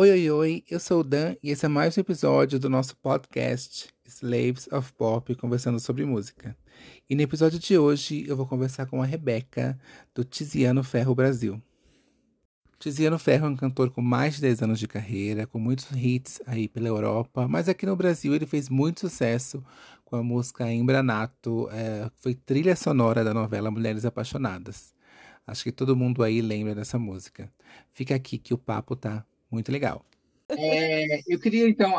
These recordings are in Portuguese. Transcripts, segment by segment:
Oi, oi, oi, eu sou o Dan e esse é mais um episódio do nosso podcast Slaves of Pop, conversando sobre música. E no episódio de hoje eu vou conversar com a Rebeca, do Tiziano Ferro Brasil. Tiziano Ferro é um cantor com mais de 10 anos de carreira, com muitos hits aí pela Europa, mas aqui no Brasil ele fez muito sucesso com a música Embranato, é, foi trilha sonora da novela Mulheres Apaixonadas. Acho que todo mundo aí lembra dessa música. Fica aqui que o papo tá muito legal. É, eu queria então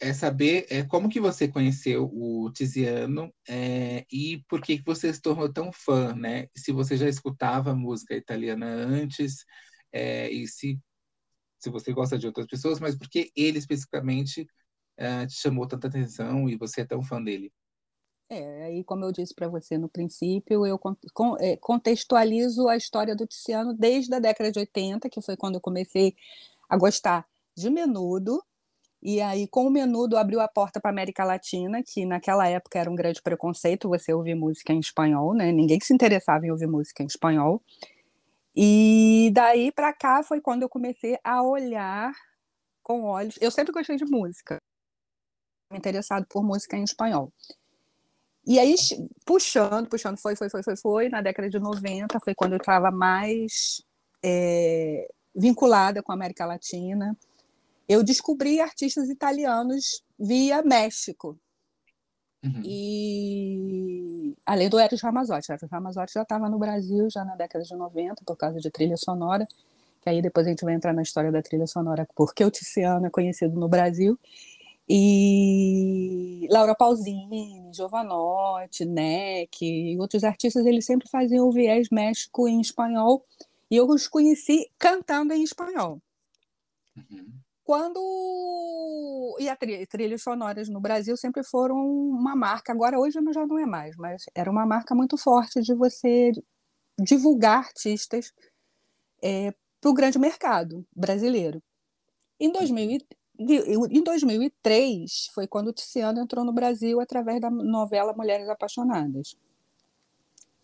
é, saber é, como que você conheceu o Tiziano é, e por que, que você se tornou tão fã, né? Se você já escutava música italiana antes é, e se, se você gosta de outras pessoas, mas por que ele especificamente é, te chamou tanta atenção e você é tão fã dele? É, aí como eu disse para você no princípio, eu é, contextualizo a história do Tiziano desde a década de 80, que foi quando eu comecei a gostar de menudo. E aí, com o menudo, abriu a porta para a América Latina, que naquela época era um grande preconceito você ouvir música em espanhol, né? Ninguém se interessava em ouvir música em espanhol. E daí para cá foi quando eu comecei a olhar com olhos. Eu sempre gostei de música, interessado por música em espanhol. E aí, puxando, puxando, foi, foi, foi, foi, foi. Na década de 90 foi quando eu estava mais é, vinculada com a América Latina. Eu descobri artistas italianos via México. Uhum. E além do Eros Ramazotti, Eros Ramazotti já estava no Brasil já na década de 90 por causa de trilha sonora, que aí depois a gente vai entrar na história da trilha sonora, porque o Tiziano é conhecido no Brasil. E Laura Pausini, Giovanotti, Neck e outros artistas, eles sempre faziam o viés México em espanhol e eu os conheci cantando em espanhol. Uhum. Quando. E a trilha, trilhas sonoras no Brasil sempre foram uma marca, agora hoje já não é mais, mas era uma marca muito forte de você divulgar artistas é, para o grande mercado brasileiro. Em, 2000, em 2003 foi quando o Tiziano entrou no Brasil através da novela Mulheres Apaixonadas.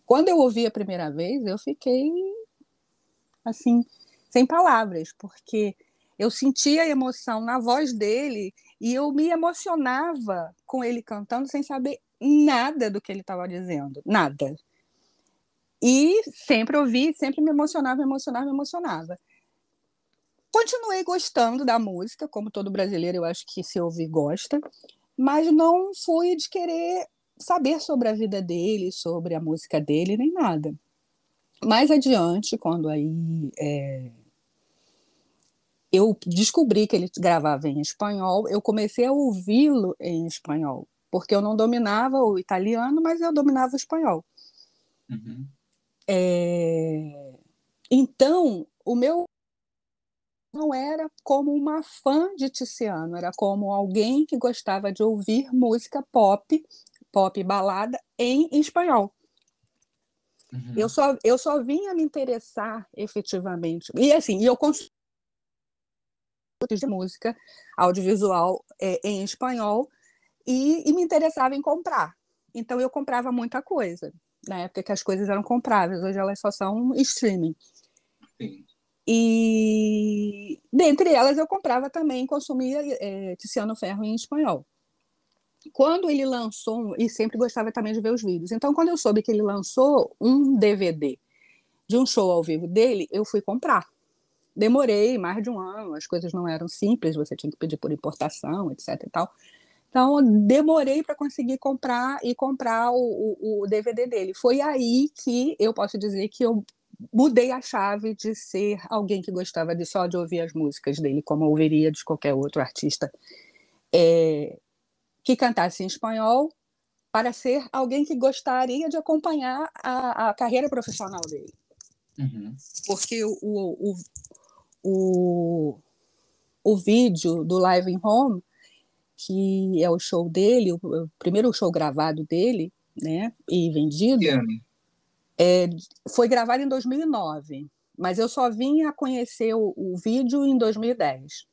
Quando eu ouvi a primeira vez, eu fiquei assim, sem palavras, porque eu sentia a emoção na voz dele e eu me emocionava com ele cantando sem saber nada do que ele estava dizendo, nada. E sempre ouvi, sempre me emocionava, me emocionava, me emocionava. Continuei gostando da música, como todo brasileiro, eu acho que se ouvir gosta, mas não fui de querer saber sobre a vida dele, sobre a música dele, nem nada. Mais adiante, quando aí é, eu descobri que ele gravava em espanhol, eu comecei a ouvi-lo em espanhol, porque eu não dominava o italiano, mas eu dominava o espanhol. Uhum. É, então, o meu não era como uma fã de Tiziano, era como alguém que gostava de ouvir música pop, pop balada em espanhol. Uhum. Eu, só, eu só vinha me interessar efetivamente. E assim, eu consumi de música audiovisual é, em espanhol e, e, me interessava em comprar. Então eu comprava muita coisa. Na época que as coisas eram compráveis, hoje elas só são streaming. Sim. E dentre elas eu comprava também, consumia é, Tiziano Ferro em espanhol quando ele lançou, e sempre gostava também de ver os vídeos, então quando eu soube que ele lançou um DVD de um show ao vivo dele, eu fui comprar. Demorei mais de um ano, as coisas não eram simples, você tinha que pedir por importação, etc e tal. Então, demorei para conseguir comprar e comprar o, o, o, DVD dele. Foi aí que eu posso dizer que eu mudei a chave de ser alguém que gostava de só de ouvir as músicas dele, como ouviria de qualquer outro artista. É, que cantasse em espanhol para ser alguém que gostaria de acompanhar a, a carreira profissional dele. Uhum. Porque o, o, o, o, vídeo do Live in Home, que é o show dele, o, primeiro show gravado dele, né, e vendido, é, foi gravado em 2009, mas eu só vim a conhecer o, o vídeo em 2010.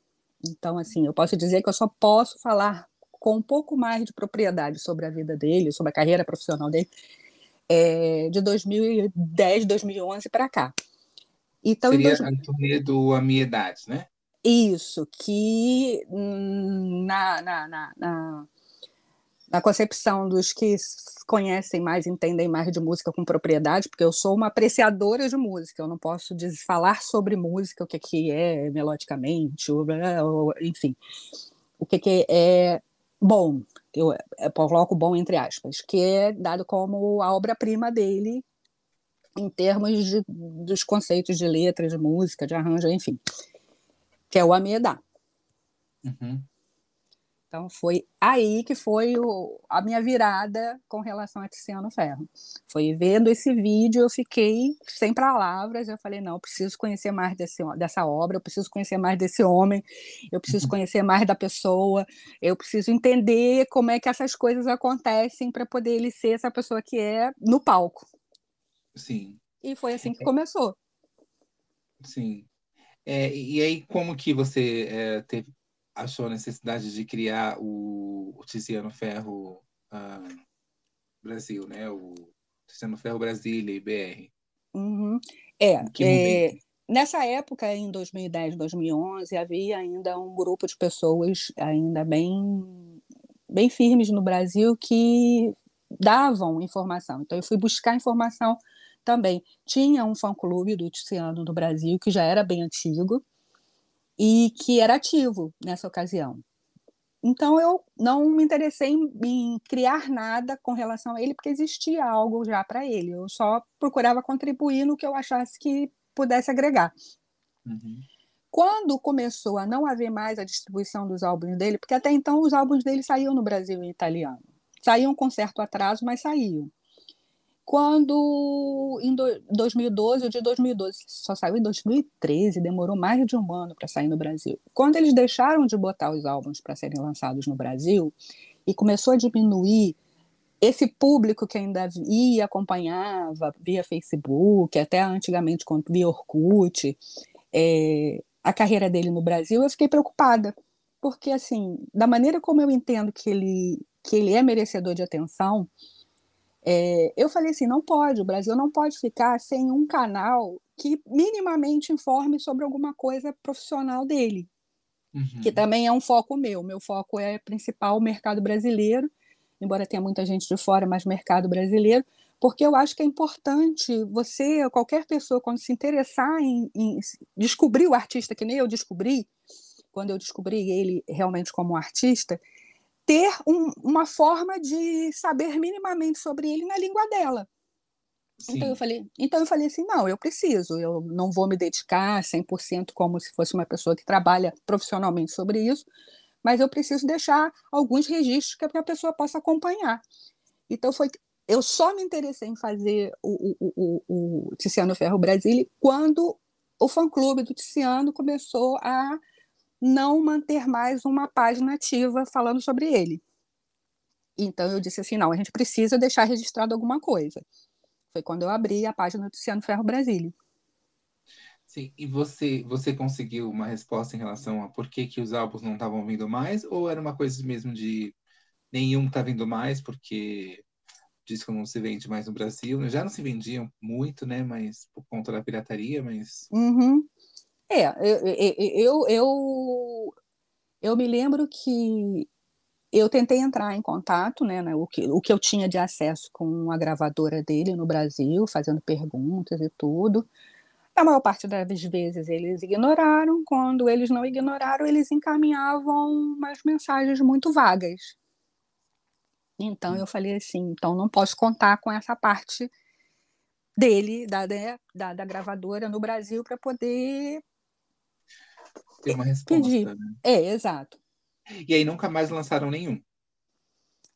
Então, assim, eu posso dizer que eu só posso falar com um pouco mais de propriedade sobre a vida dele, sobre a carreira profissional dele, é, de 2010, 2011 para cá. Então, Seria dois... a turnê do A Minha Idade, né? Isso, que na, na, na, na, na concepção dos que conhecem mais, entendem mais de música com propriedade, porque eu sou uma apreciadora de música, eu não posso falar sobre música, o que, que é melodicamente, ou, ou, enfim, o que, que é bom, eu, eu coloco bom entre aspas, que é dado como a obra-prima dele em termos de, dos conceitos de letra, de música, de arranjo, enfim que é o Amedá. Uhum. Então foi aí que foi o, a minha virada com relação a Tiziano Ferro. Foi vendo esse vídeo, eu fiquei sem palavras, eu falei, não, eu preciso conhecer mais desse, dessa obra, eu preciso conhecer mais desse homem, eu preciso uhum. conhecer mais da pessoa, eu preciso entender como é que essas coisas acontecem para poder ele ser essa pessoa que é no palco. Sim. E foi assim que começou. Sim. É, e aí, como que você é, teve, achou a necessidade de criar o, o Tiziano Ferro uh, Brasil, né? O Tiziano Ferro Brasília, IBR? Uhum. É, é, nessa época, em 2010, 2011, havia ainda um grupo de pessoas ainda bem, bem firmes no Brasil que davam informação. Então, eu fui buscar informação também tinha um fã-clube do Tiziano no Brasil, que já era bem antigo, e que era ativo nessa ocasião. Então, eu não me interessei em, em criar nada com relação a ele, porque existia algo já para ele. Eu só procurava contribuir no que eu achasse que pudesse agregar. Uhum. Quando começou a não haver mais a distribuição dos álbuns dele, porque até então os álbuns dele saíam no Brasil em italiano. Saíam com certo atraso, mas saíam. Quando em 2012, o de 2012 só saiu em 2013, demorou mais de um ano para sair no Brasil. Quando eles deixaram de botar os álbuns para serem lançados no Brasil e começou a diminuir esse público que ainda ia acompanhava via Facebook, até antigamente via Orkut, é, a carreira dele no Brasil, eu fiquei preocupada, porque assim, da maneira como eu entendo que ele que ele é merecedor de atenção, é, eu falei assim: não pode, o Brasil não pode ficar sem um canal que minimamente informe sobre alguma coisa profissional dele, uhum. que também é um foco meu. Meu foco é principal o mercado brasileiro, embora tenha muita gente de fora, mas mercado brasileiro, porque eu acho que é importante você, qualquer pessoa, quando se interessar em, em descobrir o artista, que nem eu descobri, quando eu descobri ele realmente como artista, ter um, uma forma de saber minimamente sobre ele na língua dela. Então eu falei, então eu falei assim, não, eu preciso, eu não vou me dedicar 100% como se fosse uma pessoa que trabalha profissionalmente sobre isso, mas eu preciso deixar alguns registros que a pessoa possa acompanhar. Então foi eu só me interessei em fazer o, o, o, o Tiziano Ferro Brasília quando o fã-clube do Tiziano começou a não manter mais uma página ativa falando sobre ele. Então eu disse assim, não, a gente precisa deixar registrado alguma coisa. Foi quando eu abri a página do Luciano Ferro Brasília. Sim, e você você conseguiu uma resposta em relação a por que, que os álbuns não estavam vindo mais? Ou era uma coisa mesmo de nenhum tá vindo mais porque disco não se vende mais no Brasil? Já não se vendiam muito, né? Mas por conta da pirataria, mas... Uhum. É, eu, eu, eu, eu me lembro que eu tentei entrar em contato, né, né, o, que, o que eu tinha de acesso com a gravadora dele no Brasil, fazendo perguntas e tudo. A maior parte das vezes eles ignoraram, quando eles não ignoraram, eles encaminhavam umas mensagens muito vagas. Então eu falei assim, então não posso contar com essa parte dele, da, né, da, da gravadora no Brasil, para poder ter uma resposta. Né? É, exato. E aí nunca mais lançaram nenhum?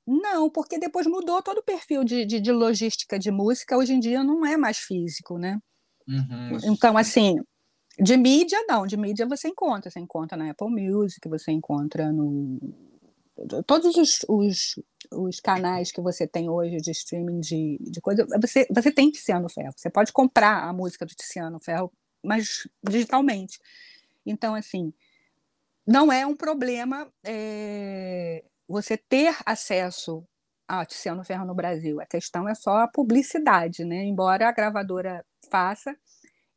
Não, porque depois mudou todo o perfil de, de, de logística de música, hoje em dia não é mais físico, né? Uhum. Então, assim, de mídia, não, de mídia você encontra, você encontra na Apple Music, você encontra no. Todos os, os, os canais que você tem hoje de streaming de, de coisa, você, você tem Tiziano Ferro. Você pode comprar a música do Tiziano Ferro, mas digitalmente. Então, assim, não é um problema é, você ter acesso a Tiziano Ferro no Brasil. A questão é só a publicidade, né? Embora a gravadora faça,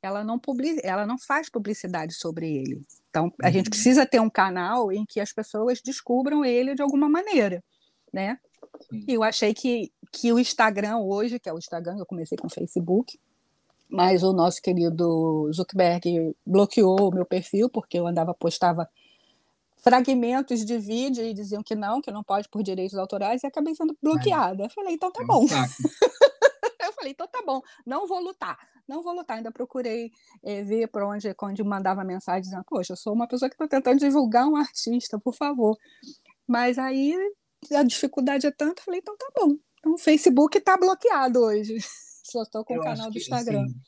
ela não, public, ela não faz publicidade sobre ele. Então, a uhum. gente precisa ter um canal em que as pessoas descubram ele de alguma maneira, né? Sim. E eu achei que, que o Instagram hoje, que é o Instagram, eu comecei com o Facebook, mas o nosso querido Zuckerberg bloqueou o meu perfil, porque eu andava, postava fragmentos de vídeo e diziam que não, que não pode por direitos autorais, e acabei sendo bloqueada. Eu falei, então tá é bom. eu falei, então tá bom, não vou lutar, não vou lutar. Ainda procurei é, ver para onde, onde mandava mensagem dizendo, poxa, eu sou uma pessoa que está tentando divulgar um artista, por favor. Mas aí a dificuldade é tanta, eu falei, então tá bom. Então o Facebook está bloqueado hoje. Só estou com eu o canal do Instagram. Assim,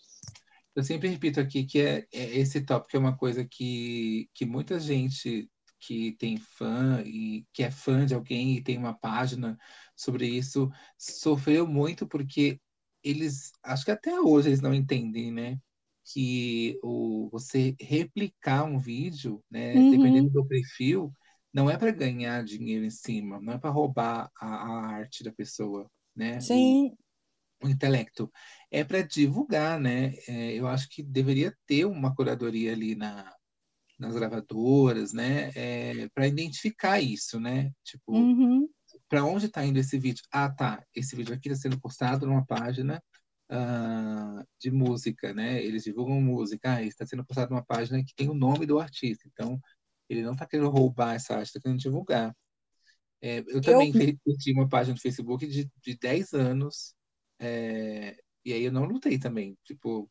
eu sempre repito aqui que é, é, esse tópico é uma coisa que, que muita gente que tem fã e que é fã de alguém e tem uma página sobre isso sofreu muito porque eles acho que até hoje eles não entendem, né? Que o, você replicar um vídeo, né, uhum. dependendo do perfil, não é para ganhar dinheiro em cima, não é para roubar a, a, arte da pessoa, né? Sim. O, intelecto é para divulgar, né? É, eu acho que deveria ter uma curadoria ali na, nas gravadoras, né? É, para identificar isso, né? Tipo, uhum. para onde está indo esse vídeo? Ah, tá. Esse vídeo aqui está sendo postado numa página uh, de música, né? Eles divulgam música. Ah, está sendo postado numa página que tem o nome do artista. Então, ele não está querendo roubar essa arte, está querendo divulgar. É, eu também eu... uma página no Facebook de, de 10 anos. É, e aí eu não lutei também. Tipo,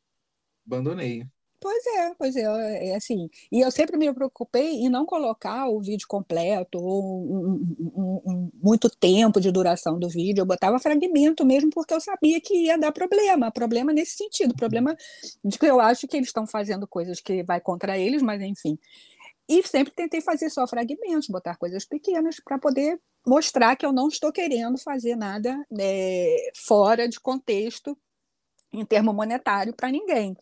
abandonei. Pois é, pois é, é assim. E eu sempre me preocupei em não colocar o vídeo completo ou um, um, um, muito tempo de duração do vídeo. Eu botava fragmento mesmo porque eu sabia que ia dar problema. Problema nesse sentido, problema de que eu acho que eles estão fazendo coisas que vai contra eles, mas enfim. E sempre tentei fazer só fragmentos, botar coisas pequenas para poder mostrar que eu não estou querendo fazer nada é, fora de contexto em termo monetário para ninguém.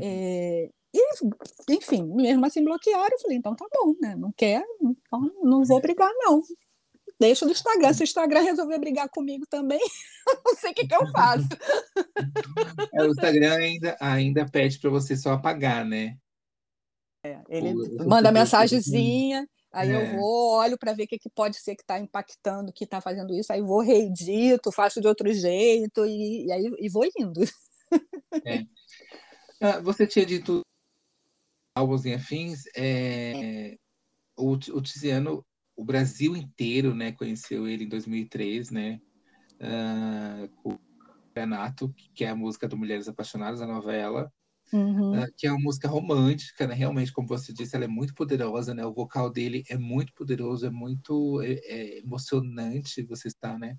É, e, enfim, mesmo assim bloquearam, eu falei, então tá bom, né? Não quer, então não vou brigar, não. Deixa no Instagram. Se o Instagram resolver brigar comigo também, não sei o que, que eu faço. É, o Instagram ainda, ainda pede para você só apagar, né? É, ele o, manda mensagenzinha, aí é. eu vou, olho para ver o que, que pode ser que está impactando, que está fazendo isso, aí vou reedito, faço de outro jeito e, e aí e vou indo. É. Ah, você tinha dito álbuns e afins, é, o, o Tiziano, o Brasil inteiro, né, conheceu ele em 2003, né, uh, o Renato, que é a música do Mulheres Apaixonadas, a novela, uhum. uh, que é uma música romântica, né, realmente, como você disse, ela é muito poderosa, né, o vocal dele é muito poderoso, é muito é, é emocionante você estar, né,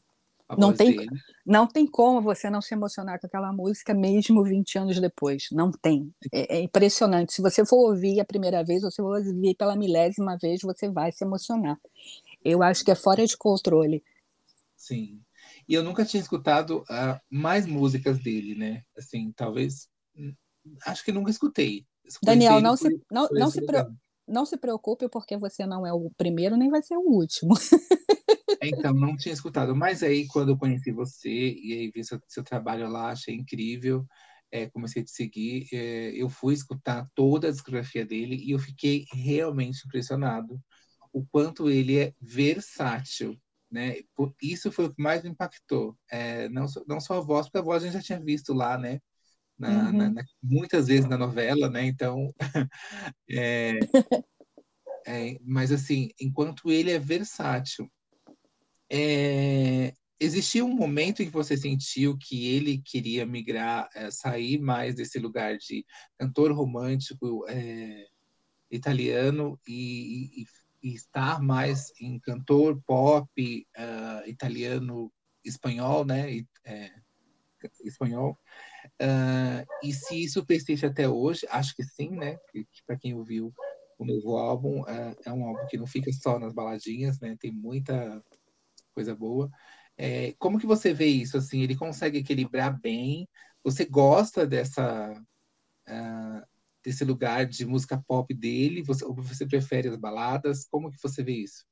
não tem, não tem como você não se emocionar com aquela música mesmo 20 anos depois. Não tem. É, é, impressionante. Se você for ouvir a primeira vez, ou se for ouvir pela milésima vez, você vai se emocionar. Eu acho que é fora de controle. Sim. E eu nunca tinha escutado uh, mais músicas dele, né? Assim, talvez. Acho que nunca escutei. Daniel, não se, não, não, se pre... não se preocupe, porque você não é o primeiro nem vai ser o último. Então, não tinha escutado. Mas aí, quando eu conheci você e aí vi seu, seu trabalho lá, achei incrível. É, comecei a te seguir. É, eu fui escutar toda a discografia dele e eu fiquei realmente impressionado o quanto ele é versátil. Né? Isso foi o que mais me impactou. É, não, não só a voz, porque a voz a gente já tinha visto lá, né? Na, uhum. na, na, muitas vezes na novela, né? Então, é, é, mas assim, enquanto ele é versátil, é, existia um momento em que você sentiu que ele queria migrar, é, sair mais desse lugar de cantor romântico é, italiano e, e, e, estar mais em cantor pop uh, italiano espanhol, né? É, espanhol. Uh, e se isso persiste até hoje, acho que sim, né? Para quem ouviu o novo álbum, uh, é um álbum que não fica só nas baladinhas, né? Tem muita coisa boa. É, como que você vê isso? Assim, ele consegue equilibrar bem? Você gosta dessa uh, desse lugar de música pop dele? Você, ou você prefere as baladas? Como que você vê isso?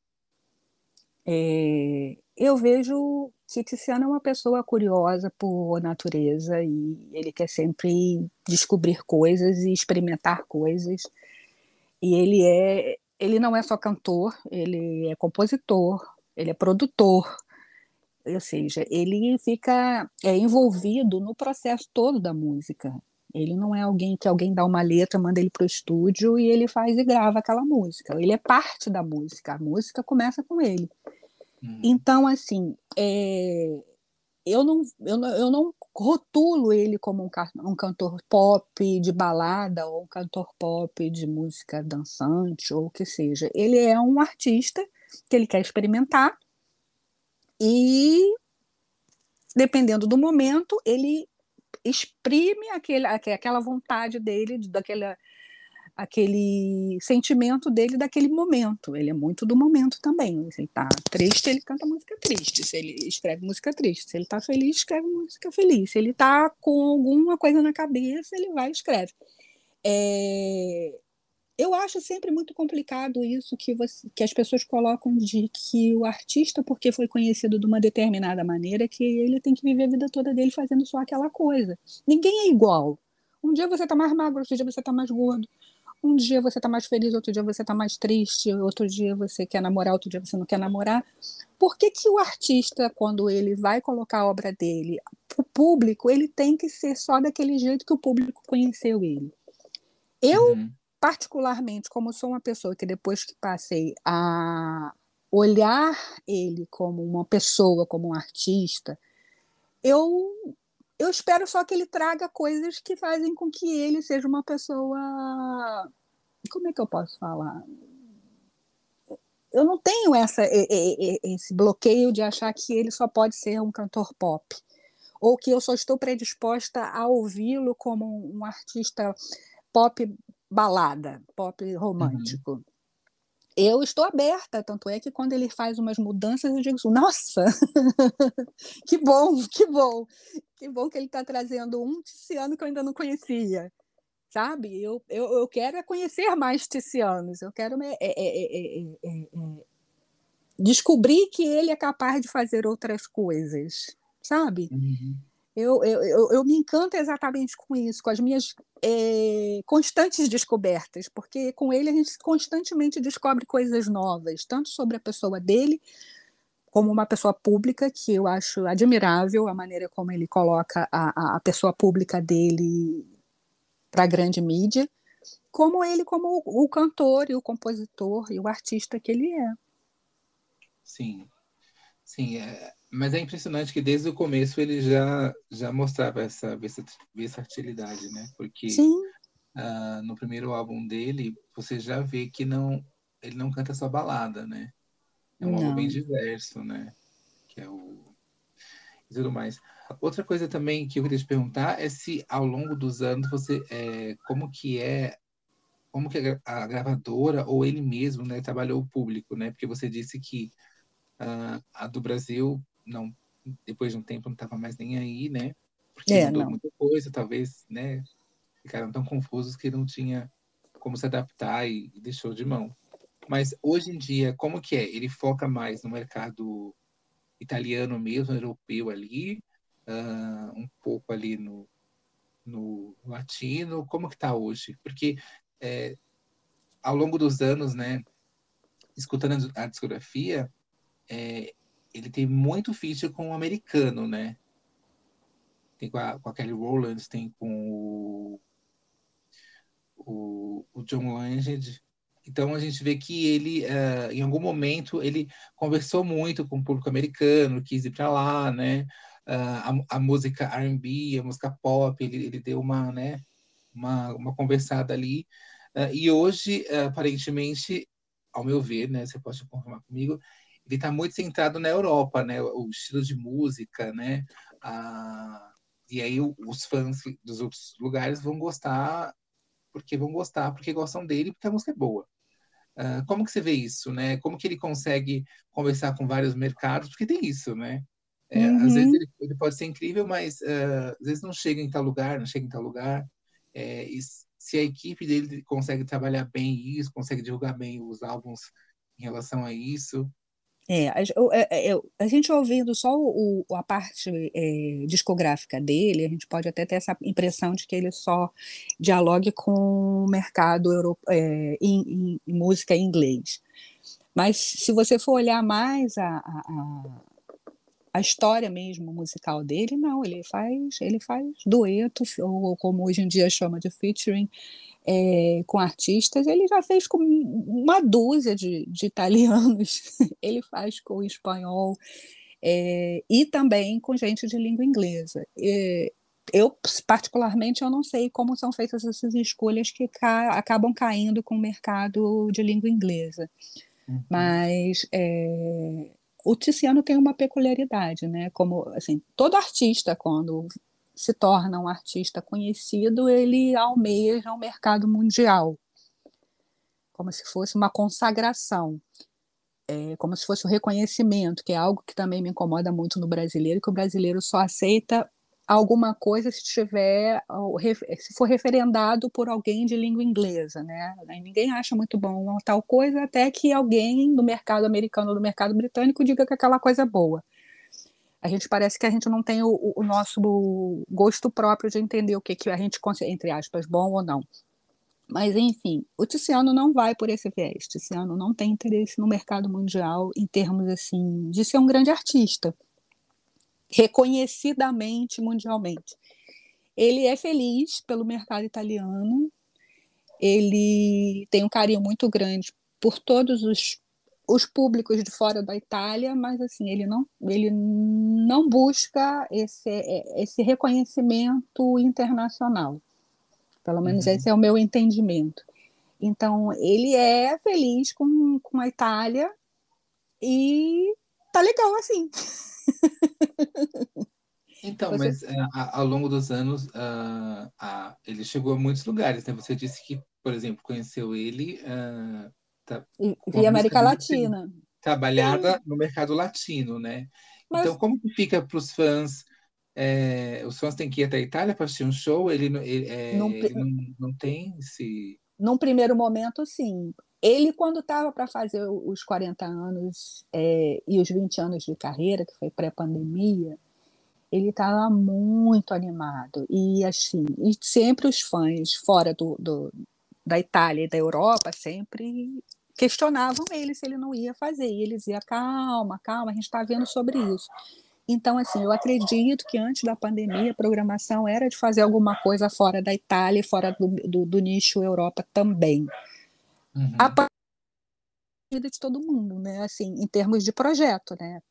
É, eu vejo que Tiziano é uma pessoa curiosa por natureza e ele quer sempre descobrir coisas e experimentar coisas. E ele é, ele não é só cantor, ele é compositor, ele é produtor, ou seja, ele fica é, envolvido no processo todo da música. Ele não é alguém que alguém dá uma letra, manda ele para o estúdio e ele faz e grava aquela música. Ele é parte da música. A música começa com ele. Hum. Então, assim, é, eu, não, eu, não, eu não rotulo ele como um, um cantor pop de balada ou um cantor pop de música dançante ou o que seja. Ele é um artista que ele quer experimentar e, dependendo do momento, ele exprime aquele, aquela vontade dele, daquela, aquele sentimento dele daquele momento. Ele é muito do momento também. Se ele está triste, ele canta música triste. Se ele escreve música triste. Se ele está feliz, escreve música feliz. Se ele está com alguma coisa na cabeça, ele vai e escreve. É eu acho sempre muito complicado isso que, você, que as pessoas colocam de que o artista, porque foi conhecido de uma determinada maneira, que ele tem que viver a vida toda dele fazendo só aquela coisa. Ninguém é igual. Um dia você está mais magro, outro dia você está mais gordo. Um dia você está mais feliz, outro dia você está mais triste, outro dia você quer namorar, outro dia você não quer namorar. Por que, que o artista, quando ele vai colocar a obra dele para o público, ele tem que ser só daquele jeito que o público conheceu ele? Eu uhum particularmente, como sou uma pessoa que depois que passei a olhar ele como uma pessoa, como um artista, eu eu espero só que ele traga coisas que fazem com que ele seja uma pessoa como é que eu posso falar? Eu não tenho essa, esse bloqueio de achar que ele só pode ser um cantor pop, ou que eu só estou predisposta a ouvi-lo como um artista pop balada, pop romântico. Uhum. Eu estou aberta, tanto é que quando ele faz umas mudanças, eu digo, nossa, que bom, que bom, que bom que ele está trazendo um Tiziano que eu ainda não conhecia, sabe? Eu, eu, eu quero é conhecer mais Tizianos, eu quero é, é, é, descobrir que ele é capaz de fazer outras coisas, sabe? Uhum. Eu, eu, eu, eu, me encanto exatamente com isso, com as minhas é, constantes descobertas, porque com ele a gente constantemente descobre coisas novas, tanto sobre a pessoa dele, como uma pessoa pública, que eu acho admirável a maneira como ele coloca a, a pessoa pública dele para a grande mídia, como ele como o, o cantor e o compositor e o artista que ele é. Sim, sim, é, mas é impressionante que desde o começo ele já, já mostrava essa versatilidade, né? Porque uh, no primeiro álbum dele, você já vê que não ele não canta só balada, né? É um álbum bem diverso, né? Que é o... E tudo mais. Outra coisa também que eu queria te perguntar é se ao longo dos anos você... É, como que é como que a gravadora ou ele mesmo né, trabalhou o público, né? Porque você disse que uh, a do Brasil não depois de um tempo não estava mais nem aí, né? Porque é, mudou não. muita coisa, talvez, né? Ficaram tão confusos que não tinha como se adaptar e, e deixou de mão. Mas hoje em dia, como que é? Ele foca mais no mercado italiano mesmo, europeu ali, uh, um pouco ali no, no latino. Como que está hoje? Porque é, ao longo dos anos, né, escutando a discografia, é, ele tem muito feature com o americano, né? Tem com a, com a Kelly Rowland, tem com o, o, o John Legend. Então a gente vê que ele, uh, em algum momento, ele conversou muito com o público americano, quis ir para lá, né? Uh, a, a, música R&B, a música pop, ele, ele deu uma, né? Uma, uma conversada ali. Uh, e hoje, aparentemente, ao meu ver, né? Você pode confirmar comigo, ele está muito centrado na Europa, né? O estilo de música, né? Ah, e aí os fãs dos outros lugares vão gostar porque vão gostar, porque gostam dele, porque a música é boa. Ah, como que você vê isso, né? Como que ele consegue conversar com vários mercados? Porque tem isso, né? É, uhum. Às vezes ele, ele, pode ser incrível, mas uh, às vezes não chega em tal lugar, não chega em tal lugar. É, se a equipe dele consegue trabalhar bem isso, consegue divulgar bem os álbuns em relação a isso, É, a, é, é, a, gente ouvindo só o, a parte é, discográfica dele, a gente pode até ter essa impressão de que ele só dialogue com o mercado é, em, em, música em inglês. Mas se você for olhar mais a, a, a, história mesmo musical dele, não, ele faz, ele faz dueto, ou como hoje em dia chama de featuring, é, com artistas, ele já fez com uma dúzia de, de italianos, ele faz com espanhol é, e também com gente de língua inglesa. É, eu, particularmente, eu não sei como são feitas essas escolhas que ca acabam caindo com o mercado de língua inglesa. Uhum. Mas é, o Tiziano tem uma peculiaridade, né? Como assim, todo artista quando se torna um artista conhecido, ele almeja um mercado mundial, como se fosse uma consagração, é, como se fosse o um reconhecimento, que é algo que também me incomoda muito no brasileiro, que o brasileiro só aceita alguma coisa se tiver se for referendado por alguém de língua inglesa, né? Ninguém acha muito bom tal coisa até que alguém do mercado americano ou do mercado britânico diga que aquela coisa é boa. A gente parece que a gente não tem o, o nosso gosto próprio de entender o que, que a gente considera, entre aspas, bom ou não. Mas, enfim, o Tiziano não vai por esse viés. Tiziano não tem interesse no mercado mundial em termos, assim, de ser um grande artista, reconhecidamente mundialmente. Ele é feliz pelo mercado italiano, ele tem um carinho muito grande por todos os os públicos de fora da Itália, mas assim ele não ele não busca esse esse reconhecimento internacional. Pelo menos uhum. esse é o meu entendimento. Então ele é feliz com, com a Itália e tá legal assim. Então, Você... mas uh, ao longo dos anos, uh, ele chegou a muitos lugares, né? Você disse que, por exemplo, conheceu ele tá, via América Latina. Trabalhada no mercado latino, né? Mas... Então, como que fica para os fãs? É, os fãs têm que ir até a Itália para assistir um show? Ele, ele, é, Num... ele não, não tem esse. Num primeiro momento, sim. Ele, quando estava para fazer os 40 anos é, e os 20 anos de carreira, que foi pré-pandemia, ele estava muito animado. E assim, e sempre os fãs fora do, do, da Itália e da Europa sempre questionavam ele se ele não ia fazer. E ele dizia: calma, calma, a gente está vendo sobre isso. Então, assim, eu acredito que antes da pandemia a programação era de fazer alguma coisa fora da Itália e fora do, do, do nicho Europa também. Uhum. A vida de todo mundo, né? Assim, em termos de projeto, né?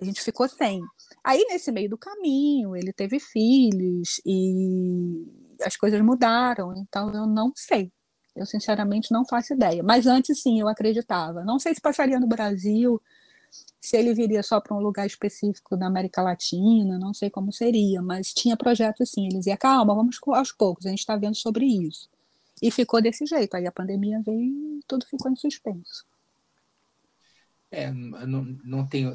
A gente ficou sem. Aí, nesse meio do caminho, ele teve filhos e as coisas mudaram, então eu não sei. Eu, sinceramente, não faço ideia. Mas antes, sim, eu acreditava. Não sei se passaria no Brasil, se ele viria só para um lugar específico da América Latina, não sei como seria, mas tinha projeto sim. Ele dizia, calma, vamos aos poucos, a gente está vendo sobre isso. E ficou desse jeito. Aí a pandemia veio e tudo ficou em suspenso. É, não, não tenho.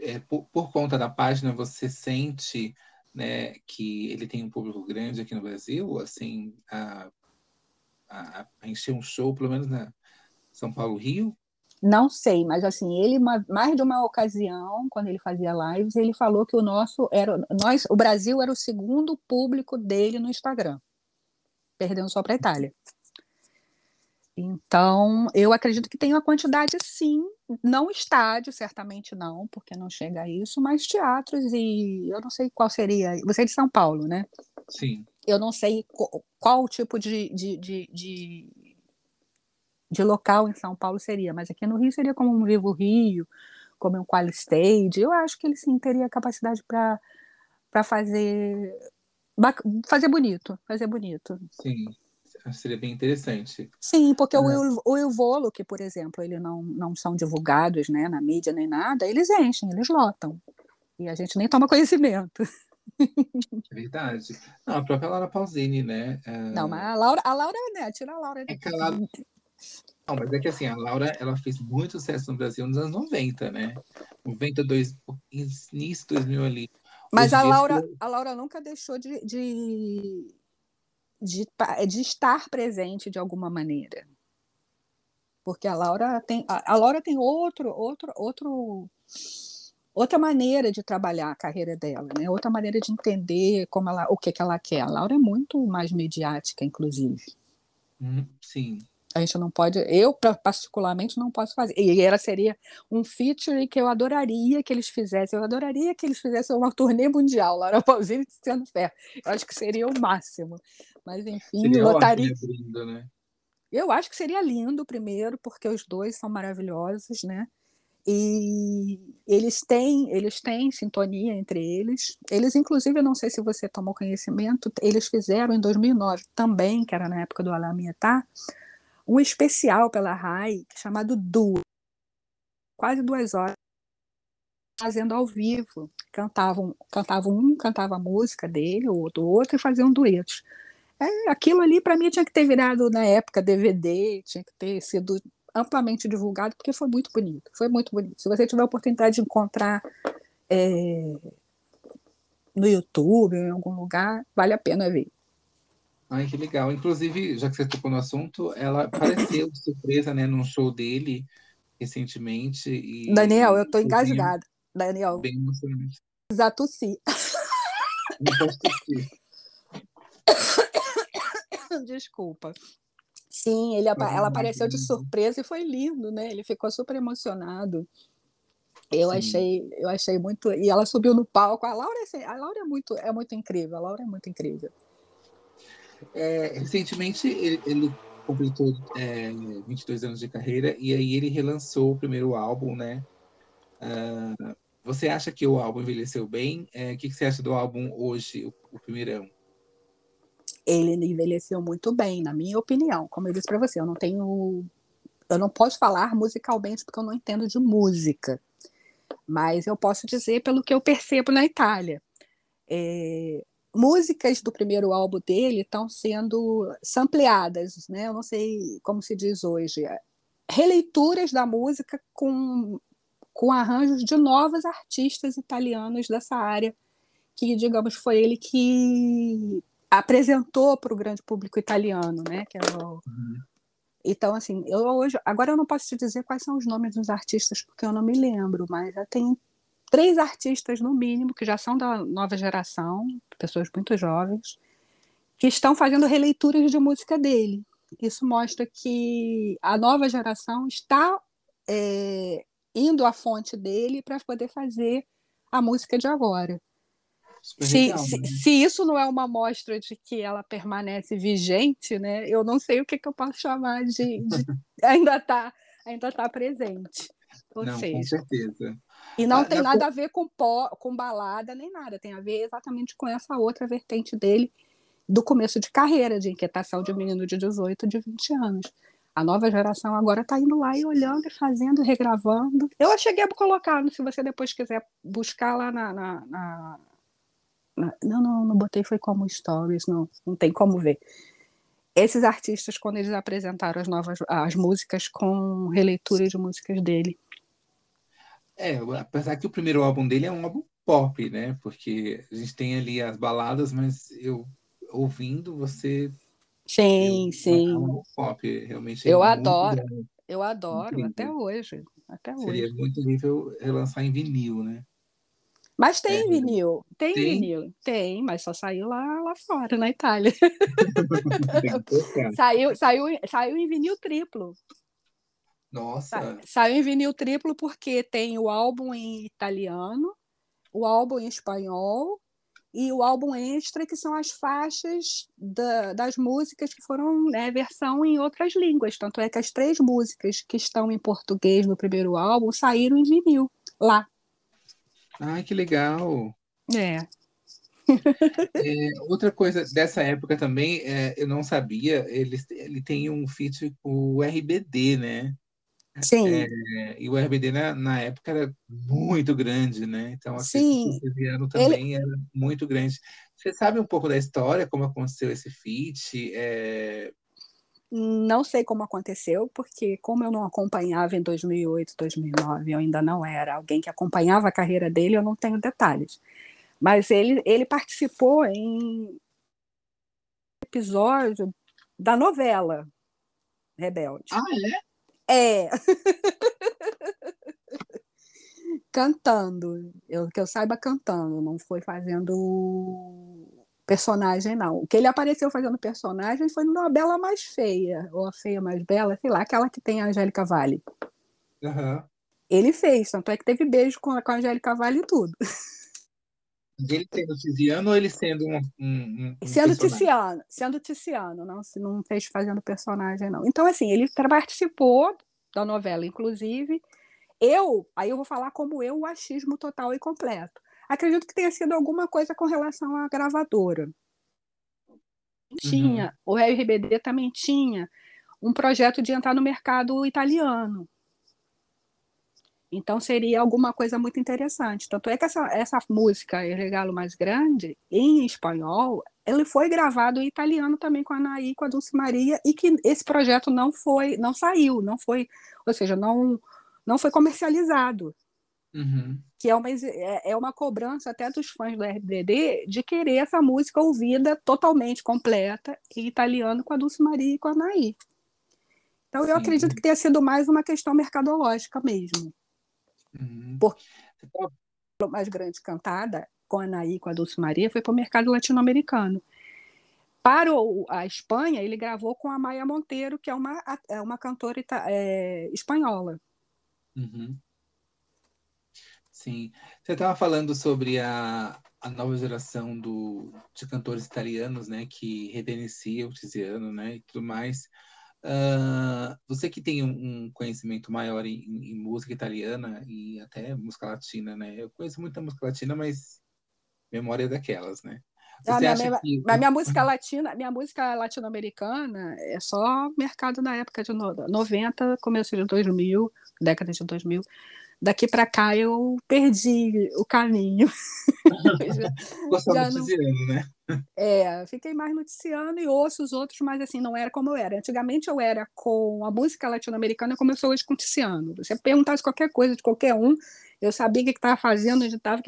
É, por, por, conta da página, você sente né, que ele tem um público grande aqui no Brasil? Assim, a, a encher um show, pelo menos na São Paulo, Rio? Não sei, mas assim, ele mais de uma ocasião, quando ele fazia lives, ele falou que o nosso era nós, o Brasil era o segundo público dele no Instagram, perdendo só para a Itália. Então, eu acredito que tem uma quantidade, sim, não estádio, certamente não, porque não chega a isso, mas teatros e eu não sei qual seria. Você é de São Paulo, né? Sim eu não sei qual, tipo de, de, de, de, de local em São Paulo seria, mas aqui no Rio seria como um Vivo Rio, como um Quali Stage. Eu acho que ele sim teria capacidade para fazer fazer bonito, fazer bonito. Sim, seria bem interessante. Sim, porque é. o, o Ilvolo, que por exemplo, ele não, não são divulgados né, na mídia nem nada, eles enchem, eles lotam. E a gente nem toma conhecimento. Verdade. Não, a própria Laura Pausini, né? É... Não, mas a Laura, a Laura, né? Tira a Laura. É que a Laura... Não, mas é que assim, a Laura, ela fez muito sucesso no Brasil nos anos 90, né? 92, início 2000 ali. Mas a Laura, a Laura nunca deixou de, de, de, de estar presente de alguma maneira porque a Laura tem a Laura tem outro outro outro outra maneira de trabalhar a carreira dela, né? Outra maneira de entender como ela, o que, que ela quer. A Laura é muito mais mediática, inclusive. Hum, sim. A gente não pode, eu particularmente não posso fazer. E ela seria um feature que eu adoraria que eles fizessem. Eu adoraria que eles fizessem uma turnê mundial, Laura Pausini e Tiziano Ferro. Eu acho que seria o máximo. Mas enfim, seria lotaria. Lindo, né? Eu acho que seria lindo primeiro, porque os dois são maravilhosos, né? E eles têm eles têm sintonia entre eles. Eles inclusive eu não sei se você tomou conhecimento eles fizeram em 2009 também que era na época do Alamietá um especial pela RAI chamado Duo quase duas horas fazendo ao vivo. Cantavam cantavam um cantava a música dele o outro outro e faziam duetos. É, aquilo ali para mim tinha que ter virado na época DVD tinha que ter sido amplamente divulgado, porque foi muito bonito. Foi muito bonito. Se você tiver a oportunidade de encontrar é, no YouTube, em algum lugar, vale a pena ver. Ai, que legal. Inclusive, já que você tocou no assunto, ela apareceu de surpresa, né, num show dele recentemente. E... Daniel, eu tô engasgada. Daniel. Bem emocionante. Já tossi. Desculpa. Sim, ele, ela apareceu de surpresa e foi lindo, né? Ele ficou super emocionado. Eu achei, eu achei muito. E ela subiu no palco. A Laura, é a Laura é muito, é muito incrível. A Laura é muito incrível. É, recentemente ele, ele completou é, 22 anos de carreira e aí ele relançou o primeiro álbum, né? Uh, você acha que o álbum envelheceu bem? É, o que, que você acha do álbum hoje, o, o primeirão? Ele envelheceu muito bem, na minha opinião. Como eu disse para você, eu não tenho. Eu não posso falar musicalmente porque eu não entendo de música. Mas eu posso dizer pelo que eu percebo na Itália. É, músicas do primeiro álbum dele estão sendo sampleadas, né? Eu não sei como se diz hoje. Releituras da música com, com arranjos de novos artistas italianos dessa área, que, digamos, foi ele que apresentou para o grande público italiano, né? Que é o... uhum. Então, assim, eu hoje, agora eu não posso te dizer quais são os nomes dos artistas porque eu não me lembro, mas já tem três artistas no mínimo que já são da nova geração, pessoas muito jovens, que estão fazendo releituras de música dele. Isso mostra que a nova geração está é, indo à fonte dele para poder fazer a música de agora. Se, se, né? se, isso não é uma amostra de que ela permanece vigente, né, eu não sei o que, que eu posso chamar de, de ainda está ainda tá presente. Ou não, seja, com certeza. E não ah, tem nada a ver com, pó, com balada nem nada, tem a ver exatamente com essa outra vertente dele do começo de carreira, de inquietação de um menino de 18, de 20 anos. A nova geração agora está indo lá e olhando e fazendo, regravando. Eu cheguei a colocar, se você depois quiser buscar lá na, na, na não, não, não botei foi como stories, não, não tem como ver. Esses artistas, quando eles apresentaram as novas as músicas com releitura de músicas dele. É, apesar que o primeiro álbum dele é um álbum pop, né? Porque a gente tem ali as baladas, mas eu ouvindo você. Sim, eu, sim. É um pop, realmente. É eu adoro, eu adoro, até hoje. Até Seria hoje. muito nível relançar em vinil, né? Mas tem é. vinil, tem, tem, vinil, tem, mas só saiu lá, lá fora, na Itália. saiu, saiu, saiu em vinil triplo. Nossa! saiu em vinil triplo porque tem o álbum em italiano, o álbum em espanhol e o álbum extra, que são as faixas da, das músicas que foram né, versão em outras línguas. Tanto é que as três músicas que estão em português no primeiro álbum saíram em vinil lá. Ai, que legal. É. é, outra coisa dessa época também, é, eu não sabia, ele, ele tem um feat com o RBD, né? Sim. É, e o RBD na, na época era muito grande, né? Então, a Sim. ano também ele... era muito grande. Você sabe um pouco da história, como aconteceu esse feat? É, não sei como aconteceu, porque como eu não acompanhava em 2008, 2009, eu ainda não era alguém que acompanhava a carreira dele, eu não tenho detalhes. Mas ele, ele participou em episódio da novela Rebelde. Ah, é? É. cantando. Eu, que eu saiba cantando, não foi fazendo personagem, não. O que ele apareceu fazendo personagem foi numa Bela Mais Feia, ou a Feia Mais Bela, sei lá, aquela que tem a Angélica Vale. Uhum. Ele fez, tanto é que teve beijo com, com a Angélica Vale e tudo. Ele sendo Tiziano ou ele sendo um. um, um sendo Tiziano, sendo Tiziano, não, se não fez fazendo personagem, não. Então, assim, ele participou da novela, inclusive. Eu, aí eu vou falar como eu, o achismo total e completo. Acredito que tenha sido alguma coisa com relação à gravadora. Tinha, uhum. o RBD também tinha um projeto de entrar no mercado italiano. Então seria alguma coisa muito interessante. Tanto é que essa, essa música, El Regalo Mais Grande, em espanhol, ele foi gravado em italiano também com a Anaí, com a Dulce Maria, e que esse projeto não foi, não saiu, não foi, ou seja, não, não foi comercializado. Uhum. Que é uma, é, é uma cobrança até dos fãs do RBD de querer essa música ouvida totalmente completa em italiano com a Dulce Maria e com a Anaí. Então, Sim. eu acredito que tenha sido mais uma questão mercadológica mesmo. Uhum. Porque a mais grande cantada com a Anaí, com a Dulce Maria, foi para o mercado latino-americano. Para a Espanha, ele gravou com a Maia Monteiro, que é uma, é uma cantora é, espanhola. Uhum. Sim. Você estava falando sobre a, a nova geração do, de cantores italianos, né, que reverencia o Tiziano, né, e tudo mais. Uh, você que tem um, um conhecimento maior em, em, música italiana e até música latina, né? Eu conheço muita música latina, mas memória é daquelas, né? Ah, minha, minha, que... minha música latina, minha música latino-americana é só mercado na época de 90, começo de 2000, década de 2000 daqui para cá eu perdi o caminho. Gostou noticiando, não... né? É, fiquei mais noticiando e ouço os outros, mas assim, não era como eu era. Antigamente eu era com a música latino-americana como eu sou hoje com Tiziano. Você perguntasse qualquer coisa de qualquer um, eu sabia o que estava fazendo, onde estava,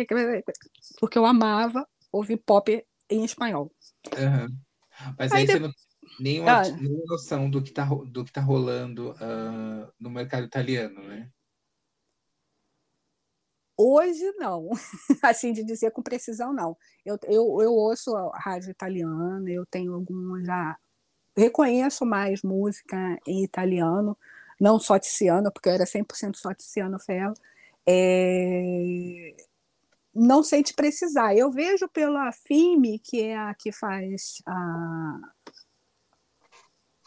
porque eu amava ouvir pop em espanhol. Uhum. Mas aí, aí você não nenhuma, ah. nenhuma noção do que está do que tá rolando uh, no mercado italiano, né? Hoje, não. assim, de dizer com precisão, não. Eu, eu, eu ouço a rádio italiana, eu tenho alguns já. Reconheço mais música em italiano, não só Tiziano, porque eu era 100% só Tiziano Ferro. É... Não sei te precisar. Eu vejo pela FIME, que é a que faz a...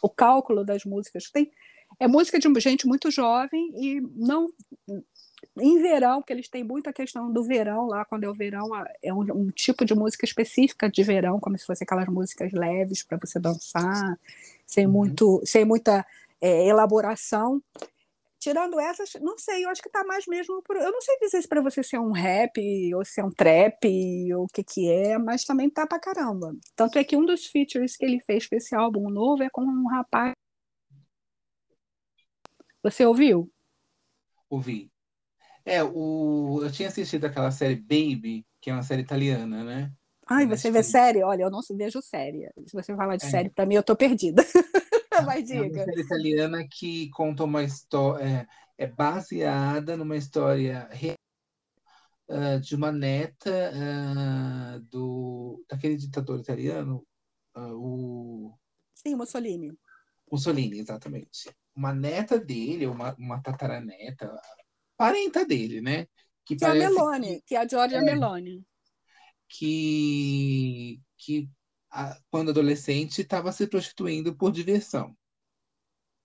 o cálculo das músicas. Tem... É música de gente muito jovem e não em verão, porque eles têm muita questão do verão lá, quando é o verão, é um, um tipo de música específica de verão, como se fosse aquelas músicas leves para você dançar, sem, uhum. muito, sem muita é, elaboração. Tirando essas, não sei, eu acho que está mais mesmo por. Eu não sei dizer se para você ser um rap, ou se é um trap, ou o que que é, mas também tá pra caramba. Tanto é que um dos features que ele fez para esse álbum novo é com um rapaz. Você ouviu? Ouvi. É, o... eu tinha assistido aquela série Baby, que é uma série italiana, né? Ai, você vê série? Olha, eu não vejo série. Se você falar de é. série, para mim, eu tô perdida. Mas diga. É uma série italiana que conta uma história, é, é baseada numa história real uh, de uma neta uh, do daquele ditador italiano, uh, o Sim, Mussolini. Mussolini, exatamente. Uma neta dele, uma, uma tataraneta, parenta dele, né? Que, que é a Meloni, que, que é a Giorgia é, Meloni. Que, que a, quando adolescente estava se prostituindo por diversão.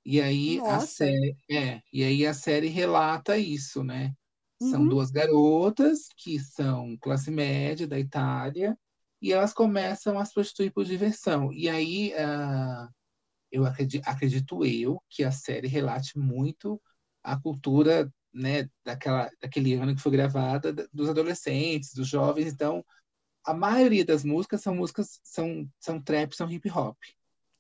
E aí Nossa. a série, é, e aí a série relata isso, né? São uhum. duas garotas que são classe média da Itália e elas começam a se prostituir por diversão. E aí uh, eu acredito, acredito eu que a série relate muito a cultura né, daquela, daquele ano que foi gravada, dos adolescentes, dos jovens. Então, a maioria das músicas são músicas, são, são trap, são hip hop.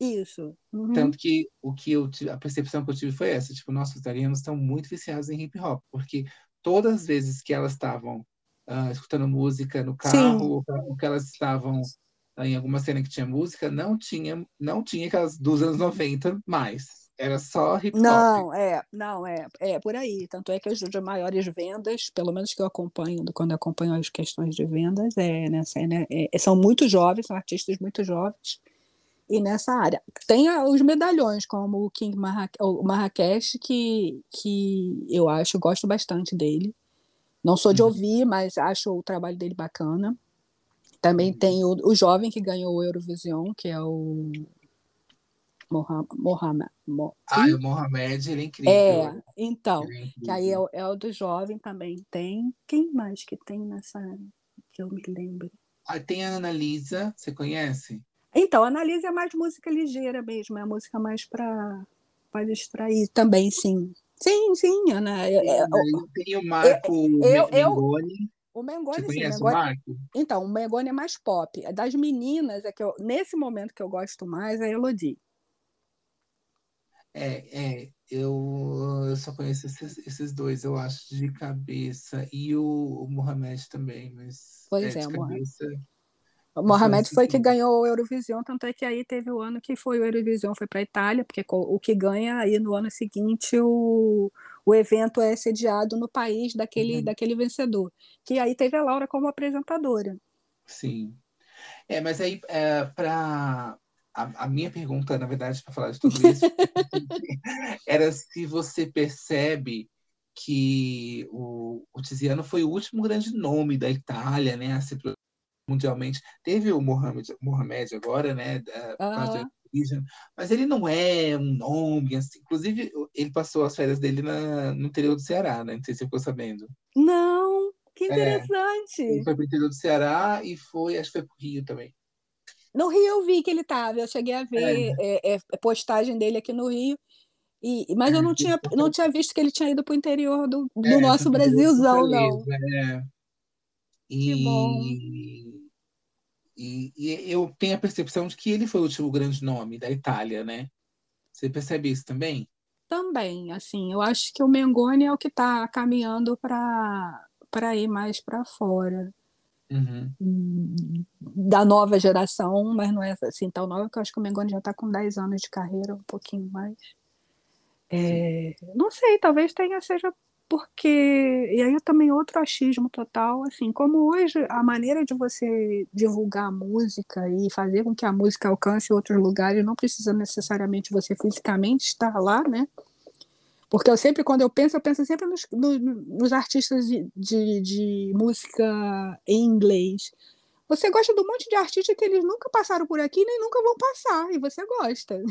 Isso. Uhum. Tanto que o que eu a percepção que eu tive foi essa, tipo, nossos italianos estão muito viciados em hip hop, porque todas as vezes que elas estavam uh, escutando música no carro, ou que elas estavam uh, em alguma cena que tinha música, não tinha, não tinha aquelas dos anos 90 mais. Era só hip hop. Não, é, não, é, é por aí. Tanto é que as de maiores vendas, pelo menos que eu acompanho, quando eu acompanho as questões de vendas, é nessa, né, é, são muito jovens, são artistas muito jovens, e nessa área. Tem os medalhões, como o King Marra o Marrakech, que, que eu acho, gosto bastante dele. Não sou de uhum. ouvir, mas acho o trabalho dele bacana. Também uhum. tem o, o jovem que ganhou o Eurovision, que é o Mohamed. Mo... Ah, o Mohamed, ele é incrível. É, então, é incrível. que aí é o, é o do jovem também. Tem. Quem mais que tem nessa que eu me lembro? Ah, tem a Ana Lisa, você conhece? Então, a Analisa é mais música ligeira mesmo, é a música mais para distrair também, sim. Sim, sim, Ana. É, é, tem o Marco eu, Mengoni. O Mengoni, Você conhece sim, o, Mengoni, o Marco? Então, o Mengoni é mais pop. Das meninas, é que eu, nesse momento que eu gosto mais é a Elodie. É, é eu, eu só conheço esses, esses dois, eu acho, de cabeça. E o, o Mohamed também, mas. Pois é, é cabeça. O Mohamed foi que ganhou o Eurovision, tanto é que aí teve o ano que foi o Eurovision, foi para a Itália, porque o que ganha aí no ano seguinte o, o evento é sediado no país daquele, uhum. daquele vencedor. Que aí teve a Laura como apresentadora. Sim. É, mas aí, é, para. A, a, minha pergunta, na verdade, para falar de tudo isso, era se você percebe que o, o Tiziano foi o último grande nome da Itália, né, a ser mundialmente. Teve o Mohamed, Mohamed agora, né? Da, uhum. mas ele não é um nome, assim. Inclusive, ele passou as férias dele na, no interior do Ceará, né? Não sei se você ficou sabendo. Não, que é, interessante. É, ele foi para o interior do Ceará e foi, acho que foi para o Rio também. No Rio eu vi que ele estava, eu cheguei a ver é. É, é, postagem dele aqui no Rio. E, mas eu não tinha, não tinha visto que ele tinha ido para o interior do, do nosso Brasilzão, não. É. E... Que bom. E, e, eu tenho a percepção de que ele foi o último grande nome da Itália, né? Você percebe isso também? Também, assim, eu acho que o Mengoni é o que está caminhando para ir mais para fora. Uhum. Da nova geração, mas não é assim tão nova, porque eu acho que o Mengoni já está com 10 anos de carreira, um pouquinho mais. É, não sei, talvez tenha seja porque e aí também outro achismo total, assim, como hoje a maneira de você divulgar a música e fazer com que a música alcance outros lugares não precisa necessariamente você fisicamente estar lá, né? Porque eu sempre, quando eu penso, eu penso sempre nos, no, nos artistas de, de, de, música em inglês. Você gosta de um monte de artistas que eles nunca passaram por aqui nem nunca vão passar, e você gosta.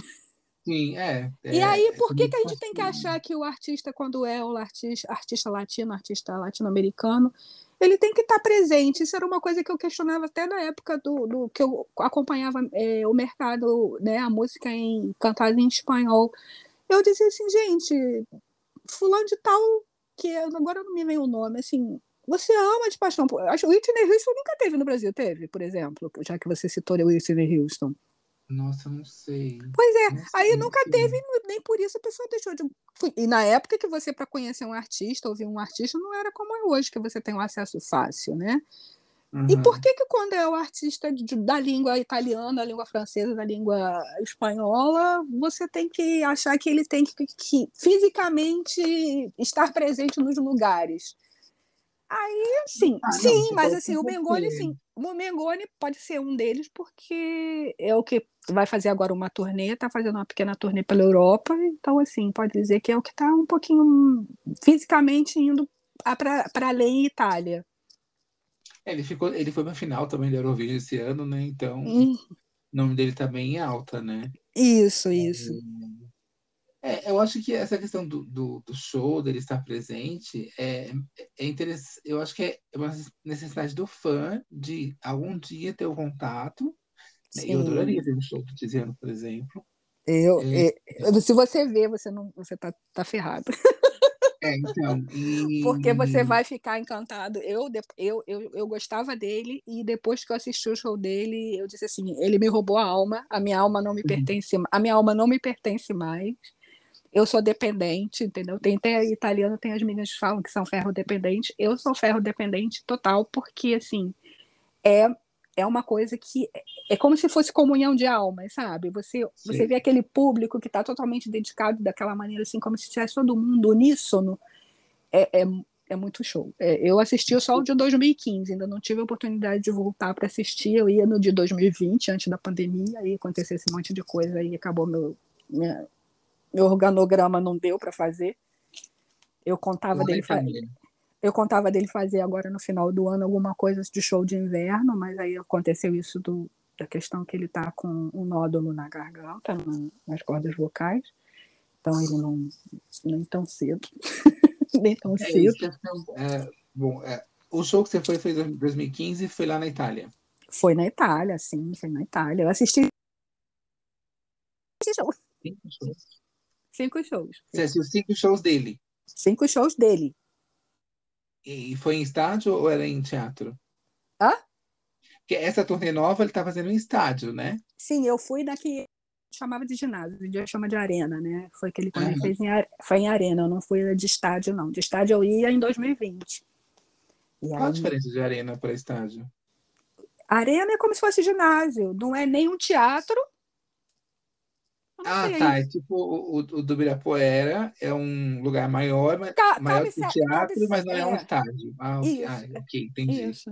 Sim, é. é e aí, por que, que a gente tem que achar que o artista, quando é o artista, artista latino, artista latino-americano, ele tem que estar presente? Isso era uma coisa que eu questionava até na época do, do que eu acompanhava é, o mercado, né, a música em, cantada em espanhol. Eu dizia assim, gente, fulano de tal, que agora não me vem o nome, assim, você ama de paixão. Acho que o Whitney Houston nunca teve no Brasil, teve, por exemplo, já que você citou o Whitney Houston. Nossa, não sei. Pois é, não aí sei, nunca teve, nem por isso a pessoa deixou de. E na época que você, para conhecer um artista, ouvir um artista, não era como é hoje, que você tem um acesso fácil, né? Uhum. E por que, que quando é o artista de, da língua italiana, da língua francesa, da língua espanhola, você tem que achar que ele tem que, que fisicamente estar presente nos lugares? Aí, sim, ah, sim, não, mas assim, o Mengoni, sim, o Mengoni pode ser um deles porque é o que vai fazer agora uma turnê, está fazendo uma pequena turnê pela Europa, então assim, pode dizer que é o que está um pouquinho fisicamente indo para além Itália. É, ele ficou, ele foi para final também da Eurovision esse ano, né? Então, hum. o nome dele tá bem em alta, né? Isso, isso. É, eu acho que essa questão do, do, do, show, dele estar presente, é, é interessante. Eu acho que é uma necessidade do fã de algum dia ter o contato. Né? Eu adoraria ver um show do Tiziano, por exemplo. Eu, é, é, se você vê, você não, você tá, tá ferrado. É, então. E... Porque você vai ficar encantado. Eu, eu, eu, eu gostava dele e depois que eu assisti o show dele, eu disse assim: ele me roubou a alma, a minha alma não me uhum. pertence, a minha alma não me pertence mais eu sou dependente, entendeu? Tem até italiano, tem as meninas que falam que são ferro dependente. Eu sou ferro dependente total, porque assim é é uma coisa que é, é como se fosse comunhão de almas, sabe? Você, você vê aquele público que está totalmente dedicado daquela maneira, assim, como se tivesse todo mundo uníssono. É, é, é muito show. É, eu assisti só o de 2015, ainda não tive a oportunidade de voltar para assistir. Eu ia no de 2020, antes da pandemia, aí aconteceu esse monte de coisa, aí acabou meu, minha, meu organograma não deu para fazer. Eu contava dele fazer. Eu contava dele fazer agora no final do ano alguma coisa de show de inverno, mas aí aconteceu isso do, da questão que ele está com um nódulo na garganta, na, nas cordas vocais. Então ele não nem tão cedo, nem tão é, cedo. É, bom, é, o show que você foi foi em 2015 foi lá na Itália. Foi na Itália, sim, foi na Itália. Eu assisti cinco shows. Cinco shows. Você assistiu cinco shows dele? Cinco shows dele. E foi em estádio ou era em teatro? Hã? Porque essa turnê nova ele tá fazendo em estádio, né? Sim, eu fui na que chamava de ginásio, a gente chama de arena, né? Foi que ele também uhum. fez em, foi em arena, eu não fui de estádio, não. De estádio eu ia em 2020. E Qual aí... a diferença de arena para estádio? Arena é como se fosse ginásio, não é nem um teatro, ah, tá. É tipo o, o, do Ibirapuera, é um lugar maior, mas, maior que o teatro, mas não é, é um estádio. Ah, okay. ah, ok, entendi. Isso.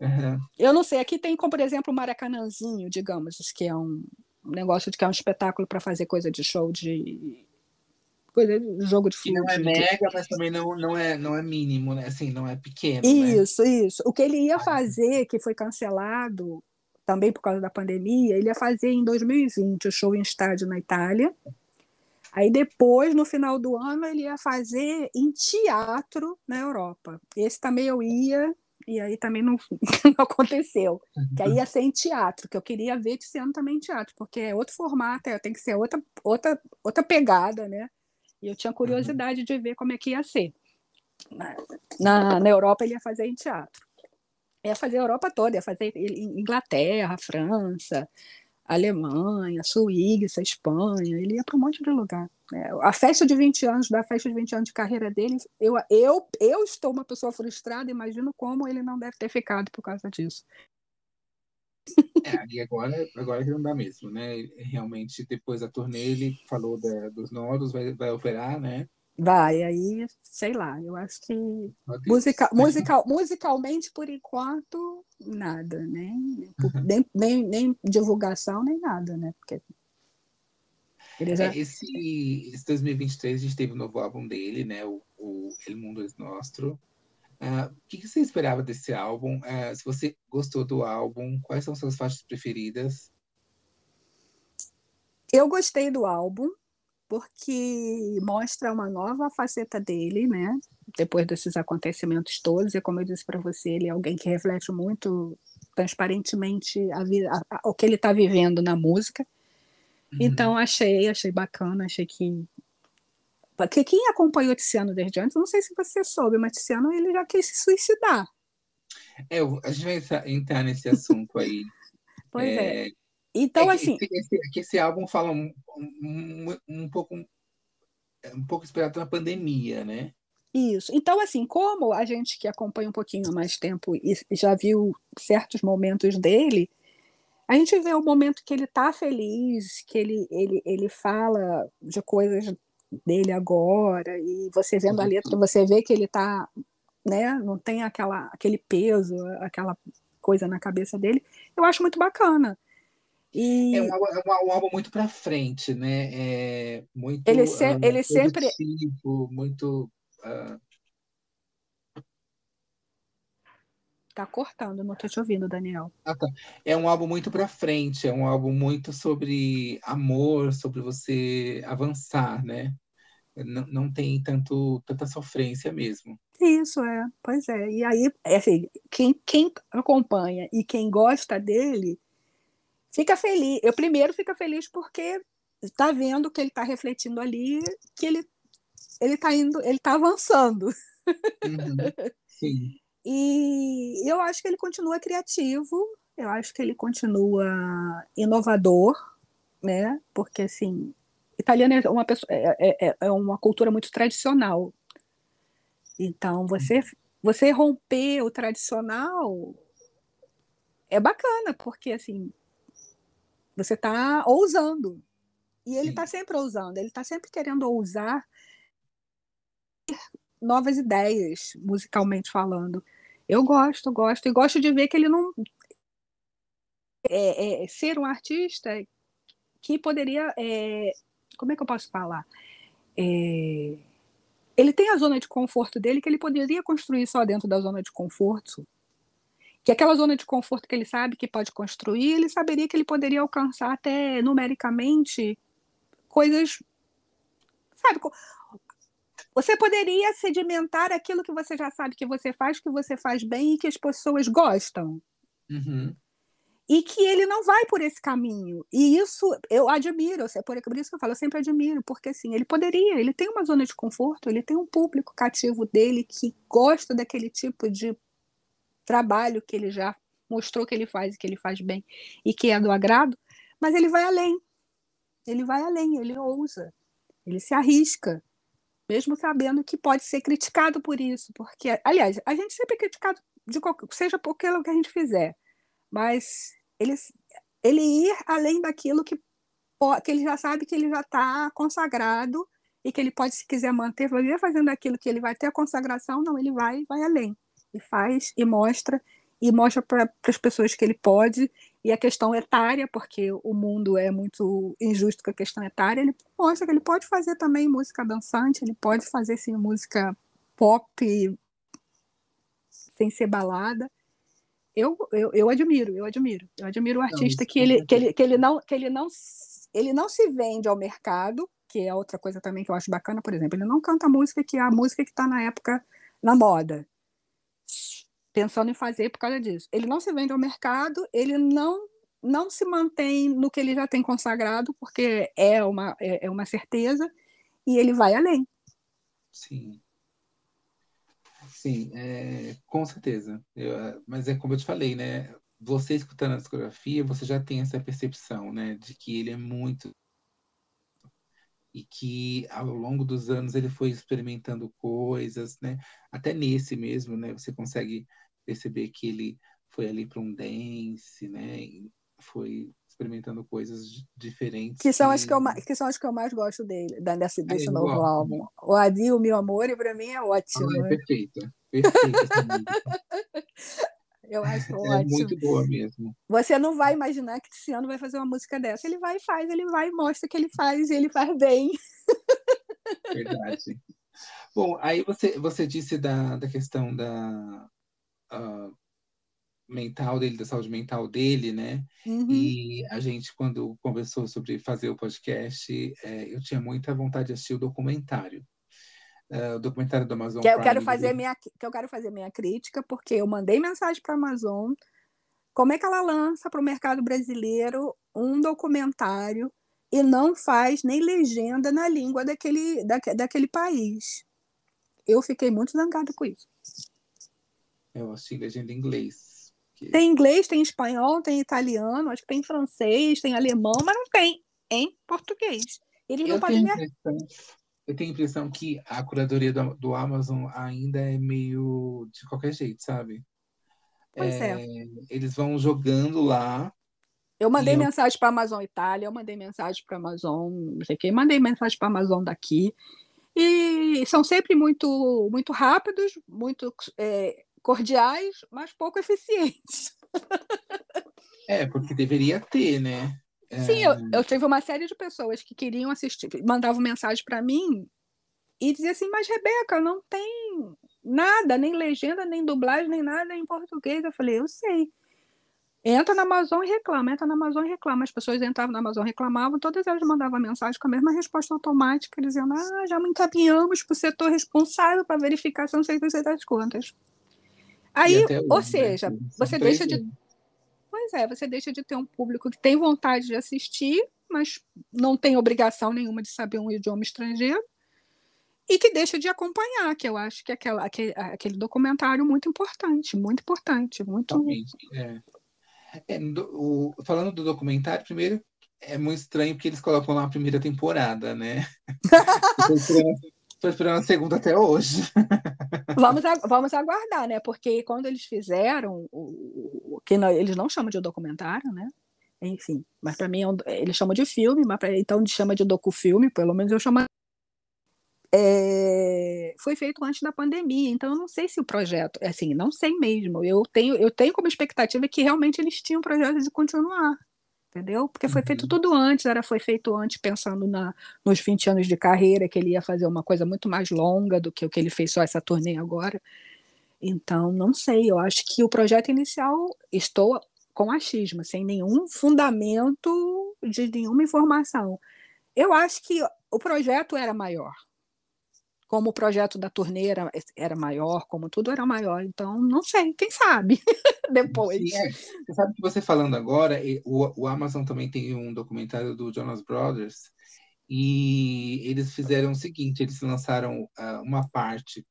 Uhum. Eu não sei, aqui tem como, por exemplo, o Maracanãzinho, digamos, que é um negócio de que é um espetáculo para fazer coisa de show de coisa de jogo de futebol. não é mega, mas também não, não, é, não é mínimo, né? Assim, não é pequeno. Né? Isso, né? isso. O que ele ia fazer, que foi cancelado, também por causa da pandemia, ele ia fazer em 2020 o show em estádio na Itália. Aí depois, no final do ano, ele ia fazer em teatro na Europa. Esse também eu ia, e aí também não, não aconteceu. Que aí ia ser em teatro, que eu queria ver esse ano também em teatro, porque é outro formato, é, tem que ser outra, outra, outra pegada, né? E eu tinha curiosidade de ver como é que ia ser. Na, na Europa ele ia fazer em teatro ia fazer a Europa toda, ia fazer Inglaterra, França, Alemanha, Suíça, Espanha, ele ia para um monte de lugar. É, a festa de 20 anos, da festa de 20 anos de carreira dele, eu, eu, eu estou uma pessoa frustrada, imagino como ele não deve ter ficado por causa disso. É, e agora, agora que não dá mesmo, né? Realmente, depois da turnê, ele falou da, dos nodos, vai, vai operar, né? Vai, aí, sei lá, eu acho que musica, musical, musicalmente, por enquanto, nada, né? Nem, nem, nem divulgação, nem nada, né? Porque já... é, esse, esse 2023 a gente teve o um novo álbum dele, né? O, o El Mundo es Nostro. Uh, o que, que, você esperava desse álbum? Uh, se você gostou do álbum, quais são suas faixas preferidas? Eu gostei do álbum porque mostra uma nova faceta dele, né? Depois desses acontecimentos todos, e como eu disse para você, ele é alguém que reflete muito transparentemente a vida, a, a, o que ele está vivendo na música. Uhum. Então achei, achei bacana, achei que porque quem acompanhou Tiziano desde antes, não sei se você soube, mas Tiziano ele já quis se suicidar. É, a gente vai entrar nesse assunto aí. pois é. é. Então, é assim. Esse, esse, é esse, álbum fala um, um, um, pouco um pouco inspirado na pandemia, né? Isso. Então, assim, como a gente que acompanha um pouquinho mais tempo e já viu certos momentos dele, a gente vê o momento que ele está feliz, que ele, ele, ele fala de coisas dele agora, e você vendo a uhum. letra, você vê que ele está, né, não tem aquela, aquele peso, aquela coisa na cabeça dele. Eu acho muito bacana. E... É, um, é um, um álbum muito para frente, né? É muito, ele, se, uh, ele sempre muito uh... Tá cortando, não tô te ouvindo, Daniel. Ah, tá. É um álbum muito para frente, é um álbum muito sobre amor, sobre você avançar, né? Não, não tem tanto tanta sofrência mesmo. Isso é, pois é. E aí, é assim, quem, quem acompanha e quem gosta dele fica feliz. Eu primeiro fica feliz porque está vendo que ele está refletindo ali, que ele ele está indo, ele está avançando. Uhum. Sim. E eu acho que ele continua criativo, eu acho que ele continua inovador, né? Porque assim, italiano é uma pessoa, é, é, é, é uma cultura muito tradicional. Então você você romper o tradicional é bacana, porque assim, você está ousando. E ele está sempre ousando, ele está sempre querendo ousar novas ideias, musicalmente falando. Eu gosto, gosto, e gosto de ver que ele não. É, é, ser um artista que poderia. É, como é que eu posso falar? É, ele tem a zona de conforto dele que ele poderia construir só dentro da zona de conforto. Que aquela zona de conforto que ele sabe que pode construir, ele saberia que ele poderia alcançar até numericamente coisas. Sabe? Você poderia sedimentar aquilo que você já sabe que você faz, que você faz bem e que as pessoas gostam. Uhum e que ele não vai por esse caminho. E isso eu admiro, é por isso que eu falo, eu sempre admiro, porque assim, ele poderia, ele tem uma zona de conforto, ele tem um público cativo dele que gosta daquele tipo de trabalho que ele já mostrou que ele faz e que ele faz bem e que é do agrado, mas ele vai além. Ele vai além, ele ousa, ele se arrisca, mesmo sabendo que pode ser criticado por isso, porque aliás, a gente sempre é criticado de qualquer, seja por aquilo que a gente fizer mas ele, ele ir além daquilo que, que ele já sabe que ele já está consagrado e que ele pode, se quiser manter, vai fazendo aquilo que ele vai ter a consagração, não, ele vai vai além. E faz e mostra, e mostra para as pessoas que ele pode, e a questão etária, porque o mundo é muito injusto com a questão etária, ele mostra que ele pode fazer também música dançante, ele pode fazer sim música pop sem ser balada, eu, eu, eu admiro, eu admiro. Eu admiro o artista não, que, ele, que, ele, que ele não que ele não ele não se vende ao mercado, que é outra coisa também que eu acho bacana, por exemplo, ele não canta música que é a música que está na época na moda, pensando em fazer por causa disso. Ele não se vende ao mercado, ele não não se mantém no que ele já tem consagrado, porque é uma, é, é uma certeza, e ele vai além. Sim. Sim, é, com certeza. Eu, é, mas é como eu te falei, né? Você escutando a discografia, você já tem essa percepção, né? De que ele é muito. E que ao longo dos anos ele foi experimentando coisas, né? Até nesse mesmo, né? Você consegue perceber que ele foi ali para um dance, né? Foi experimentando coisas diferentes. Que são, que... As que, eu, que são as que eu mais gosto dele, desse, desse novo gosto. álbum. O Adil, Meu Amor, e para mim é ótimo. Ah, é perfeito. Perfeito. eu acho é ótimo. É muito boa mesmo. Você não vai imaginar que esse ano vai fazer uma música dessa. Ele vai e faz, ele vai e mostra que ele faz, e ele faz bem. Verdade. Bom, aí você, você disse da, da questão da, uh, mental dele, da saúde mental dele, né? Uhum. E a gente, quando conversou sobre fazer o podcast, é, eu tinha muita vontade de assistir o documentário. Uh, o documentário do Amazon que eu quero fazer minha que eu quero fazer minha crítica porque eu mandei mensagem para a Amazon como é que ela lança para o mercado brasileiro um documentário e não faz nem legenda na língua daquele, da, daquele país eu fiquei muito zangada com isso eu assisti legenda em inglês tem inglês, tem espanhol, tem italiano, acho que tem francês, tem alemão, mas não tem em português. Eles não eu podem Eu tenho a impressão que a curadoria do, do, Amazon ainda é meio de qualquer jeito, sabe? Pois é. é. Eles vão jogando lá. Eu mandei eu... mensagem para a Amazon Itália, eu mandei mensagem para a Amazon, não sei o quê, mandei mensagem para a Amazon daqui. E são sempre muito, muito rápidos, muito é, cordiais, mas pouco eficientes. É, porque deveria ter, né? É... Sim, eu, eu tive uma série de pessoas que queriam assistir, mandavam mensagem para mim e diziam assim: Mas Rebeca, não tem nada, nem legenda, nem dublagem, nem nada em português. Eu falei: Eu sei. Entra na Amazon e reclama, entra na Amazon e reclama. As pessoas entravam na Amazon e reclamavam, todas elas mandavam mensagem com a mesma resposta automática, dizendo: Ah, já me encaminhamos para o setor responsável para verificação, sei, sei das contas. Aí, hoje, ou né, seja, né? você deixa de. Pois é, você deixa de ter um público que tem vontade de assistir, mas não tem obrigação nenhuma de saber um idioma estrangeiro, e que deixa de acompanhar, que eu acho que é aquela, aquele, aquele documentário muito importante, muito importante, muito. É. É, o, falando do documentário, primeiro é muito estranho porque eles colocam lá a primeira temporada, né? Estou esperando a segunda até hoje. Vamos, vamos aguardar, né? Porque quando eles fizeram o, que não, eles não chamam de documentário, né? Enfim, mas para mim é um, eles chamam de filme, mas pra, então chama de docufilme, pelo menos eu chamo. É, foi feito antes da pandemia, então eu não sei se o projeto, assim, não sei mesmo. Eu tenho, eu tenho como expectativa que realmente eles tinham projeto de continuar, entendeu? Porque foi uhum. feito tudo antes, era foi feito antes pensando na, nos 20 anos de carreira, que ele ia fazer uma coisa muito mais longa do que o que ele fez só essa turnê agora. Então, não sei, eu acho que o projeto inicial, estou com achismo, sem nenhum fundamento de nenhuma informação. Eu acho que o projeto era maior. Como o projeto da turnê era, era maior, como tudo era maior. Então, não sei, quem sabe depois. Sim, é. Você sabe que você falando agora, o, o Amazon também tem um documentário do Jonas Brothers, e eles fizeram o seguinte: eles lançaram uh, uma parte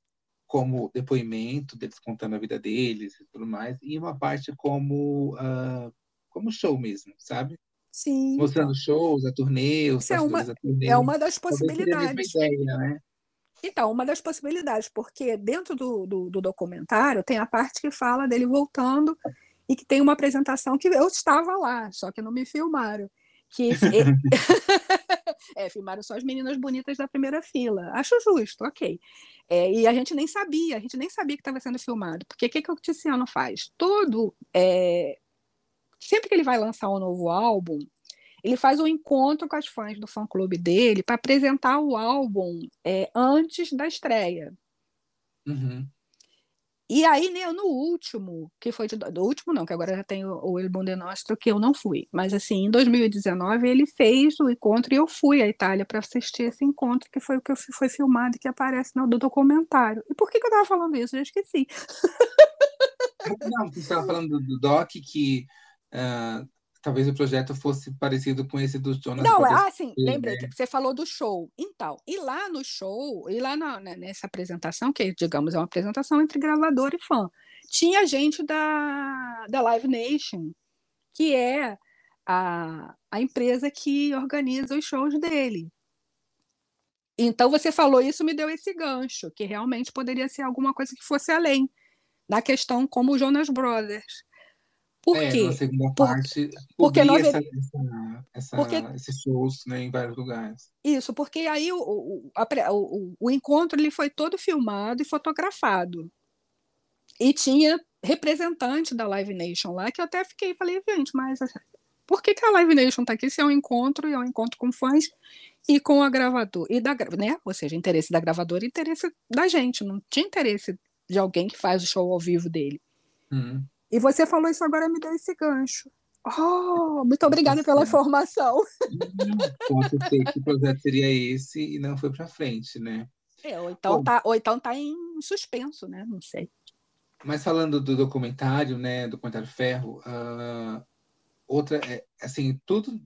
como depoimento deles contando a vida deles e tudo mais, e uma parte como uh, como show mesmo, sabe? Sim. Mostrando shows, a turnê, os é uma, turnê. É uma das possibilidades. Ideia, né? Então, uma das possibilidades, porque dentro do, do, do, documentário tem a parte que fala dele voltando e que tem uma apresentação que eu estava lá, só que não me filmaram. Que é, filmaram só as meninas bonitas da primeira fila. Acho justo, ok. É, e a gente nem sabia, a gente nem sabia que estava sendo filmado. Porque o que, que o Tiziano faz? Todo. É, sempre que ele vai lançar um novo álbum, ele faz um encontro com as fãs do fã-clube dele para apresentar o álbum é, antes da estreia. Uhum. E aí, né, no último, que foi de, do último não, que agora já tem o, o El Bonde Nostro, que eu não fui, mas assim, em 2019 ele fez o encontro e eu fui à Itália para assistir esse encontro, que foi o que foi filmado e que aparece no do documentário. E por que, que eu estava falando isso? Eu já esqueci. Não, você estava falando do, do Doc que uh, talvez o projeto fosse parecido com esse dos Jonas Não, ah, sim, lembrei que você falou do show. Então, e lá no show, e lá na, né, nessa apresentação, que digamos é uma apresentação entre gravador e fã, tinha gente da, da Live Nation, que é a, a empresa que organiza os shows dele. Então você falou isso, me deu esse gancho, que realmente poderia ser alguma coisa que fosse além da questão como o Jonas Brothers. Por é, quê? Na segunda parte, porque nós essa, essa, essa, porque... esses shows né, em vários lugares. Isso, porque aí o, o, a, o, o encontro ele foi todo filmado e fotografado. E tinha representante da Live Nation lá, que eu até fiquei, falei, gente, mas por que, que a Live Nation está aqui se é um encontro e é um encontro com fãs e com a gravadora? E da, né? Ou seja, interesse da gravadora e interesse da gente, não tinha interesse de alguém que faz o show ao vivo dele. Uhum. E você falou isso agora, me deu esse gancho. Oh, muito obrigada pela informação. Ser que o projeto seria esse e não foi para frente, né? É, ou, então Bom, tá, ou então tá em suspenso, né? Não sei. Mas falando do documentário, né? Documentário Ferro, uh, outra, é, assim, tudo.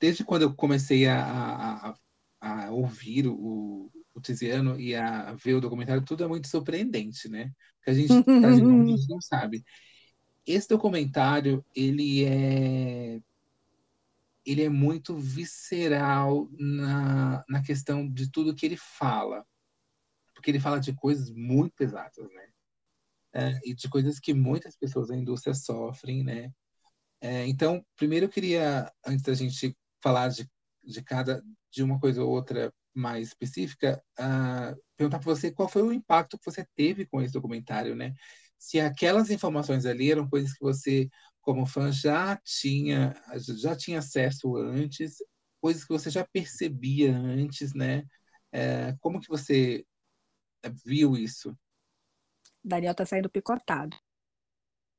Desde quando eu comecei a, a, a ouvir o, o Tiziano e a ver o documentário, tudo é muito surpreendente, né? Porque a gente, a gente não sabe. Esse documentário, ele é ele é muito visceral na, na questão de tudo que ele fala. Porque ele fala de coisas muito pesadas, né? É, e de coisas que muitas pessoas da indústria sofrem, né? É, então, primeiro eu queria, antes da gente falar de, de cada, de uma coisa ou outra mais específica, uh, perguntar para você qual foi o impacto que você teve com esse documentário, né? Se aquelas informações ali eram coisas que você, como fã, já tinha, já tinha acesso antes, coisas que você já percebia antes, né? É, como que você viu isso? Daniel está saindo picotado.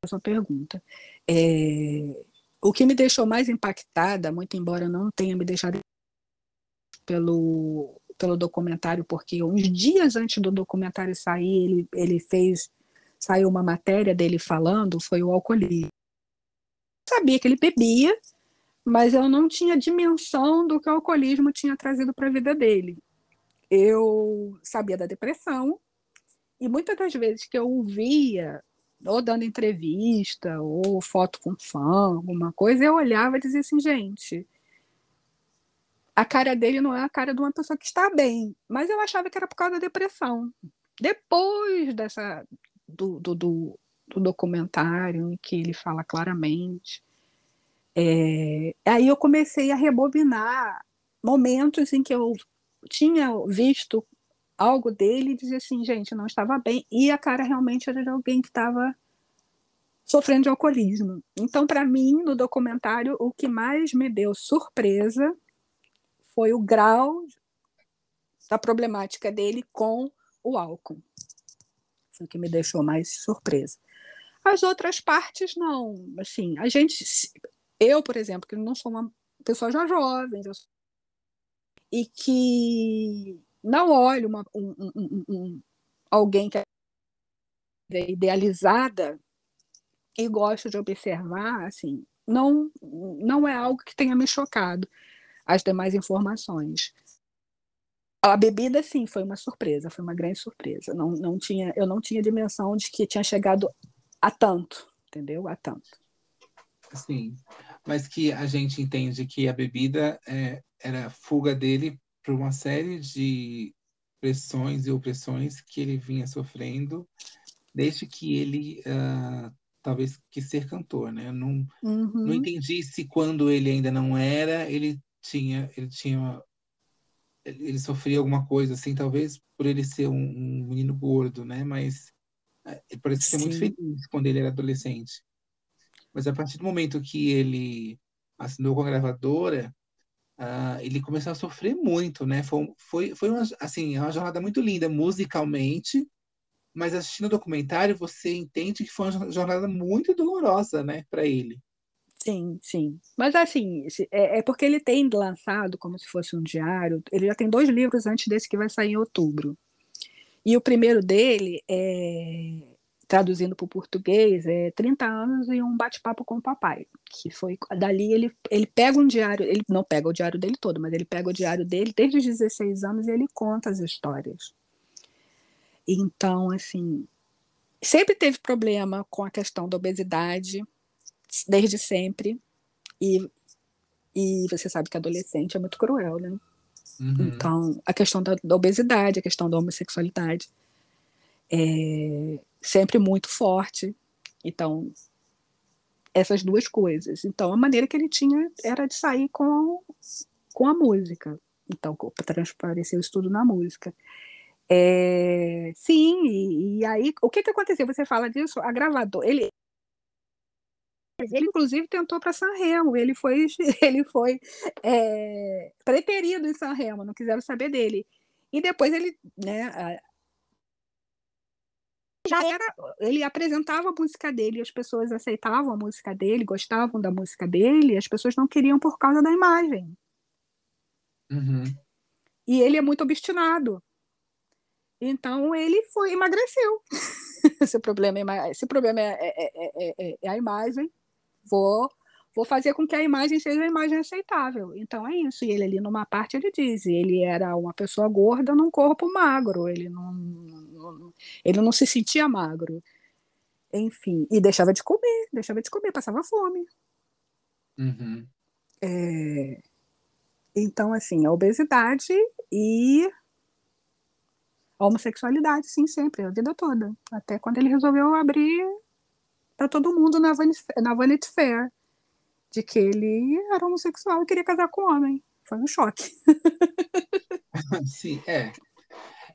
Essa pergunta. É, o que me deixou mais impactada, muito embora não tenha me deixado pelo, pelo documentário, porque uns dias antes do documentário sair, ele, ele fez, saiu uma matéria dele falando, foi o alcoolismo. Sabia que ele bebia, mas eu não tinha dimensão do que o alcoolismo tinha trazido para a vida dele. Eu sabia da depressão, e muitas das vezes que eu o via, ou dando entrevista, ou foto com fã, alguma coisa, eu olhava e dizia assim, gente, a cara dele não é a cara de uma pessoa que está bem, mas eu achava que era por causa da depressão. Depois dessa do, do, do do documentário, em que ele fala claramente. É, aí eu comecei a rebobinar momentos em que eu tinha visto algo dele e dizia assim, gente, não estava bem. E a cara realmente era de alguém que estava sofrendo de alcoolismo. Então, para mim, no documentário, o que mais me deu surpresa foi o grau da problemática dele com o álcool. Foi o que me deixou mais surpresa. As outras partes, não. Assim, a gente. Eu, por exemplo, que não sou uma pessoa já jovem, e que não olho uma, um, um, um, alguém que é idealizada e gosto de observar, assim, não, não é algo que tenha me chocado as demais informações. A bebida, sim, foi uma surpresa, foi uma grande surpresa. Não, não tinha, eu não tinha dimensão de que tinha chegado a tanto, entendeu? A tanto. Sim, mas que a gente entende que a bebida é, era fuga dele para uma série de pressões e opressões que ele vinha sofrendo desde que ele uh, talvez quis ser cantor, né? Não, uhum. não entendi se quando ele ainda não era, ele tinha, ele tinha, ele sofria alguma coisa assim, talvez por ele ser um, um menino gordo, né? Mas é, ele parece ser muito feliz quando ele era adolescente. Mas a partir do momento que ele assinou com a gravadora, uh, ele começou a sofrer muito, né? Foi, foi, foi uma, assim, uma jornada muito linda musicalmente, mas assistindo o documentário você entende que foi uma jornada muito dolorosa, né, para ele. Sim, sim. Mas assim, é, é, porque ele tem lançado como se fosse um diário. Ele já tem dois livros antes desse que vai sair em outubro. E o primeiro dele é traduzindo para o português, é 30 anos e um bate-papo com o papai, que foi dali ele ele pega um diário, ele não pega o diário dele todo, mas ele pega o diário dele desde os 16 anos e ele conta as histórias. Então, assim, sempre teve problema com a questão da obesidade, desde sempre. E, e você sabe que adolescente é muito cruel, né? Uhum. Então, a questão da, da, obesidade, a questão da homossexualidade é sempre muito forte. Então, essas duas coisas. Então, a maneira que ele tinha era de sair com, com a música. Então, para transparecer o estudo na música. É, sim, e, e, aí, o que, que aconteceu? Você fala disso, a gravadora, ele, ele inclusive tentou para Sanremo, ele foi, ele foi é, preterido em Sanremo, não quiseram saber dele. E depois ele, né, já era, ele apresentava a música dele, as pessoas aceitavam a música dele, gostavam da música dele, as pessoas não queriam por causa da imagem. Uhum. E ele é muito obstinado. Então ele foi emagreceu. esse problema, é, esse problema é, é, é, é, a imagem. Vou, vou fazer com que a imagem seja a imagem aceitável. Então é isso. E ele ali numa parte ele diz, ele era uma pessoa gorda num corpo magro. Ele não, não ele não se sentia magro. Enfim, e deixava de comer, deixava de comer, passava fome. Uhum. É, então, assim, a obesidade e a homossexualidade, sim, sempre, a vida toda. Até quando ele resolveu abrir para todo mundo na Vanity, na Vanity Fair de que ele era homossexual e queria casar com homem. Foi um choque. sim, é.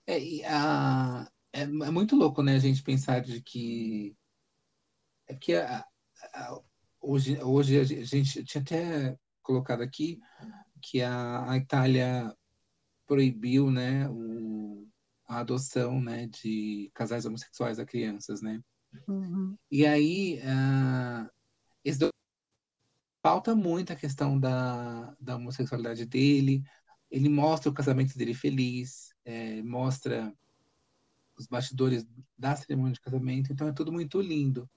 É, a, é, é, muito louco, né, a gente pensar de que. É que a, a, hoje, hoje a gente tinha até colocado aqui que a, a Itália proibiu né, o, a adoção né, de casais homossexuais a crianças, né? Uhum. E aí, uh, esse falta muito a questão da, da homossexualidade dele. Ele mostra o casamento dele feliz, é, mostra os bastidores da cerimônia de casamento, então é tudo muito lindo.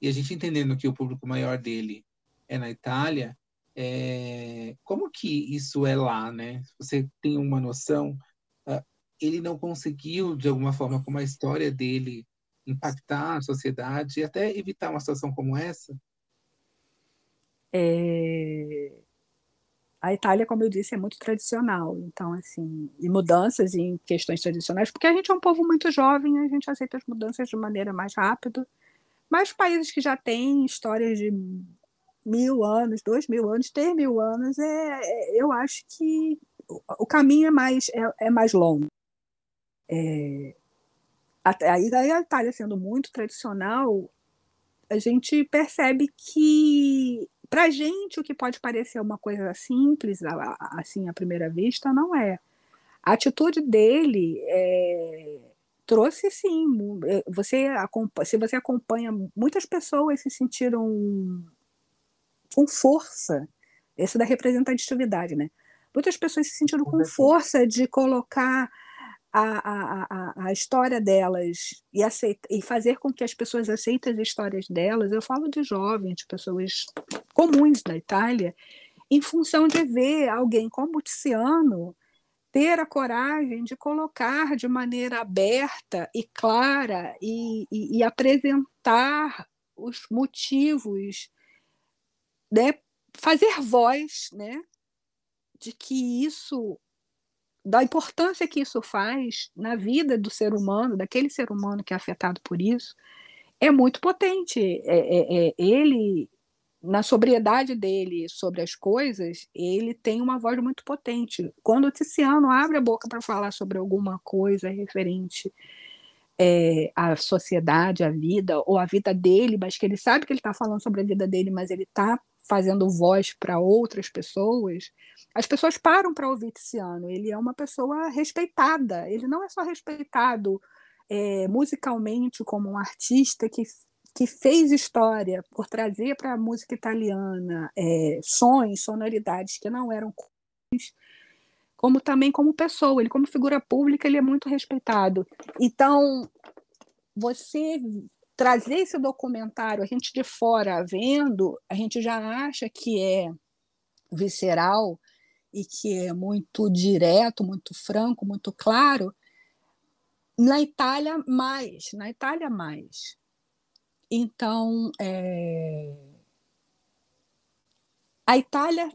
E a gente entendendo que o público maior dele é na Itália, é, como que isso é lá, né? Você tem uma noção ele não conseguiu, de alguma forma, com a história dele, impactar a sociedade e até evitar uma situação como essa? É... A Itália, como eu disse, é muito tradicional, então, assim, e mudanças em questões tradicionais, porque a gente é um povo muito jovem, a gente aceita as mudanças de maneira mais rápida, Mas países que já têm histórias de mil anos, dois mil anos, três mil anos, é, é eu acho que o caminho é mais, é, é mais longo. É, aí a Itália sendo muito tradicional, a gente percebe que para a gente o que pode parecer uma coisa simples assim à primeira vista não é. A atitude dele é, trouxe sim é, você se você acompanha muitas pessoas se sentiram com força. Esse da representatividade né? Muitas pessoas se sentiram com força de colocar a, a, a, história delas e, aceita, e fazer com que as pessoas aceitem as histórias delas, eu falo de jovens, de pessoas comuns da Itália, em função de ver alguém como Tiziano ter a coragem de colocar de maneira aberta e clara e, e, e apresentar os motivos, né, fazer voz né, de que isso da importância que isso faz na vida do ser humano, daquele ser humano que é afetado por isso, é muito potente. É, é, é, ele, na sobriedade dele sobre as coisas, ele tem uma voz muito potente. Quando o Tiziano abre a boca para falar sobre alguma coisa referente é, à sociedade, à vida, ou à vida dele, mas que ele sabe que ele está falando sobre a vida dele, mas ele está fazendo voz para outras pessoas, as pessoas param para ouvir Tiziano. Ele é uma pessoa respeitada. Ele não é só respeitado é, musicalmente como um artista que, que fez história por trazer para a música italiana é, sons, sonoridades que não eram comuns, como também como pessoa. Ele, como figura pública, ele é muito respeitado. Então, você trazer esse documentário, a gente de fora vendo, a gente já acha que é visceral e que é muito direto, muito franco, muito claro. Na Itália, mais. Na Itália, mais. Então, é... a Itália.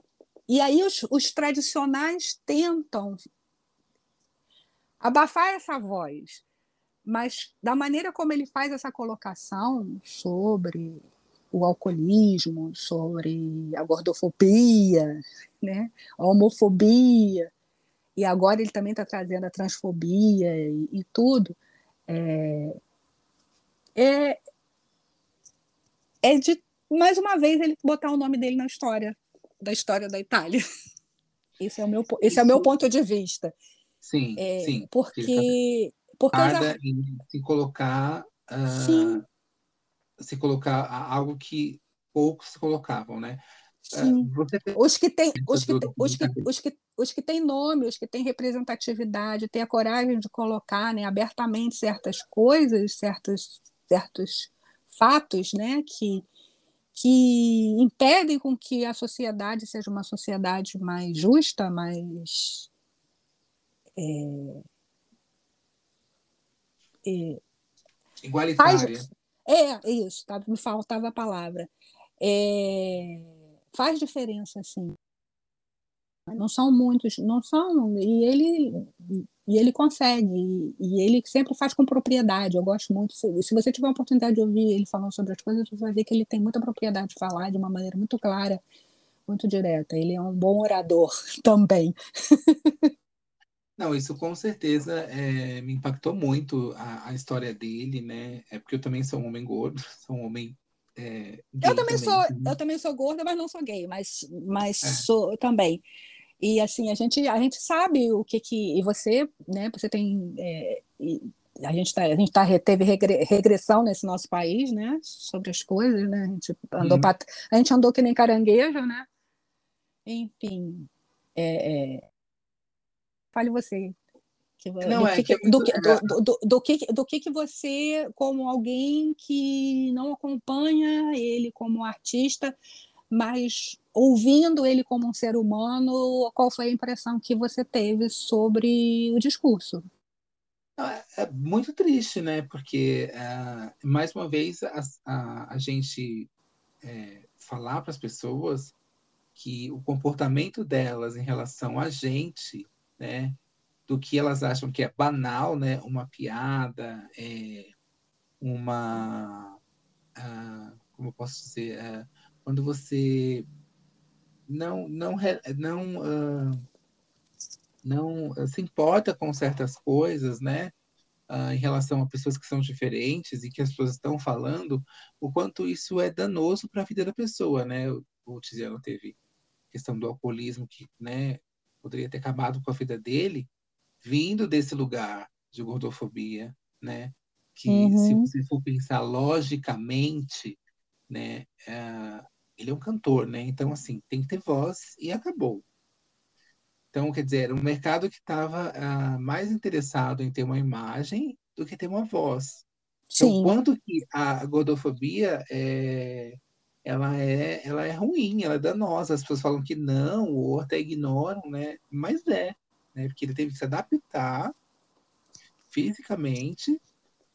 E aí, os, os tradicionais tentam abafar essa voz mas da maneira como ele faz essa colocação sobre o alcoolismo, sobre a gordofobia, né, a homofobia, e agora ele também está trazendo a transfobia e, e tudo, é, é, é de, mais uma vez, ele botar o nome dele na história, da história da Itália. Esse é o meu, esse é o meu ponto de vista. Sim, é, sim. Porque porque já... em se colocar uh, se colocar algo que poucos se colocavam, né? Uh, os que têm os que, os, que, os, que, os que têm nome, os que têm representatividade, têm a coragem de colocar né, abertamente certas coisas, certos, certos fatos né, que, que impedem com que a sociedade seja uma sociedade mais justa, mais é, é, Igualitária. Faz, é, isso, tá, me faltava a palavra. É, faz diferença, assim. Não são muitos, não são, e ele e ele consegue, e ele sempre faz com propriedade. Eu gosto muito. Se, se você tiver a oportunidade de ouvir ele falando sobre as coisas, você vai ver que ele tem muita propriedade de falar de uma maneira muito clara, muito direta. Ele é um bom orador também. Não, isso com certeza é, me impactou muito a, a, história dele, né? É porque eu também sou um homem gordo, sou um homem. É, eu também, também, sou, né? eu também sou gorda, mas não sou gay, mas, mas é. sou também. E assim, a gente, a gente sabe o que que. E você, né? Você tem. É, a gente, tá, a gente tá, teve regressão nesse nosso país, né? Sobre as coisas, né? A gente andou, hum. pat, a gente andou que nem caranguejo, né? Enfim. É, é, Fale você. Não, do, é, que, é do, que, do, do, do, que, do que, que você, como alguém que não acompanha ele como artista, mas ouvindo ele como um ser humano, qual foi a impressão que você teve sobre o discurso? É, é muito triste, né? Porque, é, mais uma vez, a, a, a gente é, falar para as pessoas que o comportamento delas em relação a gente né? Do que elas acham que é banal, né? Uma piada, é, uma ah, como eu posso dizer, ah, quando você não não não ah, não se importa com certas coisas, né? Em relação a pessoas que são diferentes e que as pessoas estão falando, o quanto isso é danoso para a vida da pessoa, né? O Tiziano teve questão do alcoolismo que, né, poderia ter acabado com a vida dele, vindo desse lugar de gordofobia, né? Que uhum. se você for pensar logicamente, né, uh, ele é um cantor, né? Então assim tem que ter voz e acabou. Então, quer dizer, era um mercado que estava uh, ah, mais interessado em ter uma imagem do que ter uma voz. Então, Sim. Então, quanto que a gordofobia é, ela é, ela é ruim, ela é danosa. As pessoas falam que não, ou até ignoram, né? Mas é, né? Porque ele teve que se adaptar fisicamente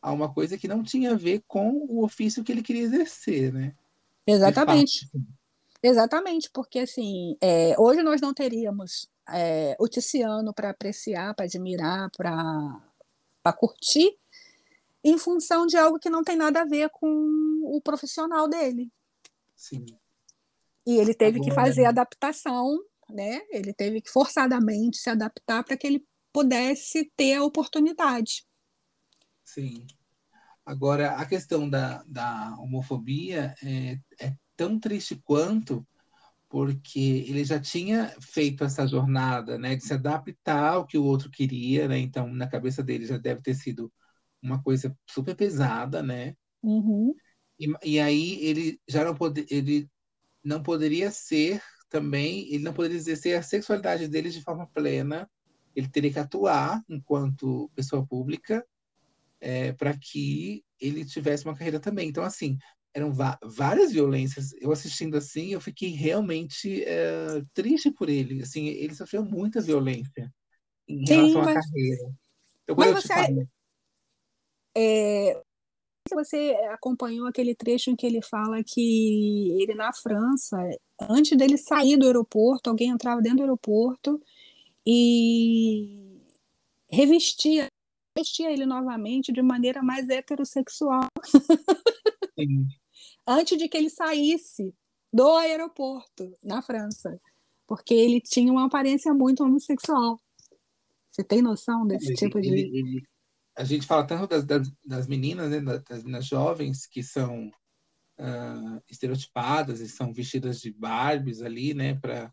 a uma coisa que não tinha a ver com o ofício que ele queria exercer, né? Exatamente. Assim. Exatamente, porque assim, é, hoje nós não teríamos é, o Tiziano para apreciar, para admirar, para curtir, em função de algo que não tem nada a ver com o profissional dele. Sim. E ele teve Agora... que fazer adaptação, né? Ele teve que forçadamente se adaptar para que ele pudesse ter a oportunidade. Sim. Agora, a questão da, da homofobia é, é tão triste quanto porque ele já tinha feito essa jornada, né, de se adaptar ao que o outro queria, né? Então, na cabeça dele já deve ter sido uma coisa super pesada, né? Uhum. E, e, aí ele já não pode, ele não poderia ser também, ele não poderia exercer a sexualidade dele de forma plena. Ele teria que atuar enquanto pessoa pública é, para que ele tivesse uma carreira também. Então, assim, eram várias violências. Eu assistindo assim, eu fiquei realmente é, triste por ele. Assim, ele sofreu muita violência em Sim, relação mas... à carreira. Então, mas você, falo... é, você acompanhou aquele trecho em que ele fala que ele na França, antes dele sair do aeroporto, alguém entrava dentro do aeroporto e revestia, revestia ele novamente de maneira mais heterossexual. Antes de que ele saísse do aeroporto na França, porque ele tinha uma aparência muito homossexual. Você tem noção desse ele, tipo de. Ele, ele, a gente fala tanto das, das, das meninas, né, das meninas jovens que são uh, estereotipadas e são vestidas de Barbies ali, né, para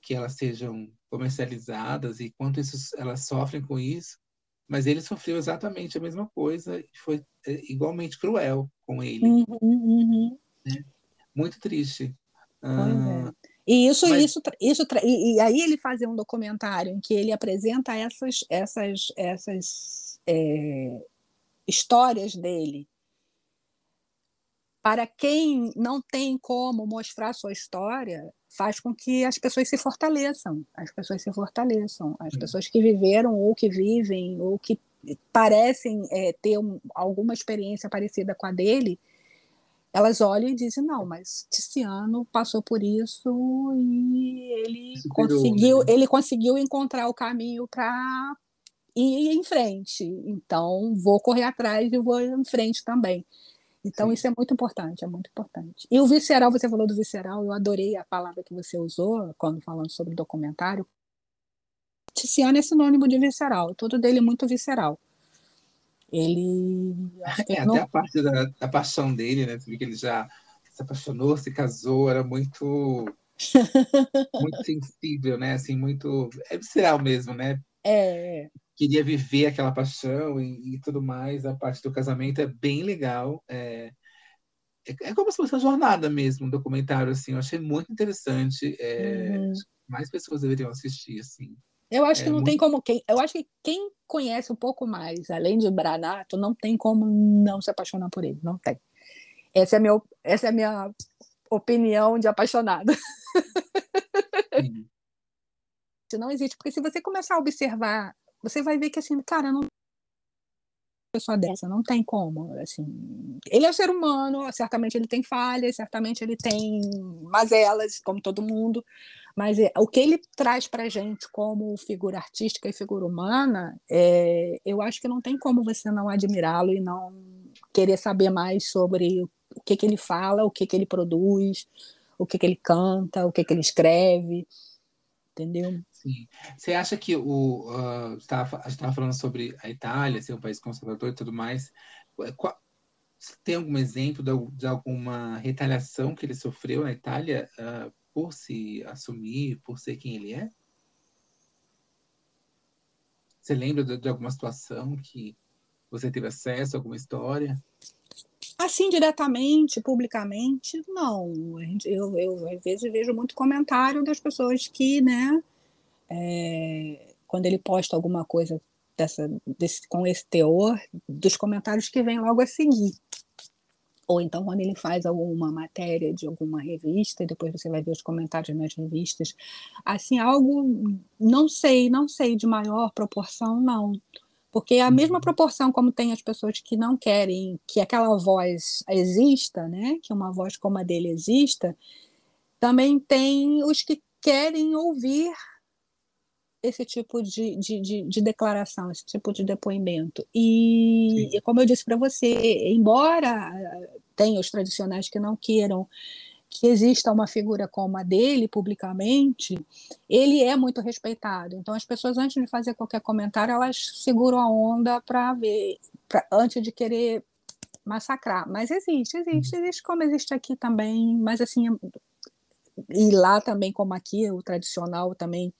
que elas sejam comercializadas e quanto isso, elas sofrem com isso. Mas ele sofreu exatamente a mesma coisa e foi é, igualmente cruel com ele. Uhum, uhum. Né? Muito triste. É. E isso, mas... isso, isso, e, e, aí ele fazia um documentário em que ele apresenta essas, essas, essas é, histórias dele para quem não tem como mostrar sua história, faz com que as pessoas se fortaleçam, as pessoas se fortaleçam, as pessoas que viveram ou que vivem ou que parecem é, ter um, alguma experiência parecida com a dele, elas olham e dizem não, mas Tiziano passou por isso e ele Superou, conseguiu, né? ele conseguiu encontrar o caminho para ir em frente. Então vou correr atrás e vou em frente também. Então, Sim. isso é muito importante, é muito importante. E o visceral, você falou do visceral, eu adorei a palavra que você usou quando falando sobre o documentário. Tiziano é sinônimo de visceral, tudo dele é muito visceral. Ele. É, até não... a parte da, da, paixão dele, né? Você viu que ele já se apaixonou, se casou, era muito. muito sensível, né? Assim, muito. É visceral mesmo, né? É. Queria viver aquela paixão e, e tudo mais. A parte do casamento é bem legal. É, é, é como se fosse uma jornada mesmo, um documentário, assim. Eu achei muito interessante. É, uhum. Mais pessoas deveriam assistir, assim. Eu acho é que não muito... tem como quem. Eu acho que quem conhece um pouco mais, além de Branato, não tem como não se apaixonar por ele. Não tem. Essa é, meu, essa é a minha opinião de apaixonada. Sim não existe. Porque se você começar a observar, você vai ver que assim, cara, não pessoa dessa, não tem como, assim, ele é um ser humano, certamente ele tem falhas, certamente ele tem mazelas, como todo mundo, mas é, o que ele traz para gente como figura artística e figura humana, é, eu acho que não tem como você não admirá-lo e não querer saber mais sobre o que, que ele fala, o que, que ele produz, o que, que ele canta, o que, que ele escreve, entendeu? Sim. Você acha que o uh, a gente estava falando sobre a Itália, ser um país conservador e tudo mais? Qual, tem algum exemplo de, de, alguma retaliação que ele sofreu na Itália uh, por se assumir, por ser quem ele é? Você lembra de, de alguma situação que você teve acesso, alguma história? Assim, diretamente, publicamente, não. Eu, eu, às vezes, vejo muito comentário das pessoas que, né, é, quando ele posta alguma coisa dessa, desse, com esse teor, dos comentários que vem logo a seguir. Ou então, quando ele faz alguma matéria de alguma revista, e depois você vai ver os comentários nas revistas. Assim, algo, não sei, não sei, de maior proporção, não. Porque a mesma uhum. proporção como tem as pessoas que não querem que aquela voz exista, né? que uma voz como a dele exista, também tem os que querem ouvir esse tipo de, de, de, de, declaração, esse tipo de depoimento. E, como eu disse para você, embora tenha os tradicionais que não queiram que exista uma figura como a dele publicamente, ele é muito respeitado. Então, as pessoas, antes de fazer qualquer comentário, elas seguram a onda para ver, pra, antes de querer massacrar. Mas existe, existe, existe como existe aqui também, mas assim, e lá também, como aqui, o tradicional também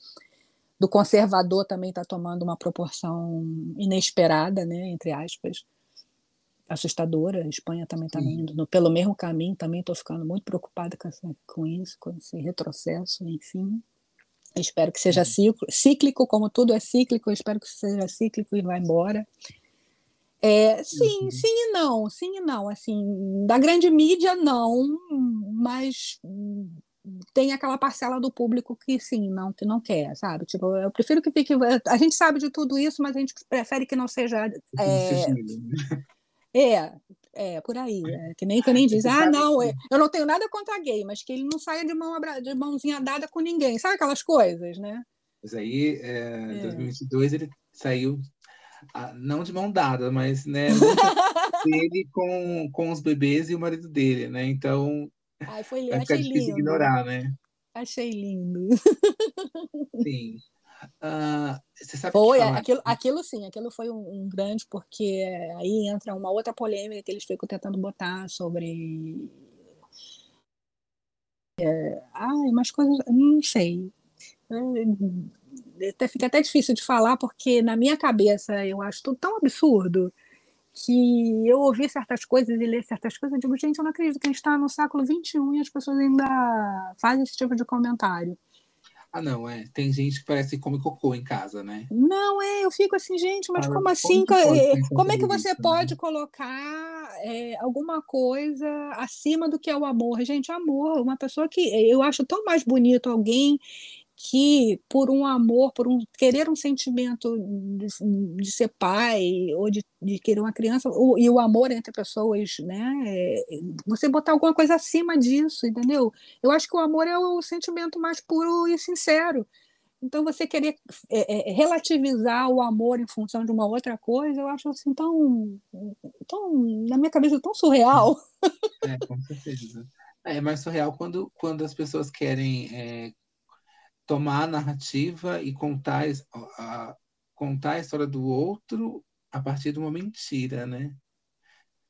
do conservador também está tomando uma proporção inesperada, né, entre aspas, assustadora. A Espanha também está indo no, pelo mesmo caminho, também estou ficando muito preocupada com, essa, com isso, com esse retrocesso, enfim. Espero que seja ciclo, cíclico, como tudo é cíclico, espero que seja cíclico e vá embora. É, sim, uhum. sim e não, sim e não. Assim, da grande mídia, não, mas tem aquela parcela do público que sim, não, que não quer, sabe? Tipo, eu prefiro que fique. A gente sabe de tudo isso, mas a gente prefere que não seja. É, é, é, por aí. É, que nem que nem diz, ah, não, é, eu não tenho nada contra gay, mas que ele não saia de, mão, de mãozinha dada com ninguém. Sabe aquelas coisas, né? Mas aí, é, em 2022, ele saiu, ah, não de mão dada, mas, né, dele com, com os bebês e o marido dele, né? Então, Ai, foi lindo. Achei lindo. ignorar, né? Achei lindo. Sim. Uh, você sabe foi, aquilo, aquilo sim, aquilo foi um, um, grande, porque aí entra uma outra polêmica que eles ficam tentando botar sobre. É, ai, umas coisas. Não sei. Até, fica até difícil de falar, porque na minha cabeça eu acho tudo tão absurdo que eu ouvi certas coisas e ler certas coisas, eu digo, gente, eu não acredito que a gente está no século XXI e as pessoas ainda fazem esse tipo de comentário. Ah, não, é. Tem gente que parece que come cocô em casa, né? Não, é, eu fico assim, gente, mas como assim? Como, é, como é que você isso, né? pode né? colocar é, alguma coisa acima do que é o amor? Gente, amor, uma pessoa que eu acho tão mais bonito alguém que por um amor, por um querer um sentimento de, de ser pai ou de, de, querer uma criança ou, e o amor entre pessoas, né? É, você botar alguma coisa acima disso, entendeu? Eu acho que o amor é o sentimento mais puro e sincero. Então você querer é, é, relativizar o amor em função de uma outra coisa, eu acho assim tão, tão na minha cabeça tão surreal. É, com certeza. É mais surreal quando, quando as pessoas querem é, tomar a narrativa e contar a, contar a história do outro a partir de uma mentira, né?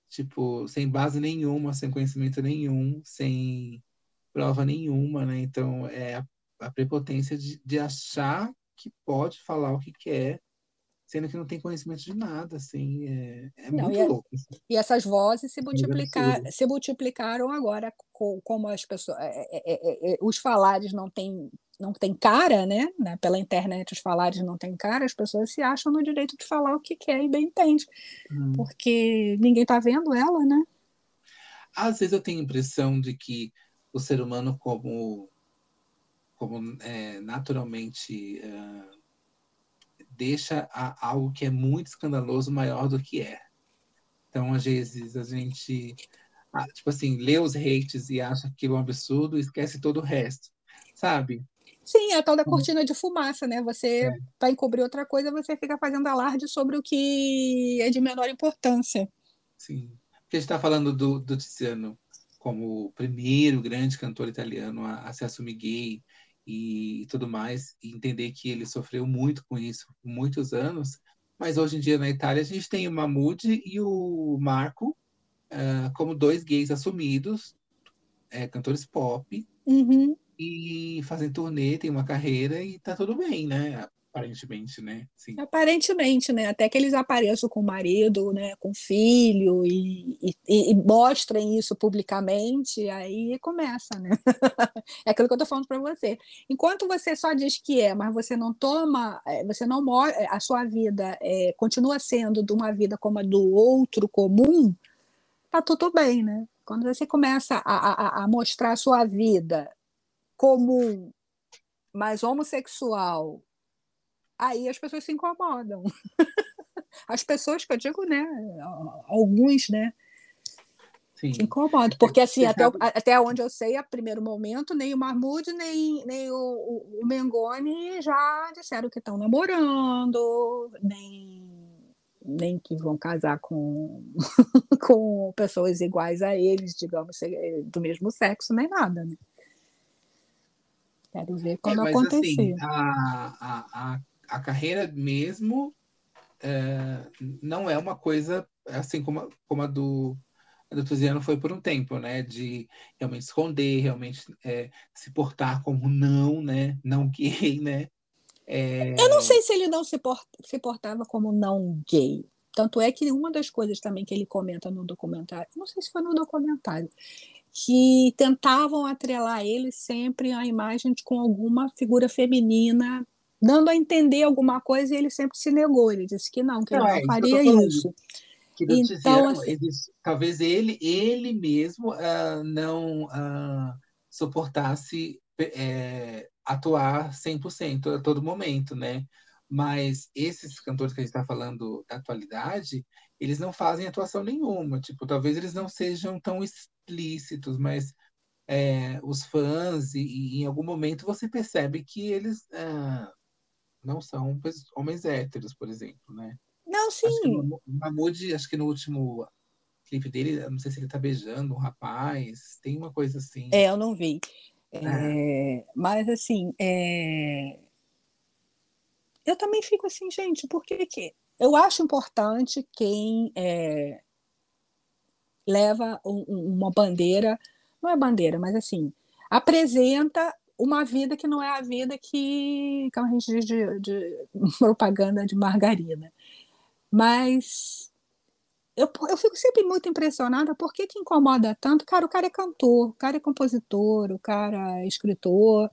Tipo, sem base nenhuma, sem conhecimento nenhum, sem prova nenhuma, né? Então, é a, a prepotência de, de achar que pode falar o que quer sendo que não tem conhecimento de nada, assim, é, é não, muito e louco. Assim. E essas vozes se, é multiplicar, se multiplicaram agora, com, como as pessoas, é, é, é, os falares não têm não tem cara, né? né? Pela internet os falares não têm cara, as pessoas se acham no direito de falar o que quer e bem entende, hum. porque ninguém está vendo ela, né? Às vezes eu tenho a impressão de que o ser humano como como é, naturalmente uh, deixa a, algo que é muito escandaloso maior do que é. Então, às vezes, a gente, ah, tipo assim, lê os hates e acha aquilo um absurdo e esquece todo o resto, sabe? Sim, é a tal da uhum. cortina de fumaça, né? Você, é. para encobrir outra coisa, você fica fazendo alarde sobre o que é de menor importância. Sim. porque a gente está falando do, do Tiziano como o primeiro grande cantor italiano a, a se assumir gay e, e tudo mais, e entender que ele sofreu muito com isso por muitos anos, mas hoje em dia na Itália a gente tem o Mahmoud e o Marco uh, como dois gays assumidos, é, cantores pop, uhum. E fazem turnê, tem uma carreira e tá tudo bem, né? Aparentemente, né? Sim. Aparentemente, né? Até que eles apareçam com o marido, né? Com o filho e, e, e mostrem isso publicamente, aí começa, né? é aquilo que eu tô falando para você. Enquanto você só diz que é, mas você não toma, é, você não mostra, a sua vida é, continua sendo de uma vida como a do outro comum, tá tudo bem, né? Quando você começa a, a, a mostrar a sua vida comum, mas homossexual aí as pessoas se incomodam. As pessoas que eu digo, né? Alguns, né? Sim. Se incomodam. Porque, assim, até, até onde eu sei, a primeiro momento, nem o Marmude, nem, nem o, o, o Mengoni já disseram que estão namorando, nem, nem que vão casar com, com pessoas iguais a eles, digamos, do mesmo sexo, nem nada, né? Quero ver quando é, mas, assim, acontecer. Assim, a, a, a a carreira mesmo é, não é uma coisa assim como, como a do a do Tuziano foi por um tempo, né? De realmente esconder, realmente é, se portar como não, né? Não gay, né? É... Eu não sei se ele não se, port, se portava como não gay. Tanto é que uma das coisas também que ele comenta no documentário, não sei se foi no documentário, que tentavam atrelar ele sempre a imagem de, com alguma figura feminina dando a entender alguma coisa e ele sempre se negou. Ele disse que não, que não, ele não é, faria isso. Então, assim, ele, talvez ele, ele mesmo uh, não uh, suportasse é, atuar 100% a todo momento, né? Mas esses cantores que a gente está falando da atualidade, eles não fazem atuação nenhuma. Tipo, talvez eles não sejam tão explícitos, mas é, os fãs, e, e, em algum momento você percebe que eles uh, não são homens héteros, por exemplo, né? Não, sim. Acho que no, Mahmoud, acho que no último clipe dele, não sei se ele tá beijando um rapaz, tem uma coisa assim. É, eu não vi. É. É, mas, assim, é... eu também fico assim, gente, por que que... Eu acho importante quem é, leva um, uma bandeira, não é bandeira, mas assim, apresenta uma vida que não é a vida que, como a gente diz de, de propaganda de margarina. Mas eu, eu fico sempre muito impressionada por que, que incomoda tanto. Cara, o cara é cantor, o cara é compositor, o cara é escritor.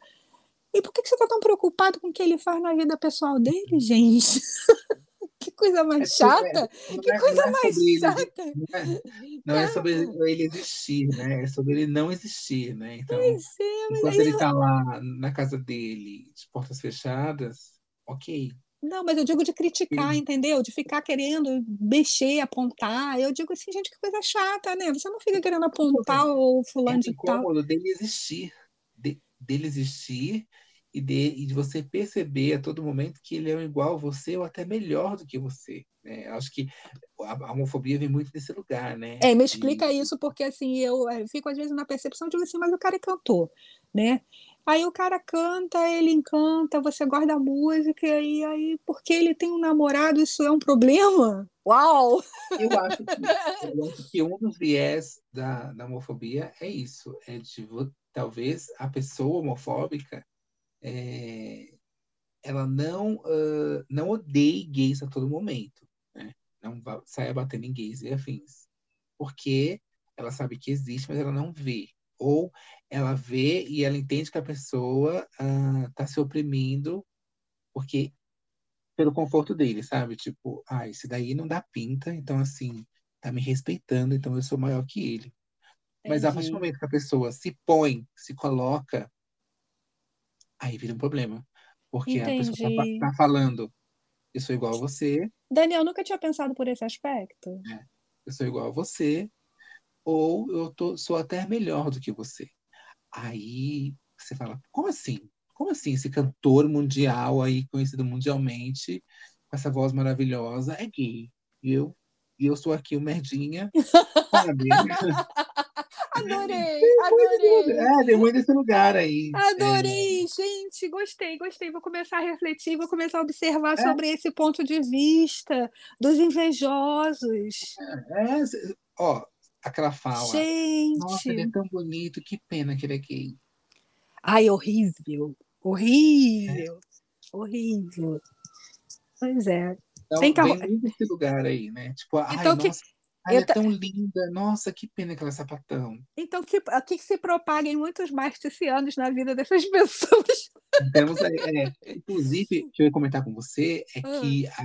E por que, que você está tão preocupado com o que ele faz na vida pessoal dele, gente? que coisa mais é, chata! É, que é, coisa mais chata! Ele, não, é, não é, sobre ele existir, né? É sobre ele não existir, né? Então, pois é, mas enquanto ele está lá na casa dele, de portas fechadas, ok. Não, mas eu digo de criticar, Sim. entendeu? De ficar querendo mexer, apontar. Eu digo assim, gente, que coisa chata, né? Você não fica querendo apontar o fulano de tal. dele existir, de, dele existir e de, e de você perceber a todo momento que ele é igual a você ou até melhor do que você. Né? Acho que a, a, homofobia vem muito desse lugar, né? É, me explica e... isso, porque assim, eu, eu, fico às vezes na percepção de assim, mas o cara é cantor, né? Aí o cara canta, ele encanta, você gosta da música, e aí, porque ele tem um namorado, isso é um problema? Uau! Eu acho que, eu acho que um dos viés da, da homofobia é isso, é de talvez a pessoa homofóbica é, ela não, uh, não odeie gays a todo momento, né? Não vai, saia batendo em gays e afins. Porque ela sabe que existe, mas ela não vê. Ou ela vê e ela entende que a pessoa está uh, se oprimindo porque pelo conforto dele, sabe? Tipo, ah, esse daí não dá pinta, então assim, tá me respeitando, então eu sou maior que ele. Mas a partir do momento que a pessoa se põe, se coloca aí vira um problema. Porque Entendi. a pessoa está tá falando, eu sou igual a você. Daniel, nunca tinha pensado por esse aspecto. É, eu sou igual a você, ou eu tô, sou até melhor do que você. Aí você fala, como assim? Como assim esse cantor mundial aí, conhecido mundialmente, com essa voz maravilhosa, é gay? E eu e eu sou aqui o merdinha, sabe? Adorei, adorei. É, tem muito esse lugar aí. Adorei, é. gente, gostei, gostei. Vou começar a refletir, vou começar a observar é. sobre esse ponto de vista dos invejosos. É, é ó, aquela fala. Gente. Nossa, ele é tão bonito, que pena que ele é gay. Ai, horrível, horrível, é. horrível. Pois é. Então, Tem que... vem desse lugar aí, né? Tipo, ai, então, nossa, que... ela é tão linda. Nossa, que pena que ela é sapatão. Então, que, que se propaguem muitos marticianos na vida dessas pessoas. Temos, é, é, inclusive, o que eu ia comentar com você é hum. que ah,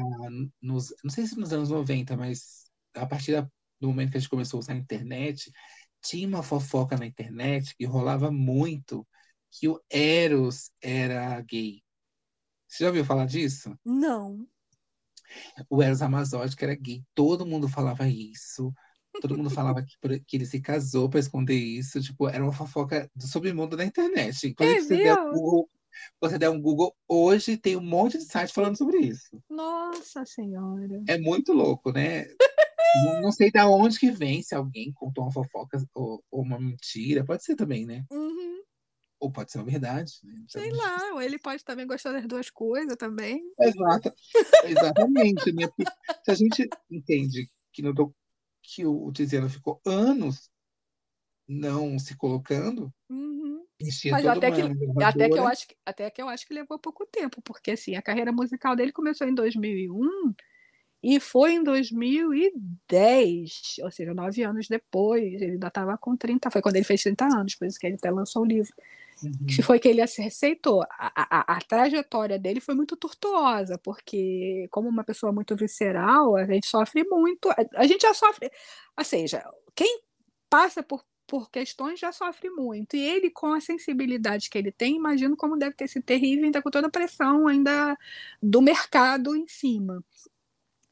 nos, não sei se nos anos 90, mas a partir da, do momento que a gente começou a usar a internet, tinha uma fofoca na internet que rolava muito que o Eros era gay. Você já ouviu falar disso? Não o Eros Ramazzotti, era gay. Todo mundo falava isso. Todo mundo falava que, que ele se casou para esconder isso. Tipo, era uma fofoca do submundo da internet. Inclusive, é, você, der um Google, você der um Google hoje, tem um monte de site falando sobre isso. Nossa Senhora! É muito louco, né? não, sei de onde que vem, se alguém contou uma fofoca ou, ou uma mentira. Pode ser também, né? Uhum. Ou pode ser uma verdade. Né? Então, Sei lá, ou ele pode também gostar das duas coisas também. Exato. Exatamente. né? se a gente entende que, no, que o Tiziano ficou anos não se colocando, uhum. Mas até que, até, que eu acho que, até que eu acho que levou pouco tempo, porque assim, a carreira musical dele começou em 2001 e foi em 2010, ou seja, nove anos depois, ele ainda estava com 30, foi quando ele fez 30 anos, por isso que ele até lançou o livro. Uhum. Que foi que ele aceitou. A, a, a, trajetória dele foi muito tortuosa, porque, como uma pessoa muito visceral, a gente sofre muito. A, a gente já sofre. Ou seja, quem passa por, por questões já sofre muito. E ele, com a sensibilidade que ele tem, imagino como deve ter sido terrível, ainda com toda a pressão ainda do mercado em cima.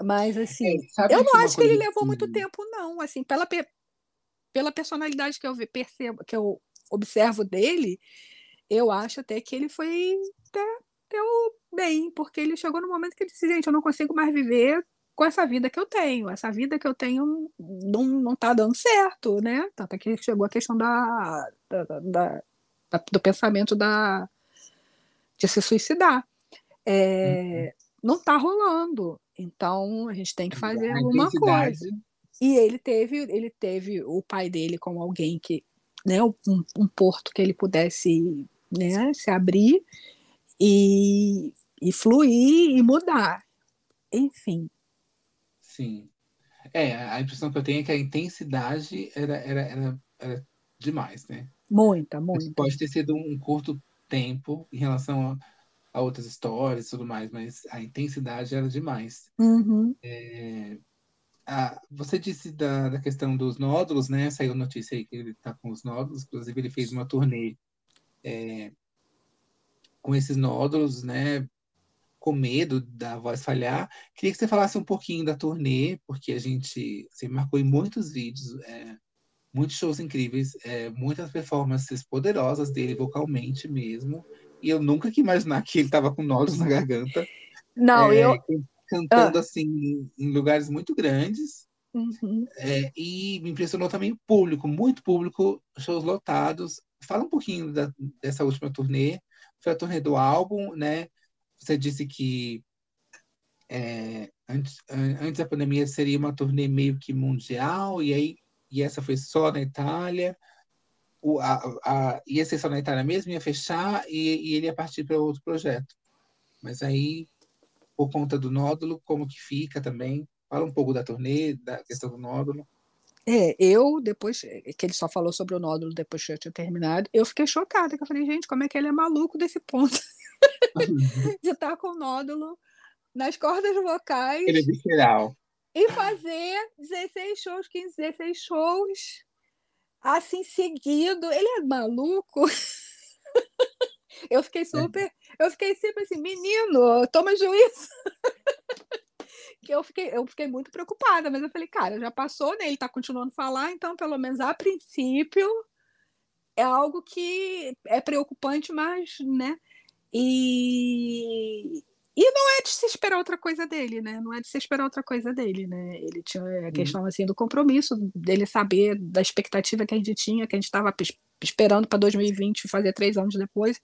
Mas, assim, é, eu não acho que ele levou muito tempo, não. Assim, pela, pela personalidade que eu percebo, que eu observo dele, eu acho até que ele foi até deu bem, porque ele chegou no momento que ele disse, gente, eu não consigo mais viver com essa vida que eu tenho. Essa vida que eu tenho não, não tá dando certo, né? Tanto é que chegou a questão da, da, da, da do pensamento da, de se suicidar. É, uhum. Não tá rolando. Então a gente tem que fazer a alguma coisa. E ele teve, ele teve o pai dele como alguém que né, um, um porto que ele pudesse né, se abrir e, e fluir e mudar. Enfim. Sim. É, a impressão que eu tenho é que a intensidade era, era, era, era demais, né? Muita, muita. Pode ter sido um curto tempo em relação a, a outras histórias e tudo mais, mas a intensidade era demais. Uhum. É, ah, você disse da, da questão dos nódulos, né? Saiu notícia aí que ele está com os nódulos, inclusive ele fez uma turnê é, com esses nódulos, né? Com medo da voz falhar. Queria que você falasse um pouquinho da turnê, porque a gente você marcou em muitos vídeos, é, muitos shows incríveis, é, muitas performances poderosas dele vocalmente mesmo. E eu nunca que imaginar que ele estava com nódulos na garganta. Não, é, eu cantando ah. assim em lugares muito grandes. Uhum. É, e me impressionou também o público, muito público, shows lotados. Fala um pouquinho da, dessa última turnê. Foi a turnê do álbum, né? Você disse que é, antes, antes da pandemia seria uma turnê meio que mundial, e aí e essa foi só na Itália. O, a, a, ia ser só na Itália mesmo, ia fechar e, e ele ia partir para outro projeto. Mas aí por conta do nódulo, como que fica também? Fala um pouco da turnê, da questão do nódulo. É, eu, depois que ele só falou sobre o nódulo depois que eu tinha terminado, eu fiquei chocada, que eu falei, gente, como é que ele é maluco desse ponto de estar tá com o nódulo nas cordas vocais. Ele é visceral. E fazer 16 shows, 15, 16 shows, assim, seguido. Ele é maluco. Eu fiquei é. super, eu fiquei sempre assim, menino, toma juízo. que eu fiquei, eu fiquei muito preocupada, mas eu falei, cara, já passou, né? Ele tá continuando a falar, então pelo menos a princípio é algo que é preocupante, mas, né? E, e não é de se esperar outra coisa dele, né? Não é de se esperar outra coisa dele, né? Ele tinha a questão assim do compromisso, dele saber da expectativa que a gente tinha, que a gente estava esperando para 2020 fazer três anos depois.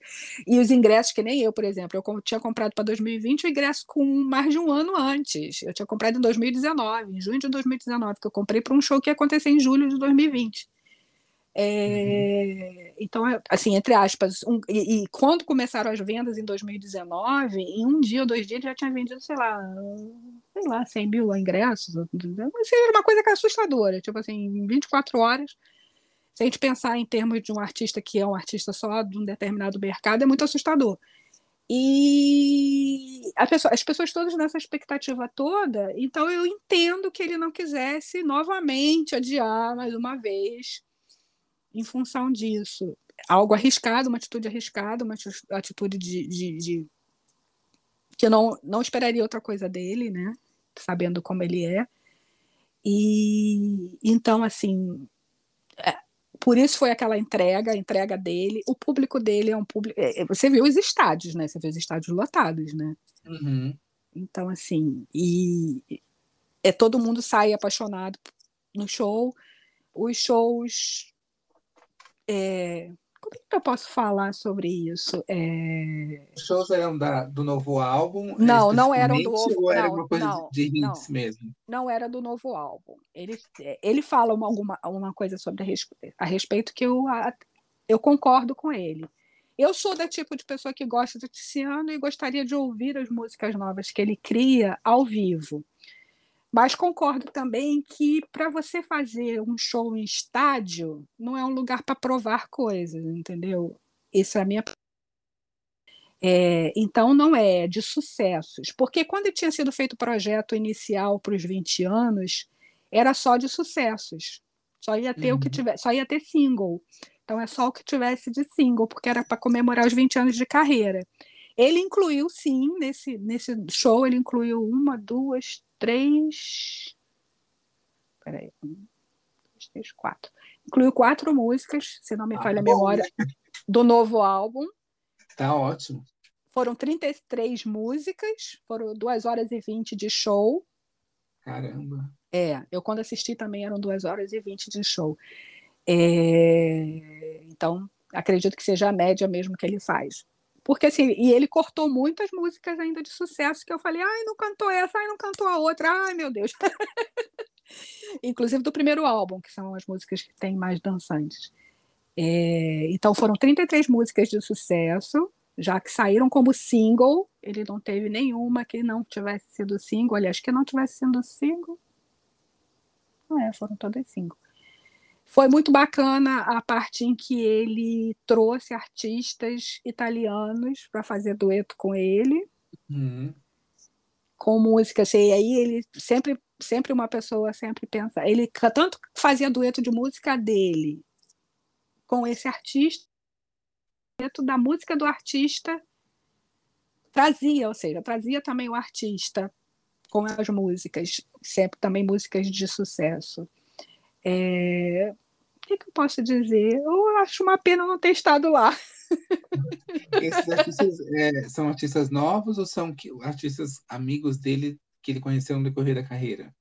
E os ingressos, que nem eu, por exemplo, eu tinha comprado para 2020 o ingresso com mais de um ano antes. Eu tinha comprado em 2019, em junho de 2019, que eu comprei para um show que ia acontecer em julho de 2020. É, então, é, assim, entre aspas, um, e, e, quando começaram as vendas em 2019, em um dia ou dois dias já tinha vendido, sei lá, sei lá, 100 mil ingressos, mas é uma coisa que assustadora, tipo assim, em 24 horas, se a gente pensar em termos de um artista que é um artista só de um determinado mercado, é muito assustador. E pessoa, as pessoas todas nessa expectativa toda, então eu entendo que ele não quisesse novamente adiar mais uma vez em função disso. Algo arriscado, uma atitude arriscada, uma atitude de, de, de, que não, não esperaria outra coisa dele, né? Sabendo como ele é. E então, assim, é, por isso foi aquela entrega, a entrega dele. O público dele é um público. É, é, você viu os estádios, né? Você viu os estádios lotados, né? Uhum. Então, assim, e é todo mundo sai apaixonado no show. Os shows é, como é que eu posso falar sobre isso? É... Os shows eram da, do novo álbum? Não, não eram do novo Ou era não, uma coisa não, de hits não, mesmo? Não era do novo álbum. Ele, ele fala uma, alguma uma coisa sobre a, respeito, a respeito que eu, eu concordo com ele. Eu sou da tipo de pessoa que gosta do Tiziano e gostaria de ouvir as músicas novas que ele cria ao vivo. Mas concordo também que para você fazer um show em estádio, não é um lugar para provar coisas, entendeu? Isso é a minha. É, então, não é de sucessos. Porque quando tinha sido feito o projeto inicial para os 20 anos, era só de sucessos. Só ia ter uhum. o que uhum. tivesse, só ia ter single. Então é só o que tivesse de single, porque era para comemorar os 20 anos de carreira. Ele incluiu, sim, nesse, nesse show, ele incluiu uma, duas, três. Peraí. Um, dois, três, quatro. Incluiu quatro músicas, se não me ah, falha a memória, do novo álbum. Tá ótimo. Foram 33 músicas, foram duas horas e vinte de show. Caramba. É, eu quando assisti também eram duas horas e vinte de show. É, então, acredito que seja a média mesmo que ele faz. Porque assim, e ele cortou muitas músicas ainda de sucesso que eu falei, ai, não cantou essa, ai, não cantou a outra, ai, meu Deus. Inclusive do primeiro álbum, que são as músicas que têm mais dançantes. É, então foram 33 músicas de sucesso, já que saíram como single. Ele não teve nenhuma que não tivesse sido single. Aliás, que não tivesse sido single. Não é, foram todas single. Foi muito bacana a parte em que ele trouxe artistas italianos para fazer dueto com ele, uhum. com músicas. E aí ele sempre, sempre uma pessoa sempre pensa, ele tanto fazia dueto de música dele com esse artista, dueto da música do artista trazia, ou seja, trazia também o artista com as músicas, sempre também músicas de sucesso. É... O que, que, eu posso dizer? Eu acho uma pena não ter estado lá. Esses artistas é, são artistas novos ou são artistas amigos dele que ele conheceu no decorrer da carreira?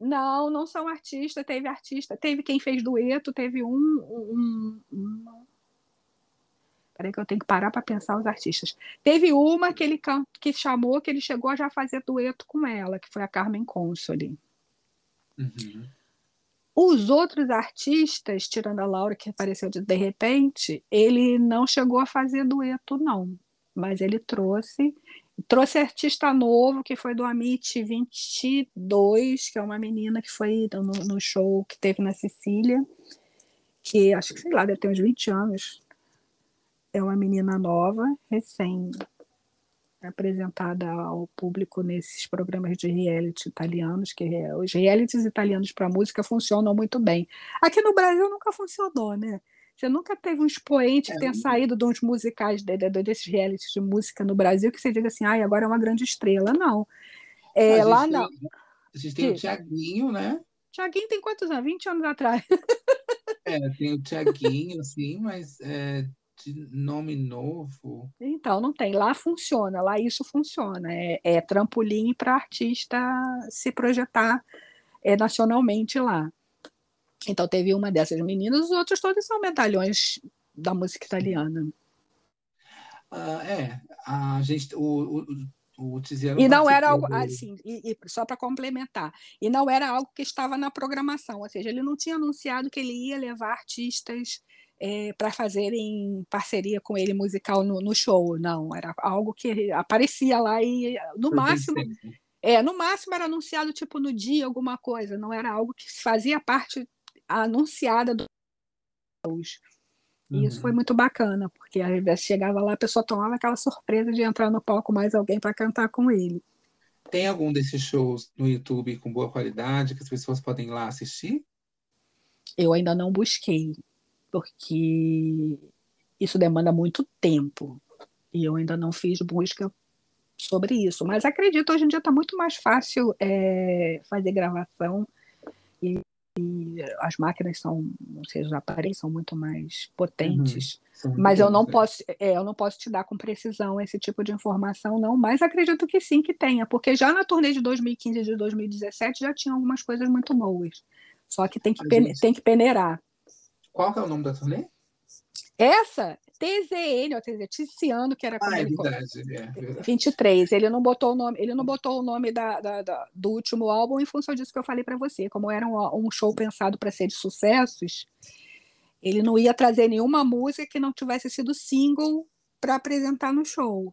Não, não são artistas. Teve artista, teve quem fez dueto, teve um. um, um... Peraí que eu tenho que parar para pensar os artistas. Teve uma que ele que chamou, que ele chegou a já fazer dueto com ela, que foi a Carmen Consoli. Uhum. Os outros artistas, tirando a Laura, que apareceu de, de repente, ele não chegou a fazer dueto, não. Mas ele trouxe. Trouxe artista novo, que foi do Amit 22, que é uma menina que foi no, no show que teve na Sicília, que acho que, sei lá, deve ter uns 20 anos. É uma menina nova, recém apresentada ao público nesses programas de reality italianos, que é, os realities italianos para música funcionam muito bem. Aqui no Brasil nunca funcionou, né? Você nunca teve um expoente que tenha é. saído de uns musicais, de, de, desses realities de música no Brasil, que você diga assim, ai, agora é uma grande estrela. Não. É, lá tem, não. A gente tem que... o Tiaguinho, né? Tiaguinho tem quantos anos? 20 anos atrás. É, tem o Tiaguinho, sim, mas é, de nome novo. Então, não tem. Lá funciona, lá isso funciona. É, é trampolim para artista se projetar é, nacionalmente lá. Então, teve uma dessas meninas, os outros todos são medalhões da música italiana. Uh, é, a gente, o, o, o Tiziano e não era algo assim, e, e só para complementar, e não era algo que estava na programação, ou seja, ele não tinha anunciado que ele ia levar artistas é, para fazerem parceria com ele musical no, no, show, não, era algo que aparecia lá e no Foi máximo é, no máximo era anunciado tipo no dia alguma coisa, não era algo que fazia parte anunciada do e uhum. isso foi muito bacana, porque às vezes chegava lá, a pessoa tomava aquela surpresa de entrar no palco mais alguém para cantar com ele. Tem algum desses shows no YouTube com boa qualidade que as pessoas podem ir lá assistir? Eu ainda não busquei, porque isso demanda muito tempo. E eu ainda não fiz busca sobre isso. Mas acredito, hoje em dia está muito mais fácil é, fazer gravação e e as máquinas são, ou seja, os aparelhos são muito mais potentes. Uhum, mas eu não é. posso, é, eu não posso te dar com precisão esse tipo de informação, não. Mas acredito que sim que tenha, porque já na turnê de 2015 e de 2017 já tinha algumas coisas muito boas. Só que tem que, gente... tem que peneirar. Qual que é o nome da turnê? Essa TZN, ou TZ, Tiziano, que era ah, é verdade, é verdade. 23. Ele não botou o nome, ele não botou o nome da, da, da do último álbum em função disso que eu falei para você. Como era um, um show pensado para ser de sucessos, ele não ia trazer nenhuma música que não tivesse sido single para apresentar no show.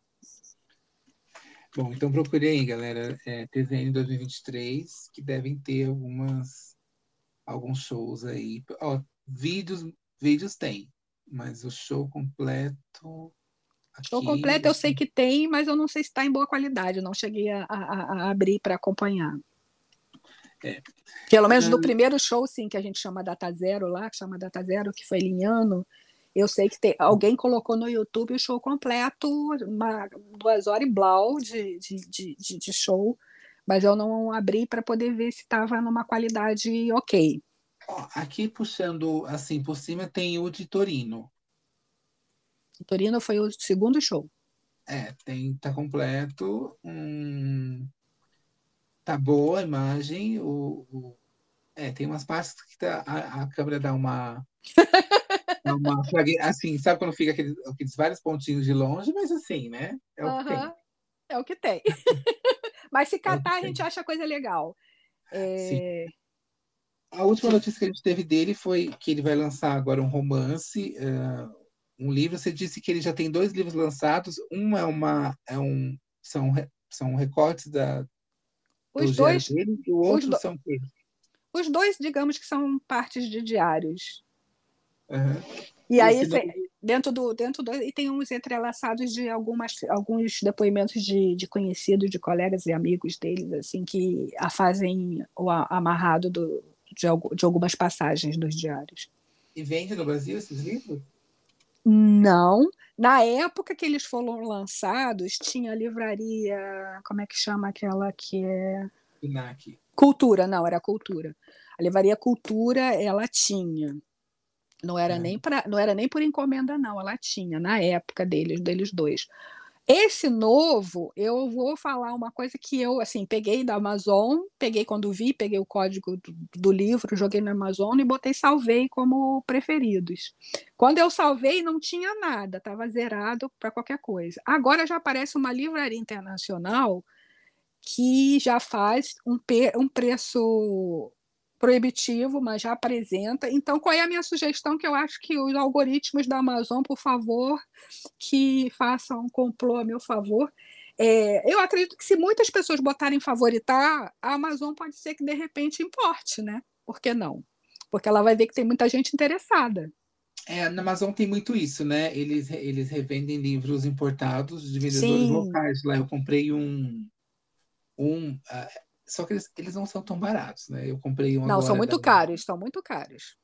Bom, então procurei aí, galera. É, TZN 2023, que devem ter algumas alguns shows aí. Ó, vídeos, vídeos tem mas o show completo. Aqui, show completo eu sei que tem, mas eu não sei se está em boa qualidade. Eu não cheguei a, a, a abrir para acompanhar. É. Pelo menos no primeiro show, sim, que a gente chama Data Zero lá, que chama Data Zero, que foi linhando. Eu sei que tem, alguém colocou no YouTube o show completo, uma, duas horas e blau de, de, de, de show, mas eu não abri para poder ver se estava numa qualidade ok aqui puxando assim por cima tem o de Torino. Torino foi o segundo show. É, tem, tá completo. Hum, tá boa a imagem. O, o, é, tem umas partes que tá, a, a câmera dá uma. uma assim, sabe quando fica aqueles, aqueles, vários pontinhos de longe, mas assim, né? É o que tem. É o que tem. mas se é catar, é a gente acha coisa legal. É... A última notícia que a gente teve dele foi que ele vai lançar agora um romance, uh, um livro. Você disse que ele já tem dois livros lançados. Um é uma, é um, são, são recortes da os dois dele, e o outro do, são Os dois, digamos que são partes de diários. Uhum. E aí, dentro do, dentro do. E tem uns entrelaçados de algumas, alguns depoimentos de, de conhecidos, de colegas e amigos deles, assim, que a fazem o amarrado do, de, de algumas passagens dos diários. E vende no Brasil esses livros? Não. Na época que eles foram lançados, tinha a livraria. Como é que chama aquela que é. Inac. Cultura, não, era Cultura. A livraria Cultura, ela tinha. Não era, é. nem pra, não era nem por encomenda, não, ela tinha, na época deles, deles dois. Esse novo, eu vou falar uma coisa que eu, assim, peguei da Amazon, peguei quando vi, peguei o código do, do livro, joguei na Amazon e botei salvei como preferidos. Quando eu salvei, não tinha nada, estava zerado para qualquer coisa. Agora já aparece uma livraria internacional que já faz um, um preço proibitivo, mas já apresenta. Então, qual é a minha sugestão? Que eu acho que os algoritmos da Amazon, por favor, que façam um complô a meu favor. É, eu acredito que se muitas pessoas botarem favoritar, a Amazon pode ser que de repente importe, né? Por que não? Porque ela vai ver que tem muita gente interessada. É, na Amazon tem muito isso, né? Eles, eles revendem livros importados de vendedores Sim. locais. Lá eu comprei um, um uh, só que eles, eles não são tão baratos, né? Eu comprei um Não, são muito da... caros, são muito caros.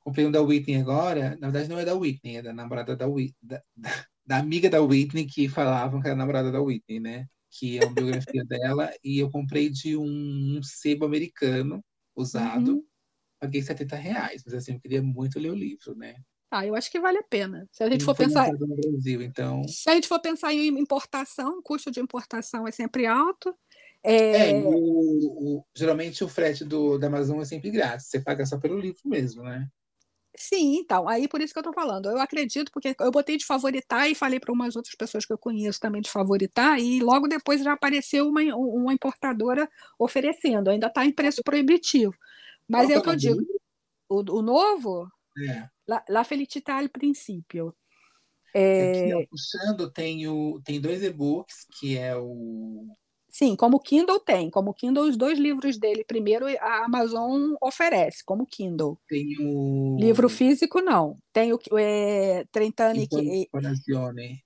Comprei um da Whitney agora. Na verdade, não é da Whitney, é da namorada da Whitney. Da, da, da amiga da Whitney que falavam que era namorada da Whitney, né? Que é uma biografia dela. E eu comprei de um, um sebo americano usado. Uhum. Paguei 70 reais, mas assim, eu queria muito ler o livro, né? Ah, eu acho que vale a pena. Se a gente for pensar. No Brasil, então... Se a gente for pensar em importação, o custo de importação é sempre alto. É, é o, o, geralmente o frete do, da Amazon é sempre grátis, você paga só pelo livro mesmo, né? Sim, então, aí por isso que eu estou falando. Eu acredito, porque eu botei de favoritar e falei para umas outras pessoas que eu conheço também de favoritar, e logo depois já apareceu uma, uma importadora oferecendo, ainda está em preço proibitivo. Mas Qual é o que eu digo. O, o novo? É. La, La Felicità al Princípio. É... Aqui, puxando, tem, o, tem dois e-books, que é o Sim, como Kindle tem. Como Kindle, os dois livros dele, primeiro a Amazon oferece, como Kindle. Tem o. Livro físico, não. Tem o é, 30 anni che. Corazione.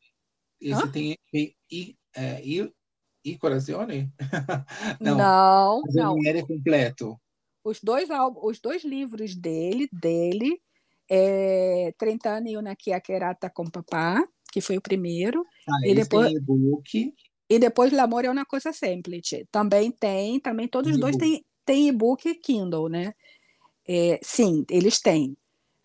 Esse Hã? tem. I, é, I, I Corazione? não, não. não. é completo. Os dois, os dois livros dele, dele é 30 anni una chiacchierata com papá, que foi o primeiro. Ah, e depois tem e-book. E depois L'Amore é uma coisa semplice. Também tem, também todos os dois têm tem e-book e Kindle, né? É, sim, eles têm.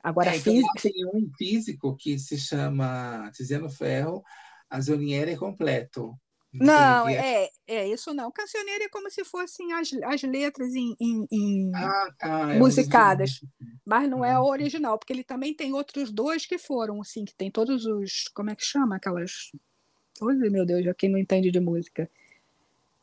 Agora, é, então físico... tem um físico que se chama Tiziano Ferro, Azoniere Completo. Não, é, é, é, isso não. Cancioneiro é como se fossem as, as letras em, em, em ah, tá, é musicadas, mas não é ah, o original, porque ele também tem outros dois que foram, assim, que tem todos os, como é que chama aquelas Oi, meu Deus, já quem não entende de música.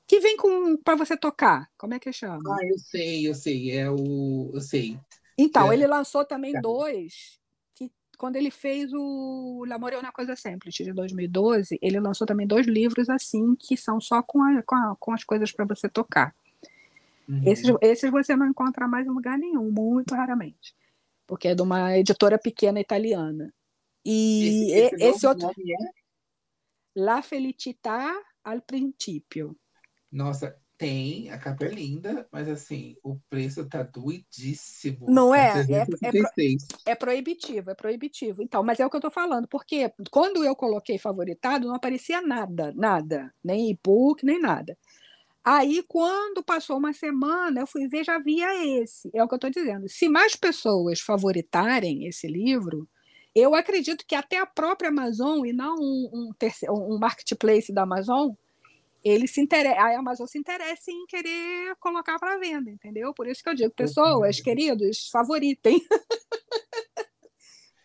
Que vem com para você tocar. Como é que chama? Ah, eu sei, eu sei. É o. Eu sei. Então, é. ele lançou também tá. dois. Que, quando ele fez o L'Amor é uma coisa simples, de 2012, ele lançou também dois livros assim, que são só com, a, com, a, com as coisas para você tocar. Uhum. Esses, esses você não encontra mais em lugar nenhum, muito raramente. Porque é de uma editora pequena italiana. E esse, esse, esse outro. É? La felicità al principio. Nossa, tem, a capa é linda, mas assim, o preço tá doidíssimo. Não tá é? É, é, pro, é, proibitivo, é proibitivo. Então, mas é o que eu tô falando, porque quando eu coloquei favoritado, não aparecia nada, nada, nem e-book, nem nada. Aí, quando passou uma semana, eu fui ver, já via esse. É o que eu estou dizendo. Se mais pessoas favoritarem esse livro, eu acredito que até a própria Amazon, e não um, um, terceiro, um marketplace da Amazon, ele se interessa, a Amazon se interessa em querer colocar para venda, entendeu? Por isso que eu digo, pessoas, queridos, favoritem.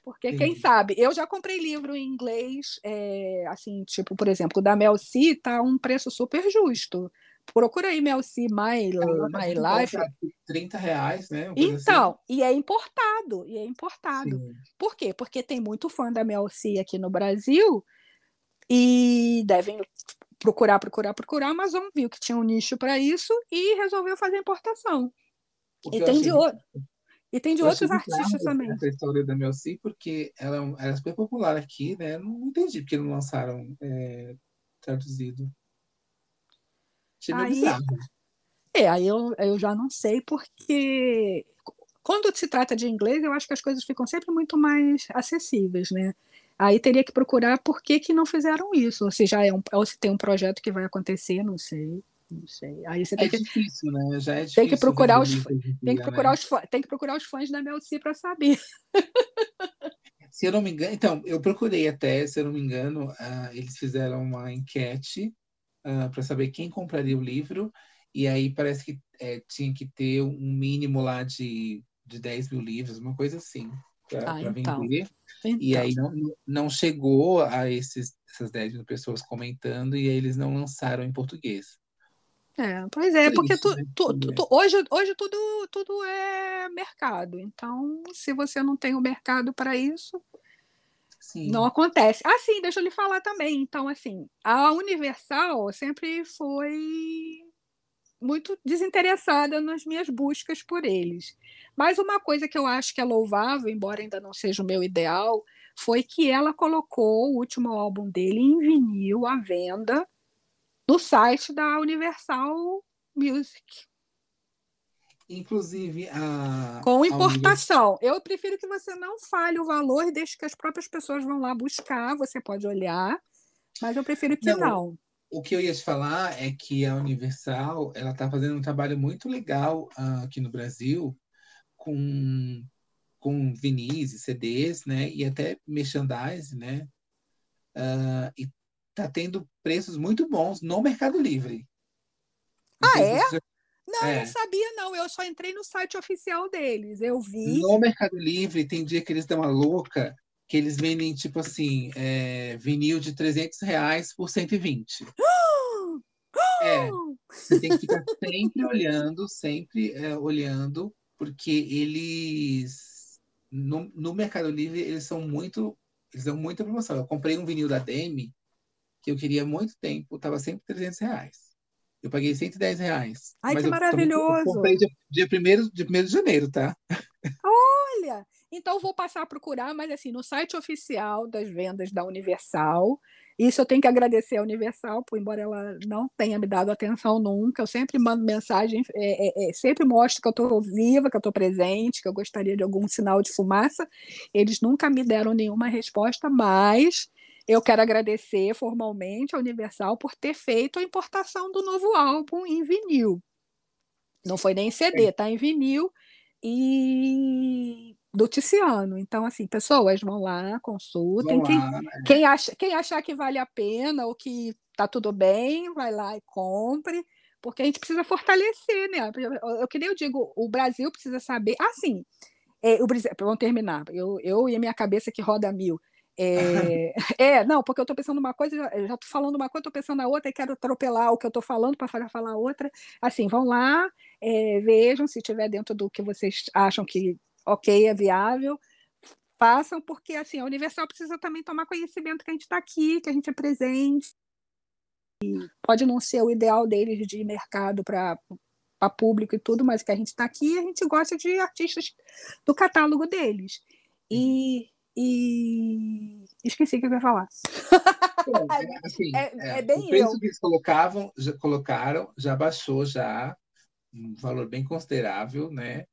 Porque quem sabe, eu já comprei livro em inglês, é, assim, tipo, por exemplo, da Mel C tá um preço super justo. Procura aí Melci My, My Life. 30 reais, né? Então, assim. e é importado, e é importado. Sim. Por quê? Porque tem muito fã da Melci aqui no Brasil e devem procurar, procurar, procurar. A Amazon viu que tinha um nicho para isso e resolveu fazer importação. e tem, de outro, e tem de outros artistas também. Essa história da Melci, porque ela, é ela é super popular aqui, né? Não entendi porque não lançaram é, traduzido. Achei meio aí, bizarro. É, aí eu, eu já não sei, porque quando se trata de inglês, eu acho que as coisas ficam sempre muito mais acessíveis, né? Aí teria que procurar por que, que não fizeram isso, ou se já é um, ou se tem um projeto que vai acontecer, não sei. Não sei. Aí você tem é que, difícil, né? Já é difícil. Tem que procurar os, tem que procurar né? os, tem que procurar os fãs da Melci para saber. Se eu não me engano, então, eu procurei até, se eu não me engano, uh, eles fizeram uma enquete uh, para saber quem compraria o livro, e aí parece que é, tinha que ter um mínimo lá de, de 10 mil livros, uma coisa assim, para ah, então. vender. Então. E aí não, não chegou a esses, essas 10 mil pessoas comentando, e aí eles não lançaram em português. É, pois é, porque tu, né? tu, tu, tu, hoje, hoje tudo, tudo é mercado. Então, se você não tem o mercado para isso, Sim. Não acontece. Ah, sim, deixa eu lhe falar também. Então, assim, a Universal sempre foi muito desinteressada nas minhas buscas por eles. Mas uma coisa que eu acho que é louvável, embora ainda não seja o meu ideal, foi que ela colocou o último álbum dele em vinil à venda no site da Universal Music. Inclusive a. Com importação. A Eu prefiro que você não fale o valor e deixe que as próprias pessoas vão lá buscar. Você pode olhar, mas eu prefiro que não. não. O que eu ia te falar é que a Universal ela está fazendo um trabalho muito legal uh, aqui no Brasil com com vinis e CDs, né? E até merchandise, né? Uh, e tá tendo preços muito bons no Mercado Livre. Ah, é? Já... Não, é. eu não sabia, não. Eu só entrei no site oficial deles. Eu vi. No Mercado Livre, tem dia que eles dão uma louca, que eles vendem, tipo assim, é, vinil de 300 reais por 120. é, você tem que ficar sempre olhando, sempre é, olhando, porque eles, no, no Mercado Livre, eles são muito, eles dão muita promoção. Eu comprei um vinil da Demi, que eu queria há muito tempo, estava sempre 300 reais. Eu paguei 110 reais. Ai, que maravilhoso! Eu comprei dia, dia, primeiro, dia 1 de janeiro, tá? Olha! Então vou passar a procurar, mas assim, no site oficial das vendas da Universal. Isso eu tenho que agradecer à Universal, por embora ela não tenha me dado atenção nunca. Eu sempre mando mensagem, é, é, é, sempre mostro que eu estou viva, que eu estou presente, que eu gostaria de algum sinal de fumaça. Eles nunca me deram nenhuma resposta, mas eu quero agradecer formalmente a Universal por ter feito a importação do novo álbum em vinil. Não foi nem CD, tá em vinil e do Ticiano. Então, assim, pessoas vão lá, consultem. Vão quem, lá, né? quem, acha, quem achar que vale a pena ou que tá tudo bem, vai lá e compre, porque a gente precisa fortalecer, né? Eu, que nem eu digo, o Brasil precisa saber. Assim, é, o, vamos terminar. Eu, eu e a minha cabeça que roda mil. É, é, não, porque eu estou pensando uma coisa, já estou falando uma coisa, estou pensando na outra e quero atropelar o que eu estou falando para falar, falar outra. Assim, vão lá, é, vejam se estiver dentro do que vocês acham que ok, é viável, façam, porque assim, a Universal precisa também tomar conhecimento que a gente está aqui, que a gente é presente. E pode não ser o ideal deles de mercado para para público e tudo, mas que a gente está aqui a gente gosta de artistas do catálogo deles. E, e esqueci o que eu ia falar. É, assim, é, é, é, bem o preço eu. que eles colocavam, já colocaram, já baixou já um valor bem considerável, né?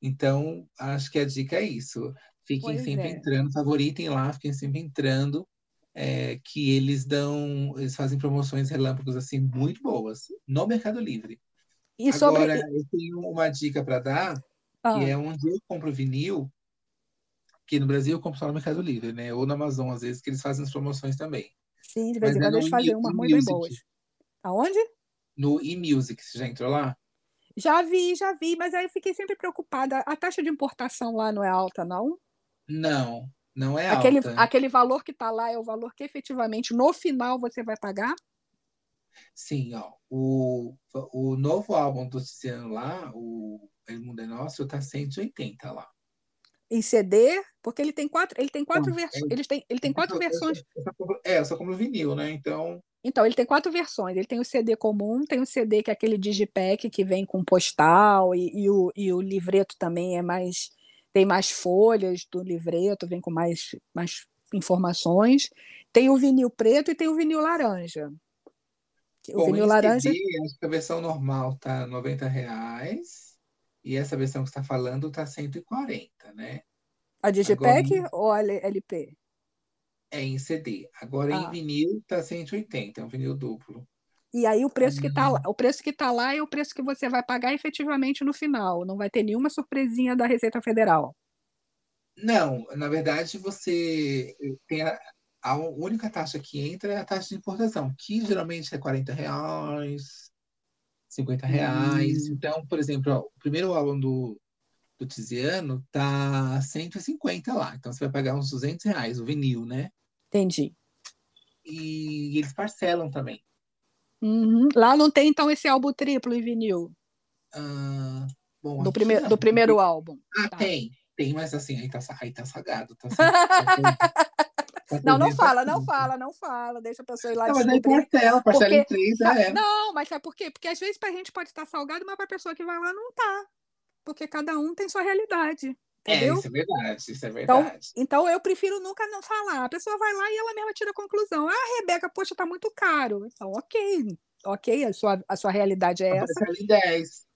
Então, acho que a dica é isso. Fiquem pois sempre é. entrando, favoritem lá, fiquem sempre entrando, é, que eles dão, eles fazem promoções relâmpagos assim muito boas no Mercado Livre. E Agora, sobre... eu tenho uma dica para dar, ah. que é onde eu compro vinil, que no Brasil eu compro só no Mercado Livre, né? Ou na Amazon, às vezes, que eles fazem as promoções também. Sim, de vez em é quando eles fazem umas muito bem boas. Aonde? No eMusic, você já entrou lá? Já vi, já vi, mas aí eu fiquei sempre preocupada. A taxa de importação lá não é alta, não? Não, não é aquele, alta. Aquele valor que está lá é o valor que efetivamente no final você vai pagar? Sim, ó. O, o novo álbum do Tiziano lá, o El Mundo é Nosso, tá 180 lá em CD, porque ele tem quatro, ele tem quatro versões, ele tem, ele tem quatro versões. É, só como vinil, né? Então. Então, ele tem quatro versões. Ele tem o CD comum, tem o CD que é aquele digipack que vem com postal e, e, o, e o livreto também é mais tem mais folhas do livreto, vem com mais, mais informações. Tem o vinil preto e tem o vinil laranja. O Bom, vinil laranja. CD, acho que a versão normal tá 90 reais. E essa versão que você está falando está 140, né? A Digipack Agora, ou a LP? É em CD. Agora ah. em vinil está 180, é um vinil duplo. E aí o preço que está lá, o preço que tá lá é o preço que você vai pagar efetivamente no final. Não vai ter nenhuma surpresinha da Receita Federal. Não, na verdade você tem a, a única taxa que entra é a taxa de importação, que geralmente é 40 reais, 50 reais. Hum. Então, por exemplo, ó, o primeiro álbum do, do Tiziano tá 150 lá. Então, você vai pagar uns 200 reais, o vinil, né? Entendi. E, eles parcelam também. Uhum. Lá não tem, então, esse álbum triplo em vinil? Ah, bom, do, primeiro, do primeiro álbum. Ah, tá. tem. Tem, mas assim, aí tá, aí tá sagado. Tá, Não, não fala, não fala, não fala, deixa a pessoa ir lá não, Mas aí parcela, parcela em três, já é. Não, mas sabe por quê? Porque às vezes pra gente pode estar salgado, mas pra pessoa que vai lá não tá. Porque cada um tem sua realidade. É, entendeu? É, isso é verdade, isso é então, verdade. Então, então eu prefiro nunca não falar. A pessoa vai lá e ela mesma tira a conclusão. Ah, Rebeca, poxa, tá muito caro. Então, ok, ok, a sua, a sua realidade é essa. 10.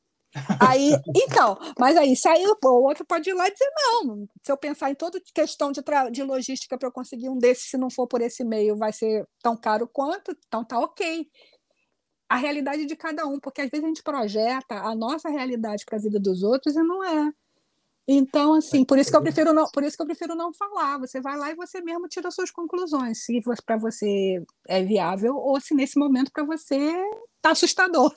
Aí, então, mas aí saiu, o outro pode ir lá e dizer, não, se eu pensar em toda questão de, de logística para eu conseguir um desses, se não for por esse meio, vai ser tão caro quanto, então tá ok. A realidade de cada um, porque às vezes a gente projeta a nossa realidade para a vida dos outros e não é. Então, assim, por isso que eu prefiro não, por isso que eu prefiro não falar. Você vai lá e você mesmo tira suas conclusões, se para você é viável ou se nesse momento para você tá assustador.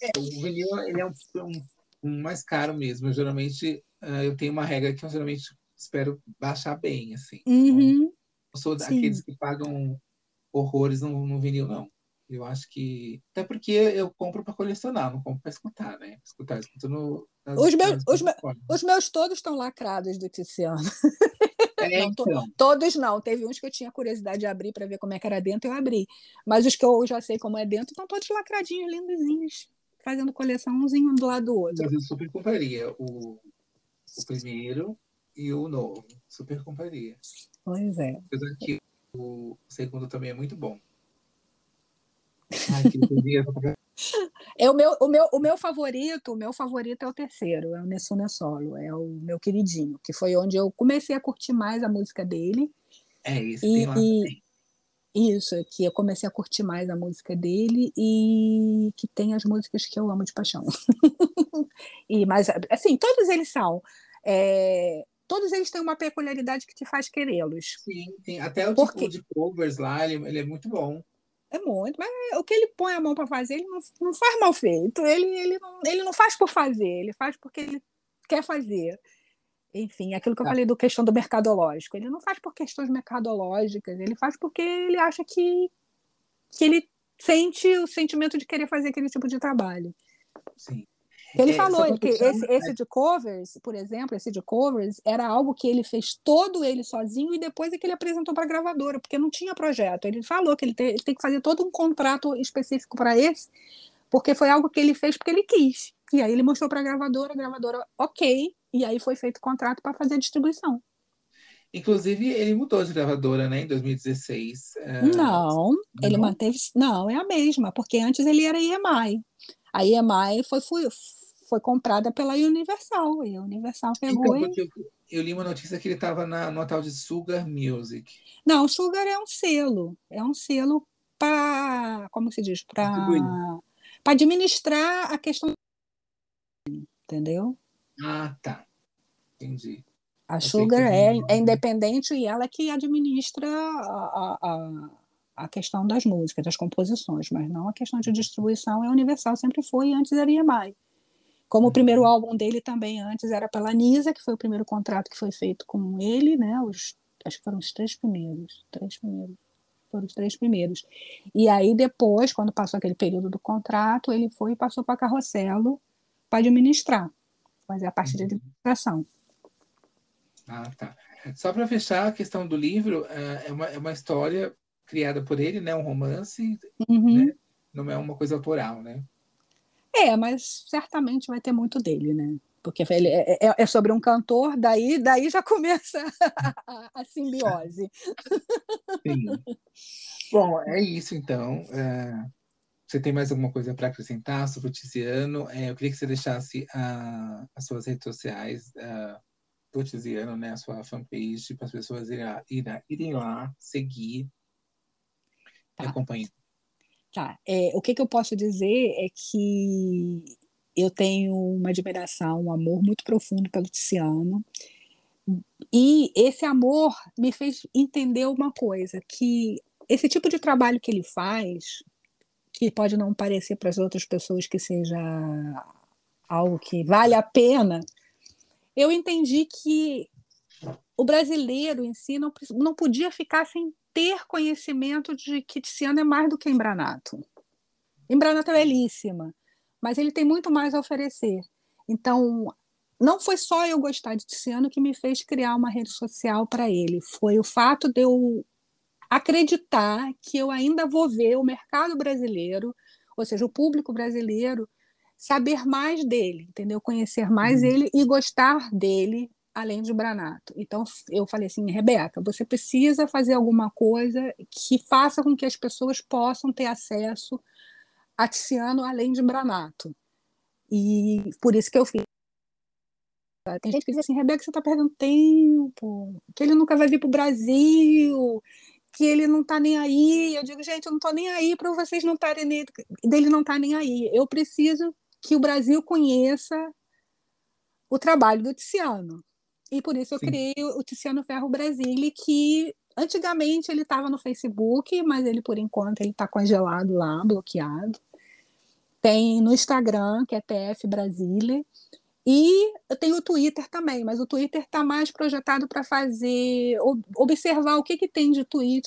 É, o vinil ele é um, um, um, mais caro mesmo. Eu, geralmente uh, eu tenho uma regra que eu geralmente espero baixar bem, assim. Uhum. eu sou daqueles que pagam horrores no, no vinil, não. Eu acho que. Até porque eu compro para colecionar, não compro para escutar, né? Escutar, escuto no. Os meus, os, me, os meus todos estão lacrados do Tiziano. É, não, então. todos não. Teve uns que eu tinha curiosidade de abrir para ver como é que era dentro, eu abri. Mas os que eu já sei como é dentro estão todos lacradinhos, lindozinhos, fazendo coleção umzinho do lado do outro. Mas eu super compraria o, o primeiro e o novo. Super compraria. Pois é. Apesar que o segundo também é muito bom. Ai, é o meu, o meu, o meu favorito, o meu favorito é o terceiro, é o Nessuno Solo, é o meu queridinho, que foi onde eu comecei a curtir mais a música dele. É isso, e, e isso, que eu comecei a curtir mais a música dele e que tem as músicas que eu amo de paixão. e mas assim, todos eles são é, todos eles têm uma peculiaridade que te faz querê-los. Sim, tem. até o Porque... tipo de covers lá, ele, ele é muito bom. É muito, mas o que ele põe a mão para fazer, ele não, não faz mal feito. Ele, ele, não, ele não faz por fazer, ele faz porque ele quer fazer. Enfim, aquilo que eu ah. falei do questão do mercadológico. Ele não faz por questões mercadológicas, ele faz porque ele acha que, que ele sente o sentimento de querer fazer aquele tipo de trabalho. Sim. Ele é, falou que esse, esse de covers, por exemplo, esse de covers, era algo que ele fez todo ele sozinho e depois é que ele apresentou para a gravadora, porque não tinha projeto. Ele falou que ele tem, ele tem que fazer todo um contrato específico para esse, porque foi algo que ele fez porque ele quis. E aí ele mostrou para a gravadora, a gravadora, ok, e aí foi feito o contrato para fazer a distribuição. Inclusive, ele mudou de gravadora, né, em 2016. É... Não, ele não? manteve. Não, é a mesma, porque antes ele era EMI. A EMI foi, foi, foi comprada pela Universal, e a Universal pegou então, e... eu, eu, li uma notícia que ele estava no tal de Sugar Music. Não, o Sugar é um selo, é um selo para, como se diz, para administrar a questão entendeu? Ah, tá. Entendi. A Sugar é, é, independente e ela é que administra a, a, a questão das músicas, das composições, mas não a questão de distribuição é universal, sempre foi e antes era EMI. Como o primeiro uhum. álbum dele também antes era pela Nisa, que foi o primeiro contrato que foi feito com ele, né? Os, acho que foram os três primeiros, três primeiros, foram os três primeiros. E aí depois, quando passou aquele período do contrato, ele foi e passou para Carrosselo para administrar, fazer a parte de uhum. administração. Ah, tá. Só para fechar a questão do livro, é, é uma, é uma história criada por ele, né? Um romance, uhum. né? Não é uma coisa autoral, né? É, mas certamente vai ter muito dele, né? Porque ele é, é, é sobre um cantor, daí, daí já começa a, a simbiose. Sim. Bom, é isso então. É, você tem mais alguma coisa para acrescentar sobre o Tiziano? É, eu queria que você deixasse a, as suas redes sociais uh, do Tiziano, né? A sua fanpage, para as pessoas irem lá, irem lá seguir tá. e acompanhar. Tá. É, o que, que eu posso dizer é que eu tenho uma admiração, um amor muito profundo pelo Tiziano. E esse amor me fez entender uma coisa, que esse tipo de trabalho que ele faz, que pode não parecer para as outras pessoas que seja algo que vale a pena, eu entendi que o brasileiro em si não, não podia ficar sem ter conhecimento de que Tiziano é mais do que Embranato. Embranato é belíssima, mas ele tem muito mais a oferecer. Então, não foi só eu gostar de Tiziano que me fez criar uma rede social para ele, foi o fato de eu acreditar que eu ainda vou ver o mercado brasileiro, ou seja, o público brasileiro, saber mais dele, entendeu? Conhecer mais uhum. ele e gostar dele além de Branato. Então eu falei assim, Rebeca, você precisa fazer alguma coisa que faça com que as pessoas possam ter acesso a Tiziano além de Branato. E por isso que eu fiz. Tem gente que diz assim, Rebeca, você está perdendo tempo, que ele nunca vai vir para o Brasil, que ele não está nem aí. Eu digo, gente, eu não estou nem aí para vocês não estarem dele não estar tá nem aí. Eu preciso que o Brasil conheça o trabalho do Tiziano. E por isso eu Sim. criei o Tiziano Ferro Brasile, que antigamente ele estava no Facebook, mas ele por enquanto ele está congelado lá, bloqueado. Tem no Instagram, que é TF Brasile. E eu tenho o Twitter também, mas o Twitter está mais projetado para fazer, observar o que, que tem de tweet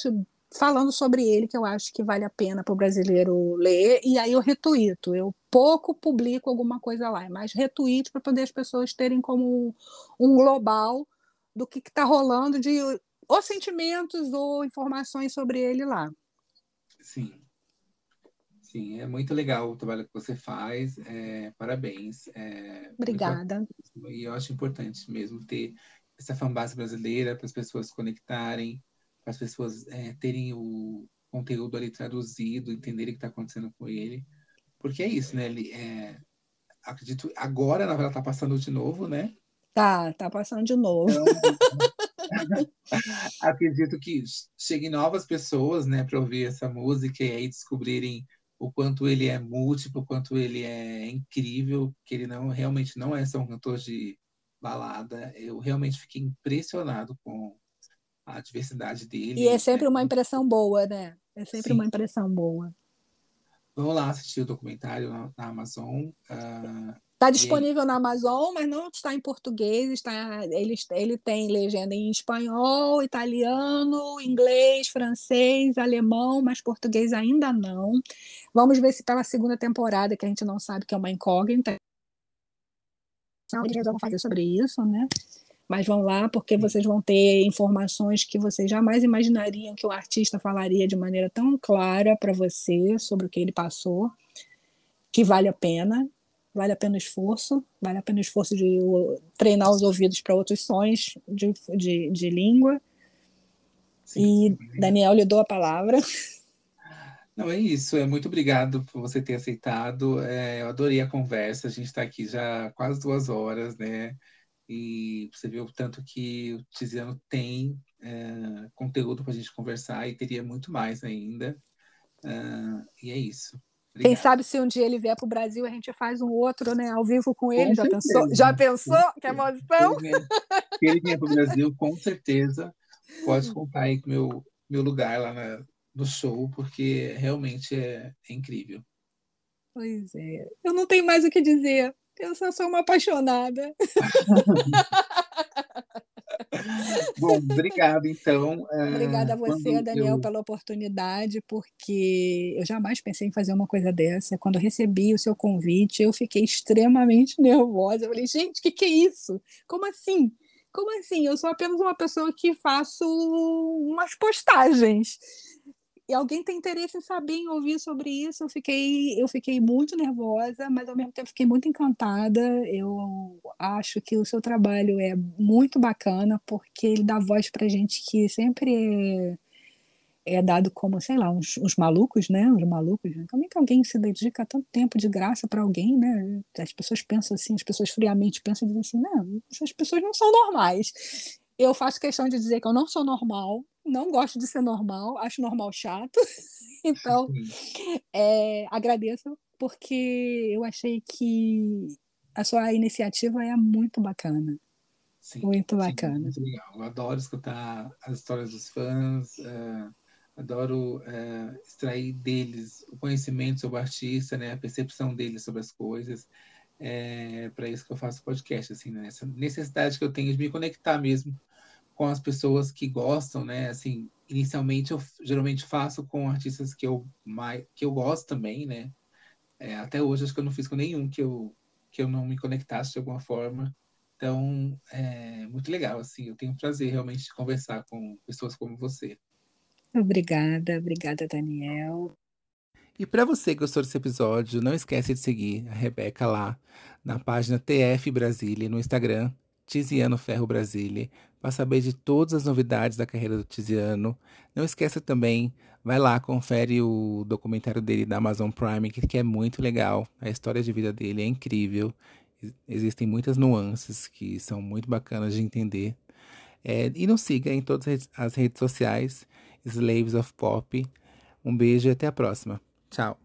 falando sobre ele, que eu acho que vale a pena para o brasileiro ler, e aí eu retuito. Eu pouco publico alguma coisa lá, é mais retuito para poder as pessoas terem como um global do que está rolando de ou sentimentos ou informações sobre ele lá. Sim. Sim, é muito legal o trabalho que você faz. É, parabéns. É, Obrigada. E eu acho importante mesmo ter essa fanbase brasileira para as pessoas se conectarem, as pessoas é, terem o conteúdo ali traduzido, entenderem o que está acontecendo com ele. Porque é isso, né? Ele, é, acredito, agora, na verdade, está passando de novo, né? Tá, tá passando de novo. Então, acredito que cheguem novas pessoas, né, para ouvir essa música e aí descobrirem o quanto ele é múltiplo, o quanto ele é incrível, que ele não realmente não é só um cantor de balada. Eu realmente fiquei impressionado com a diversidade dele. E é sempre uma impressão boa, né? É sempre Sim. uma impressão boa. Vamos lá assistir o documentário na, na Amazon. Uh, Está disponível na Amazon, mas não está em português. Está, ele, ele tem legenda em espanhol, italiano, inglês, francês, alemão, mas português ainda não. Vamos ver se pela segunda temporada, que a gente não sabe que é uma incógnita. Eles resolvem fazer sobre isso, né? Mas vão lá porque vocês vão ter informações que vocês jamais imaginariam que o artista falaria de maneira tão clara para você sobre o que ele passou, que vale a pena vale a pena o esforço, vale a pena o esforço de treinar os ouvidos para outros sons de, de, de língua. Sim. E Daniel lhe dou a palavra. Não, é isso. É muito obrigado por você ter aceitado. É, eu adorei a conversa. A gente está aqui já quase duas horas, né? E você viu o tanto que o Tiziano tem é, conteúdo para a gente conversar e teria muito mais ainda. Uh, e é isso. Obrigado. Quem sabe se um dia ele vier para o Brasil, a gente faz um outro, né, ao vivo com ele. Com já, pensou? já pensou? Que emoção! Se ele vier para o Brasil, com certeza, pode contar aí com o meu, meu lugar lá na, no show, porque realmente é, é incrível. Pois é. Eu não tenho mais o que dizer. Eu só sou uma apaixonada. Bom, obrigado, então. Obrigada a você, Daniel, eu... pela oportunidade, porque eu jamais pensei em fazer uma coisa dessa. Quando recebi o seu convite, eu fiquei extremamente nervosa. Eu falei, gente, o que, que é isso? Como assim? Como assim? Eu sou apenas uma pessoa que faço umas postagens e alguém tem interesse em saber, em ouvir sobre isso, eu fiquei, eu fiquei muito nervosa, mas ao mesmo tempo fiquei muito encantada. Eu acho que o seu trabalho é muito bacana, porque ele dá voz para gente que sempre é, é, dado como, sei lá, uns, uns malucos, né? Uns malucos. Né? Como é que alguém se dedica tanto tempo de graça para alguém, né? As pessoas pensam assim, as pessoas friamente pensam e dizem assim, não, essas pessoas não são normais. Eu faço questão de dizer que eu não sou normal, não gosto de ser normal, acho normal chato. então, é, agradeço porque eu achei que a sua iniciativa é muito bacana. Sim, muito bacana. Sim, muito legal. Eu adoro escutar as histórias dos fãs, uh, adoro uh, extrair deles o conhecimento sobre o artista, né, a percepção deles sobre as coisas. É para isso que eu faço podcast, assim, né? essa necessidade que eu tenho de me conectar mesmo com as pessoas que gostam, né? Assim, inicialmente eu geralmente faço com artistas que eu mais que eu gosto também, né? É, até hoje acho que eu não fiz com nenhum que eu que eu não me conectasse de alguma forma. Então, é muito legal, assim, eu tenho prazer realmente de conversar com pessoas como você. Obrigada, obrigada, Daniel. E para você que gostou desse episódio, não esquece de seguir a Rebeca lá na página TF Brasília no Instagram, Tiziano Ferro Brasília, para saber de todas as novidades da carreira do Tiziano. Não esqueça também, vai lá, confere o documentário dele da Amazon Prime, que, é muito legal. A história de vida dele é incrível. Existem muitas nuances que são muito bacanas de entender. É, e nos siga em todas as redes sociais, Slaves of Pop. Um beijo e até a próxima. Chao.